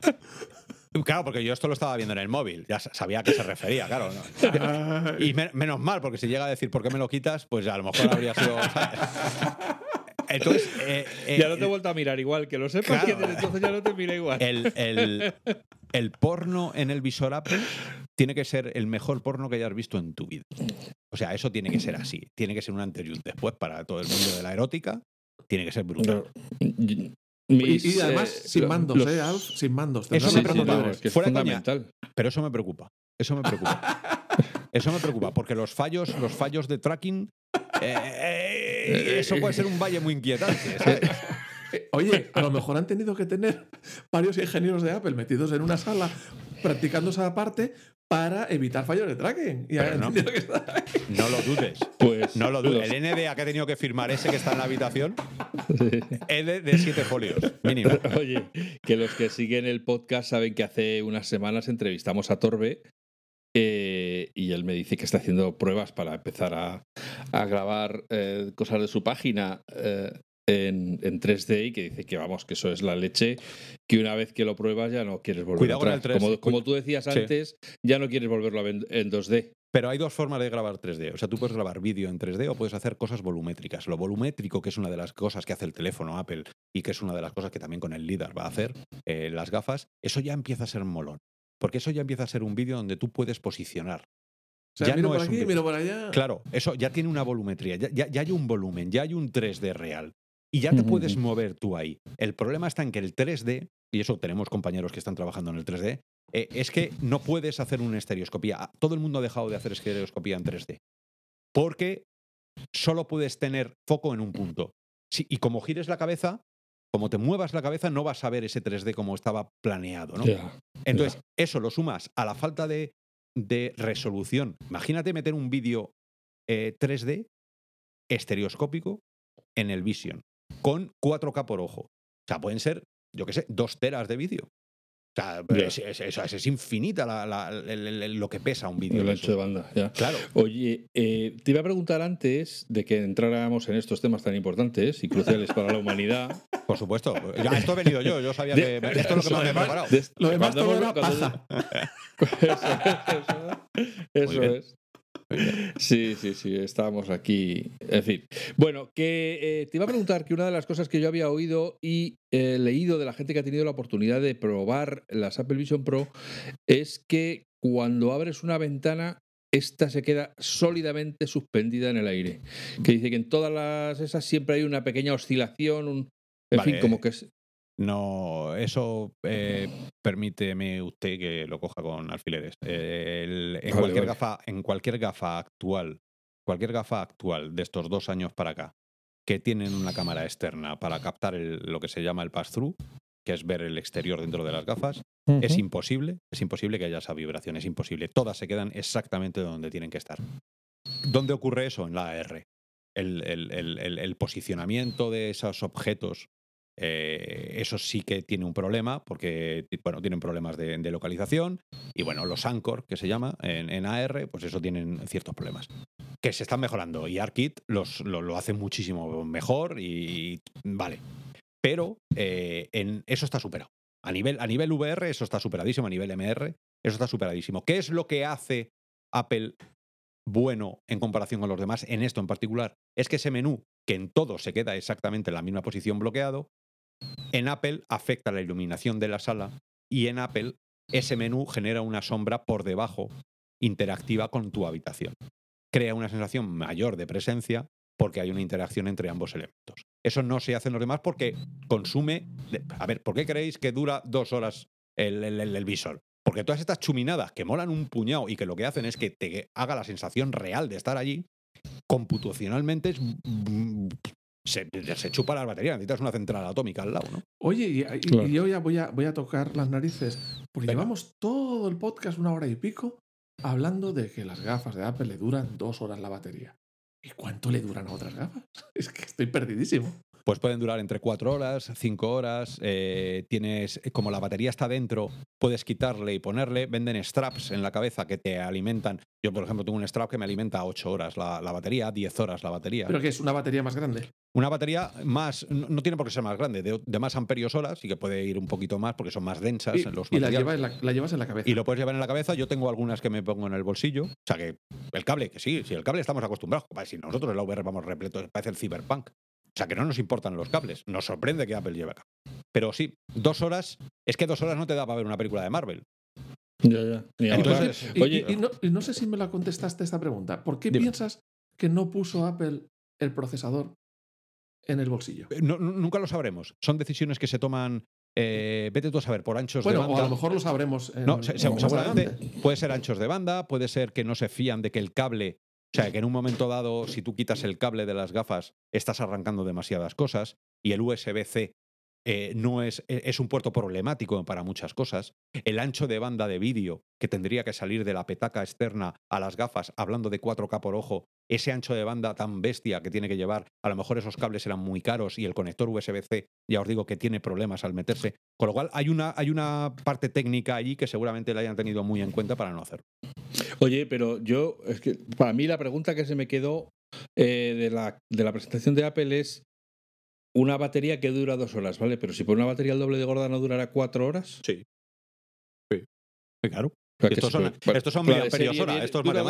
Claro, porque yo esto lo estaba viendo en el móvil. Ya sa- sabía a qué se refería, claro. ¿no? Y me- menos mal, porque si llega a decir por qué me lo quitas, pues a lo mejor habría sido. ¿sabes? Entonces. eh, eh, Ya no te he vuelto a mirar igual, que lo sepas Claro. que entonces ya no te mira igual. el, el- el porno en el visor Apple tiene que ser el mejor porno que hayas visto en tu vida. O sea, eso tiene que ser así. Tiene que ser un antes y un después para todo el mundo de la erótica. Tiene que ser brutal. Y, Y, y además, sin mandos, los- ¿eh, Alf? Sin mandos. Eso Tendrás me que Sí, sí, preocupa. no, preguntar. es que es Fuera coña. fundamental. Pero eso me preocupa. Eso me preocupa. Eso me preocupa, porque los fallos, los fallos de tracking, eh, eh, eso puede ser un valle muy inquietante. ¿sabes? Eh, Oye, a lo mejor han tenido que tener varios ingenieros de Apple metidos en una sala practicando esa parte para evitar fallos de tracking. Y no. que. No lo dudes. Pues No lo dudes. El NDA que ha tenido que firmar ese que está en la habitación es de, de siete folios, mínimo. Oye, que los que siguen el podcast saben que hace unas semanas entrevistamos a Torbe eh, y él me dice que está haciendo pruebas para empezar a, a grabar eh, cosas de su página eh, en, en 3D y que dice que vamos, que eso es la leche, que una vez que lo pruebas ya no quieres volver Cuidado con atrás. el 3D. Como, como tú decías Sí. antes, ya no quieres volverlo a ver en, en 2D. Pero hay dos formas de grabar 3D. O sea, tú puedes grabar vídeo en 3D o puedes hacer cosas volumétricas. Lo volumétrico, que es una de las cosas que hace el teléfono Apple y que es una de las cosas que también con el LIDAR va a hacer, eh, las gafas, eso ya empieza a ser molón. Porque eso ya empieza a ser un vídeo donde tú puedes posicionar. O sea, Ya miro no por es un aquí, vídeo. miro por allá. Claro, eso ya tiene una volumetría, ya, ya- ya hay un volumen, ya hay un 3D real. Y ya te puedes mover tú ahí. El problema está en que el 3D, y eso tenemos compañeros que están trabajando en el 3D, eh, es que no puedes hacer una estereoscopía. Todo el mundo ha dejado de hacer estereoscopía en 3D. Porque solo puedes tener foco en un punto. Y como gires la cabeza, como te muevas la cabeza, no vas a ver ese 3D como estaba planeado. Entonces, eso lo sumas a la falta de, de resolución. Imagínate meter un vídeo eh, 3D estereoscópico en el Vision, con 4K por ojo. O sea, pueden ser, yo qué sé, dos teras de vídeo. O sea, es, es- es- es infinita la- la- lo que pesa un vídeo. El ancho de banda, ya. Claro. Oye, eh, te iba a preguntar antes de que entráramos en estos temas tan importantes y cruciales para la humanidad. Por supuesto. Ya, esto he venido yo. Yo sabía De- que esto es lo que más me he preparado. De- Lo demás todo era paja. Eso, es. Sí, sí, sí, estábamos aquí. En fin. Bueno, que eh, te iba a preguntar que una de las cosas que yo había oído y eh, leído de la gente que ha tenido la oportunidad de probar las Apple Vision Pro es que cuando abres una ventana, esta se queda sólidamente suspendida en el aire. Que dice que en todas las esas siempre hay una pequeña oscilación, un, en Vale. fin, como que es. No, eso eh, permíteme usted que lo coja con alfileres. Eh, el- en, Vale, cualquier vale. Gafa, en cualquier gafa actual, cualquier gafa actual de estos dos años para acá, que tienen una cámara externa para captar el- lo que se llama el pass-through, que es ver el exterior dentro de las gafas, es imposible, es imposible que haya esa vibración, es imposible. Todas se quedan exactamente donde tienen que estar. ¿Dónde ocurre eso? En la AR. El, el- el- el- el posicionamiento de esos objetos eh, eso sí que tiene un problema, porque bueno, tienen problemas de, localización. Y bueno, los Anchor, que se llama, en, en AR, pues eso tienen ciertos problemas. Que se están mejorando. Y ARKit los, lo, lo hace muchísimo mejor y vale. Pero eh, en, eso está superado. A nivel, a nivel VR, eso está superadísimo. A nivel MR, eso está superadísimo. ¿Qué es lo que hace Apple bueno en comparación con los demás en esto en particular? Es que ese menú, que en todo se queda exactamente en la misma posición bloqueado, en Apple afecta la iluminación de la sala y en Apple ese menú genera una sombra por debajo interactiva con tu habitación. Crea una sensación mayor de presencia porque hay una interacción entre ambos elementos. Eso no se hace en los demás porque consume... A ver, ¿por qué creéis que dura dos horas el, visor? Porque todas estas chuminadas que molan un puñado y que lo que hacen es que te haga la sensación real de estar allí, computacionalmente es- se, se chupa la batería. Necesitas una central atómica al lado, ¿no? Oye, y, y- Claro. y yo ya voy a, voy a tocar las narices, porque Venga. llevamos todo el podcast, una hora y pico, hablando de que las gafas de Apple le duran dos horas la batería. ¿Y cuánto le duran a otras gafas? Es que estoy perdidísimo. Pues pueden durar entre 4 horas, 5 horas. eh, tienes, como la batería está dentro, puedes quitarle y ponerle. Venden straps en la cabeza que te alimentan. Yo, por ejemplo, tengo un strap que me alimenta 8 horas la, la batería, 10 horas la batería. Pero que es una batería más grande. Una batería más, no, no tiene por qué ser más grande, de, de más amperios horas y que puede ir un poquito más porque son más densas Y, en los y la, llevas en la, la llevas en la cabeza. Y lo puedes llevar en la cabeza. Yo tengo algunas que me pongo en el bolsillo. O sea que el cable, que sí, si el cable estamos acostumbrados. Si nosotros en la VR vamos repletos, parece el cyberpunk. O sea que no nos importan los cables. Nos sorprende que Apple lleve acá. Pero sí, dos horas. Es que dos horas no te da para ver una película de Marvel. Ya, ya. Entonces, y, oye, y- y no, y no sé si me la contestaste esta pregunta. ¿Por qué Dime. piensas que no puso Apple el procesador en el bolsillo? Eh, no- nunca lo sabremos. Son decisiones que se toman. eh, vete tú a saber, por anchos Bueno, de o banda. a lo mejor lo sabremos. en- No, se- seguramente puede ser anchos de banda, puede ser que no se fían de que el cable, o sea, que en un momento dado, si tú quitas el cable de las gafas, estás arrancando demasiadas cosas y el USB-C eh, no es, e- es un puerto problemático para muchas cosas. El ancho de banda de vídeo que tendría que salir de la petaca externa a las gafas, hablando de 4K por ojo, ese ancho de banda tan bestia que tiene que llevar, a lo mejor esos cables eran muy caros y el conector USB-C, ya os digo que tiene problemas al meterse. Con lo cual hay una, hay una parte técnica allí que seguramente la hayan tenido muy en cuenta para no hacerlo. Oye, pero yo, es que para mí la pregunta que se me quedó eh, de, la, de la presentación de Apple es una batería que dura dos horas, ¿vale? Pero si por una batería el doble de gorda no durará cuatro horas. Sí. Sí. Claro. Estos son, puede- bueno, estos son la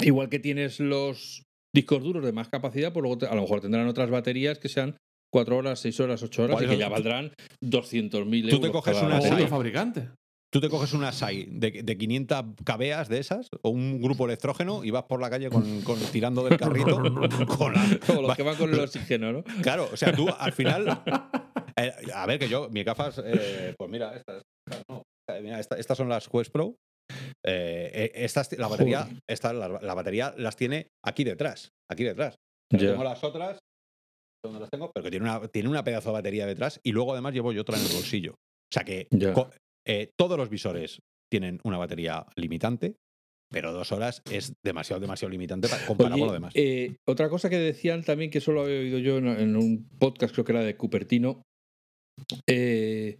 Igual que tienes los discos duros de más capacidad, pues luego te- a lo mejor tendrán otras baterías que sean cuatro horas, seis horas, ocho horas Por y que ya tú- valdrán 200.000 Tú euros. te coges una SAI. fabricante. Tú te coges una SAI de, de 500 cabeas de esas o un grupo electrógeno y vas por la calle con, con- tirando del carrito con la- Como los que van con el oxígeno, ¿no? Claro, o sea, tú al final. eh, a ver, que yo, mis gafas, eh, pues mira, estas, estas no, mira, esta- estas son las Quest Pro. Eh, eh, estas, la batería, esta, la, la batería las tiene aquí detrás, aquí detrás. Ya. Tengo las otras, donde las tengo, pero que tiene una, tiene una pedazo de batería detrás y luego además llevo yo otra en el bolsillo. O sea que eh, todos los visores tienen una batería limitante, pero dos horas es demasiado, demasiado limitante para comparado Oye, con lo demás. eh, otra cosa que decían también, que eso lo había oído yo en, en un podcast, creo que era de Cupertino, eh,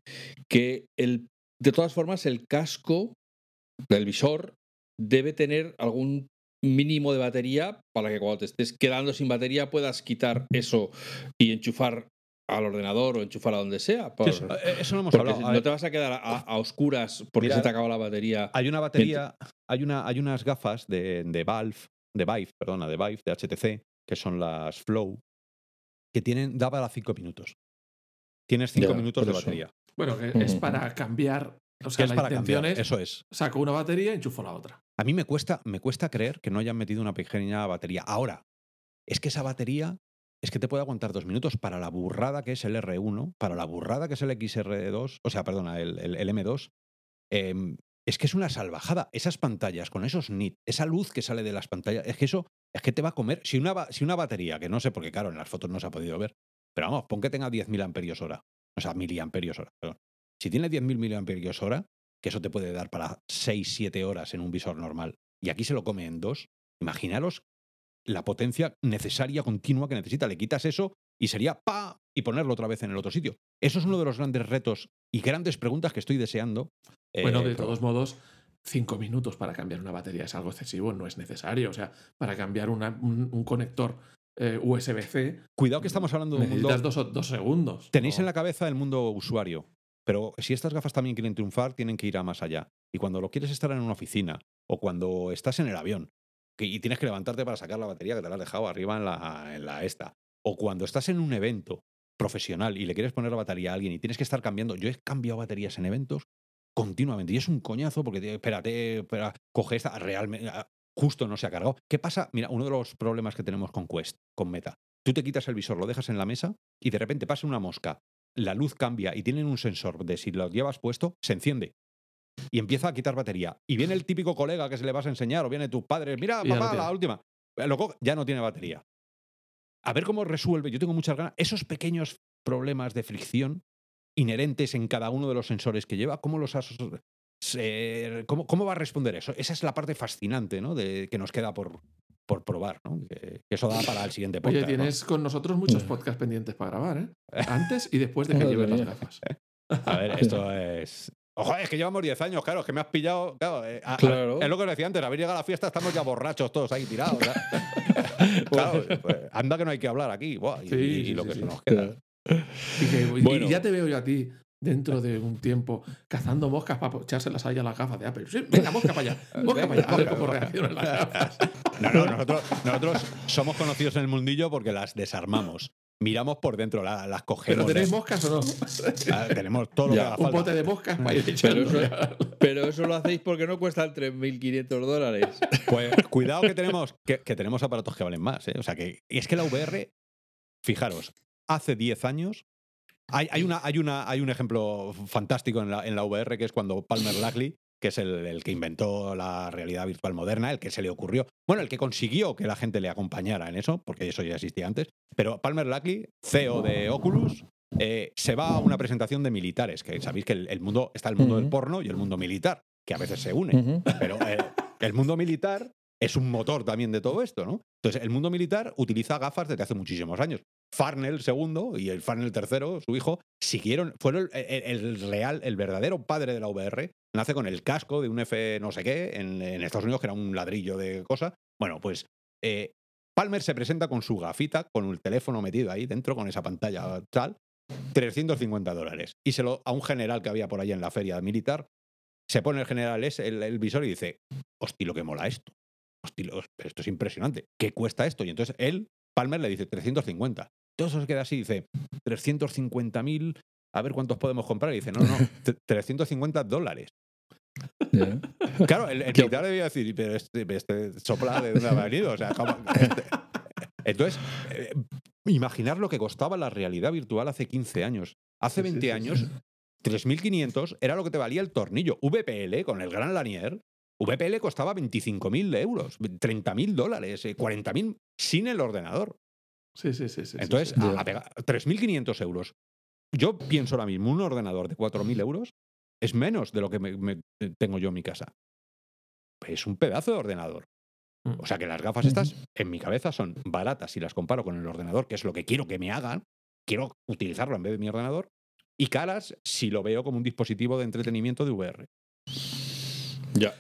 que el, de todas formas el casco del visor debe tener algún mínimo de batería para que cuando te estés quedando sin batería puedas quitar eso y enchufar al ordenador o enchufar a donde sea. por- eso, eh, eso no hemos porque hablado. A no te vas a quedar a, a oscuras porque Mira, se te acaba la batería. Hay una batería, hay, una, hay unas gafas de, de Valve, de Vive, perdona, de Vive, de HTC, que son las Flow, que tienen, da para 5 minutos. Tienes 5 Ya, minutos de batería. Bueno, que es para cambiar. O Que sea, es la para intención cambiar. es Eso es. saco una batería y enchufo la otra. A mí me cuesta, me cuesta creer que no hayan metido una pequeña batería. Ahora, es que esa batería es que te puede aguantar dos minutos para la burrada que es el R1, para la burrada que es el XR2, o sea, perdona, el, el- el M2. em, es que es una salvajada. Esas pantallas con esos nit, esa luz que sale de las pantallas, es que eso es que te va a comer. Si una, si una batería, que no sé, porque claro, en las fotos no se ha podido ver, pero vamos, pon que tenga 10.000 amperios hora, o sea, miliamperios hora, perdón. Si tiene 10.000 miliamperios hora, que eso te puede dar para 6, 7 horas en un visor normal, y aquí se lo come en dos, imaginaros la potencia necesaria, continua que necesita. Le quitas eso y sería pa, y ponerlo otra vez en el otro sitio. Eso es uno de los grandes retos y grandes preguntas que estoy deseando. Bueno, eh, de todos modos, cinco minutos para cambiar una batería es algo excesivo, no es necesario. O sea, para cambiar una- un, un conector eh, USB-C Cuidado que estamos hablando de un mundo. dos, dos segundos. Tenéis ¿no? en la cabeza el mundo usuario, pero si estas gafas también quieren triunfar, tienen que ir a más allá. Y cuando lo quieres estar en una oficina o cuando estás en el avión y tienes que levantarte para sacar la batería que te la has dejado arriba en la, en la esta, o cuando estás en un evento profesional y le quieres poner la batería a alguien y tienes que estar cambiando. Yo he cambiado baterías en eventos continuamente y es un coñazo porque te- espérate, espera, coge esta, realmente ah, justo no se ha cargado. ¿Qué pasa? Mira, uno de los problemas que tenemos con Quest, con Meta, tú te quitas el visor, lo dejas en la mesa y de repente pasa una mosca, la luz cambia y tienen un sensor de si lo llevas puesto, se enciende. Y empieza a quitar batería. Y viene el típico colega que se le vas a enseñar, o viene tus padres, mira, no papá, la última. Eh, Lo co- ya no tiene batería. A ver cómo resuelve. Yo tengo muchas ganas. Esos pequeños problemas de fricción inherentes en cada uno de los sensores que lleva, ¿cómo los has- se- cómo, cómo va a responder eso? Esa es la parte fascinante, ¿no? De, que nos queda por, por probar, ¿no? Que, que eso da para el siguiente Oye, podcast. ¿no? tienes con nosotros muchos Mm. podcasts pendientes para grabar, ¿eh? Antes y después de que lleves las gafas. A ver, esto es. Ojo, es que llevamos 10 años, claro, es que me has pillado. Claro, eh, a- a- Claro. es lo que os decía antes, haber llegado a la fiesta, estamos ya borrachos todos ahí tirados. ¿verdad? claro, pues, anda que no hay que hablar aquí. buah, y, Sí, y lo sí, que sí. se nos queda. Y, que- y ya te veo yo a ti dentro de un tiempo cazando moscas para echárselas ahí a las gafas de Apple. Sí, venga, mosca para allá, mosca para allá. A ver cómo reaccionan las gafas. No, no, nosotros, nosotros somos conocidos en el mundillo porque las desarmamos. Miramos por dentro, la- las ¿Pero cogemos. tenéis de- moscas o no? Ah, tenemos todo lo Ya. que haga Un falta. bote de moscas para ir Pero echando. eso, pero eso lo hacéis porque no cuestan 3.500 dólares. Pues cuidado que tenemos, que, que tenemos aparatos que valen más. ¿eh? O sea que. Y es que la VR, fijaros, hace 10 años. Hay, hay, una, hay, una, hay un ejemplo fantástico en la, en la VR que es cuando Palmer Luckey, que es el, el que inventó la realidad virtual moderna, el que se le ocurrió, bueno, el que consiguió que la gente le acompañara en eso, porque eso ya existía antes, pero Palmer Luckey, CEO de Oculus, eh, se va a una presentación de militares, que sabéis que el, el mundo está el mundo del porno y el mundo militar, que a veces se. Ujú. Pero eh, el mundo militar es un motor también de todo esto, ¿no? Entonces, el mundo militar utiliza gafas desde hace muchísimos años. Farnell II y el Farnell III, su hijo, siguieron, fueron el, el- el real, el verdadero padre de la VR. Nace con el casco de un F no sé qué en, Estados Unidos, que era un ladrillo de cosa. Bueno, pues eh, Palmer se presenta con su gafita, con el teléfono metido ahí dentro, con esa pantalla tal, 350 dólares. Y se lo a un general que había por ahí en la feria militar, se pone el general ese, el, visor y dice, hostia, lo que mola esto. Hostia, esto es impresionante. ¿Qué cuesta esto? Y entonces él, Palmer, le dice 350. Todo eso se queda así, dice 350.000, a ver cuántos podemos comprar. Y dice, no, no, tre- 350 dólares. Claro, el, el militar debía decir, pero este, este sopla de dónde ha venido. O sea. Este- Entonces, eh, imaginar lo que costaba la realidad virtual hace 15 años. Hace Sí, sí, 20 sí, años, sí. 3.500 era lo que te valía el tornillo. VPL con el gran Lanier. VPL costaba 25.000 euros, 30.000 dólares, eh, 40.000 sin el ordenador. Sí, sí, sí. sí, Entonces, sí. a- Ya. a pegar 3.500 euros. Yo pienso ahora mismo, un ordenador de 4.000 euros es menos de lo que me- me- tengo yo en mi casa. Es un pedazo de ordenador. Mm. O sea que las gafas estas, en mi cabeza, son baratas si las comparo con el ordenador, que es lo que quiero que me hagan. Quiero utilizarlo en vez de mi ordenador. Y caras si lo veo como un dispositivo de entretenimiento de VR. Ya.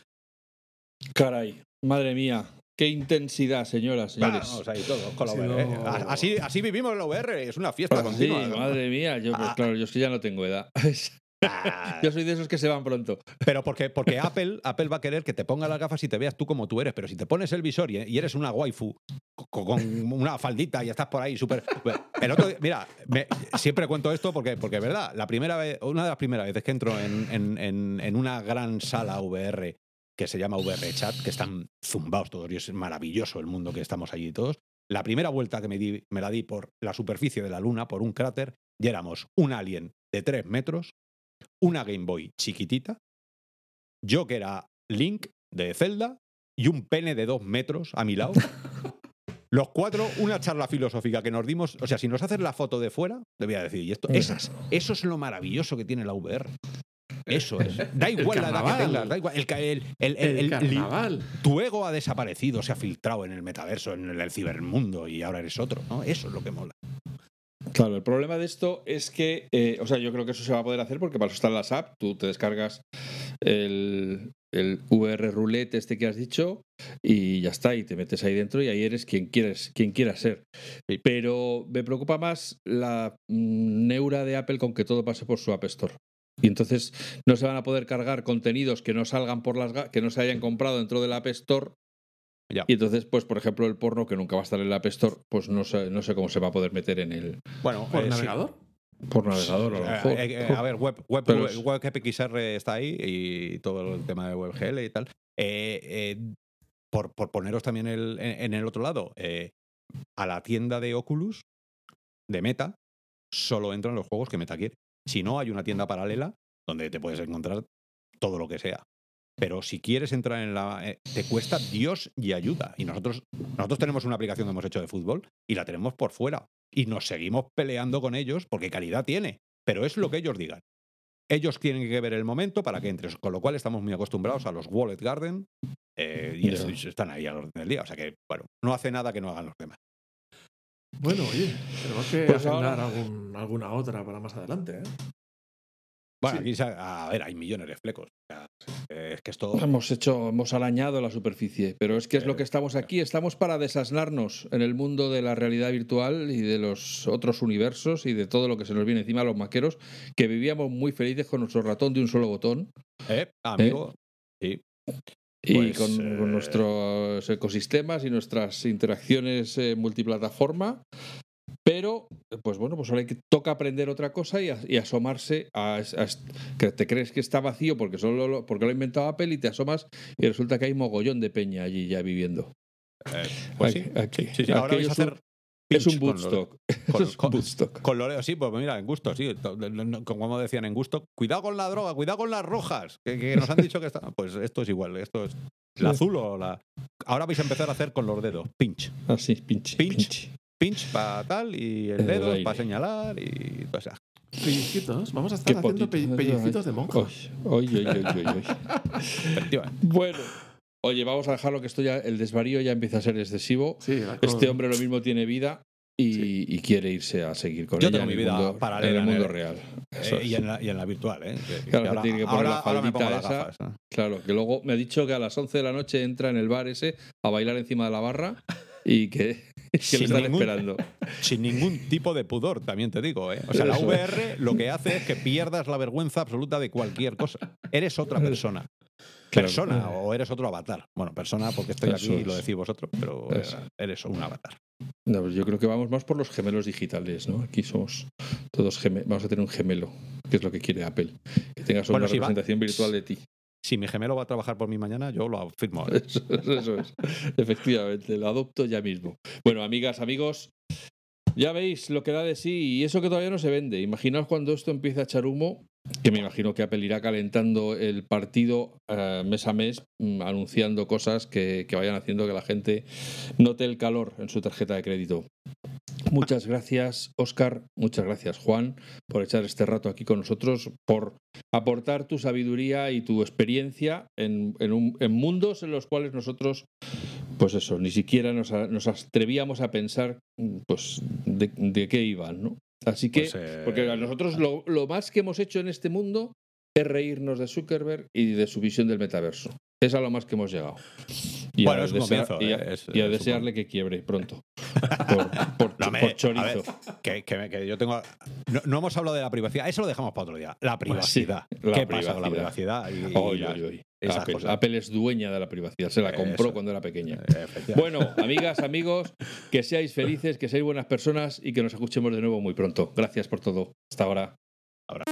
Caray, madre mía. Qué intensidad, señoras, señores. Vamos ahí todos con la Ha VR. sido-. A- Así, así vivimos la VR, es una fiesta Ah, sí, madre mía. Yo, pues Ah. claro, yo es que ya no tengo edad. Ah, Yo soy de esos que se van pronto. Pero porque, porque Apple, Apple va a querer que te ponga las gafas y te veas tú como tú eres. Pero si te pones el visor y, y eres una waifu co- con, una faldita y estás por ahí súper. El otro día- mira, me- siempre cuento esto porque, porque que se llama VR Chat, que están zumbados todos y es maravilloso el mundo que estamos allí todos. La primera vuelta que me di, me la di por la superficie de la luna, por un cráter, y éramos un alien de 3 metros, una Game Boy chiquitita, yo que era Link de Zelda y un pene de 2 metros a mi lado. Los cuatro, una charla filosófica que nos dimos. O sea, si nos haces la foto de fuera, te voy a decir, y esto, esas, eso es lo maravilloso que tiene la VR. Eso es. Da igual la edad que carnaval. tengas, da igual. El, el- carnaval. tu ego ha desaparecido, se ha filtrado en el metaverso, en el cibermundo y ahora eres otro, ¿no? Eso es lo que mola. Claro, el problema de esto es que, eh, o sea, yo creo que eso se va a poder hacer porque para eso están las apps, tú te descargas el, el VR roulette este que has dicho y ya está, y te metes ahí dentro y ahí eres quien quieres, quien quieras ser. Pero me preocupa más la mm, neura de Apple con que todo pase por su App Store. Y entonces no se van a poder cargar contenidos que no salgan por las que no se hayan comprado dentro del App Store. Ya. Y entonces, pues, por ejemplo, el porno que nunca va a estar en el App Store, pues no sé, no sé cómo se va a poder meter en el Bueno, ¿Por eh, sí. navegador? por navegador a lo Eh, mejor. eh, eh, a ver, web, web, Pero web, es- web XR está ahí y todo el tema de WebGL y tal. Eh, eh, por, por poneros también el- en, en el otro lado, eh, a la tienda de Oculus, de Meta, solo entran los juegos que Meta quiere. Si no, hay una tienda paralela donde te puedes encontrar todo lo que sea. Pero si quieres entrar en la... eh, te cuesta Dios y ayuda. Y nosotros, nosotros tenemos una aplicación que hemos hecho de fútbol y la tenemos por fuera. Y nos seguimos peleando con ellos porque calidad tiene. Pero es lo que ellos digan. Ellos tienen que ver el momento para que entres. Con lo cual estamos muy acostumbrados a los Wallet Garden eh, y es- están ahí al orden del día. O sea que, bueno, no hace nada que no hagan los demás. Bueno, oye, tenemos que Pues agendar ahora- algún- alguna otra para más adelante, ¿eh? Bueno, Sí. aquí, se- a ver, hay millones de flecos. O sea, eh, es que esto... Hemos hecho, hemos arañado la superficie, pero es que es lo Eh, que estamos aquí. Estamos para desasnarnos en el mundo de la realidad virtual y de los otros universos y de todo lo que se nos viene encima a los maqueros, que vivíamos muy felices con nuestro ratón de un solo botón Eh, amigo, sí. Y Pues, con, eh, con nuestros ecosistemas y nuestras interacciones eh, multiplataforma. Pero, pues bueno, pues ahora hay que, toca aprender otra cosa y, as- y asomarse a, que te crees que está vacío porque solo lo, porque lo ha inventado Apple y te asomas y resulta que hay mogollón de peña allí ya viviendo. Eh, pues sí. Aquí- Sí, sí, ahora vais a hacer Es un pinch bootstock. con- es un con- bootstock. Con Loreo, sí, pues mira, en gusto, sí. Como decían en gusto, cuidado con la droga, cuidado con las rojas, que, que nos han dicho que está. Pues esto es igual, esto es la Sí. azul o la. Ahora vais a empezar a hacer con los dedos, pinch. Así, pinche. Pinch. pinche. Pinch para tal y el El dedo para señalar y. O sea, Pellizquitos. Vamos a estar haciendo pellizquitos de monja. Oye, oye, oye, oye, oye. efectivamente. Bueno, oye, vamos a dejarlo que esto ya, el desvarío ya empieza a ser excesivo. Sí, Este hombre lo mismo tiene vida y, Sí. y quiere irse a seguir con Yo ella tengo en mi vida mundo, paralela en el en mundo el- real. Eh, y, en la, y en la virtual, ¿eh? Que- que Claro, ahora, tiene que poner ahora- la ahora me pongo faldita las esa. gafas. ¿no? Claro, que luego me ha dicho que a las 11 de la noche entra en el bar ese a bailar encima de la barra y que, que Sin le están ningún- esperando. Sin ningún tipo de pudor, también te digo. ¿eh? O sea, la. VR lo que hace es que pierdas la vergüenza absoluta de cualquier cosa. Eres otra persona. Claro. Persona o eres otro avatar. Bueno, persona porque estoy aquí y lo decís vosotros, pero Eso. eres un avatar. No, pues yo creo que vamos más por los gemelos digitales, ¿no? Aquí somos todos gemelos. Vamos a tener un gemelo, que es lo que quiere Apple. Que tengas Bueno, una si va- representación virtual de ti. Si mi gemelo va a trabajar por mí mañana, yo lo afirmo. ahora. Eso, eso es. Efectivamente, lo adopto ya mismo. Bueno, amigas, amigos, ya veis lo que da de sí y eso que todavía no se vende. Imaginaos cuando esto empiece a echar humo, que me imagino que Apple irá calentando el partido eh, mes a mes, mm, anunciando cosas que, vayan haciendo que la gente note el calor en su tarjeta de crédito. Muchas gracias, Oscar. Muchas gracias, Juan, por echar este rato aquí con nosotros, por aportar tu sabiduría y tu experiencia en, en un- en mundos en los cuales nosotros, pues eso, ni siquiera nos atrevíamos a pensar, mm, pues, de, de qué iban, ¿no? Así que, Pues, eh, porque a nosotros lo, lo más que hemos hecho en este mundo es reírnos de Zuckerberg y de su visión del metaverso. Es a lo más que hemos llegado. Y Bueno, a es un desear- comienzo, y a- es- y a es un desearle que quiebre pronto. Por, por- No, me- por a chorizo. ver, que, que- que yo tengo. No, no hemos hablado de la privacidad, eso lo dejamos para otro día. La privacidad. la ¿Qué pasa con la privacidad. privacidad? Y, Oy, Apple, es dueña de la privacidad. Se la compró Eso. cuando era pequeña. Bueno, amigas, amigos, que seáis felices, que seáis buenas personas y que nos escuchemos de nuevo muy pronto. Gracias por todo. Hasta ahora. Ahora.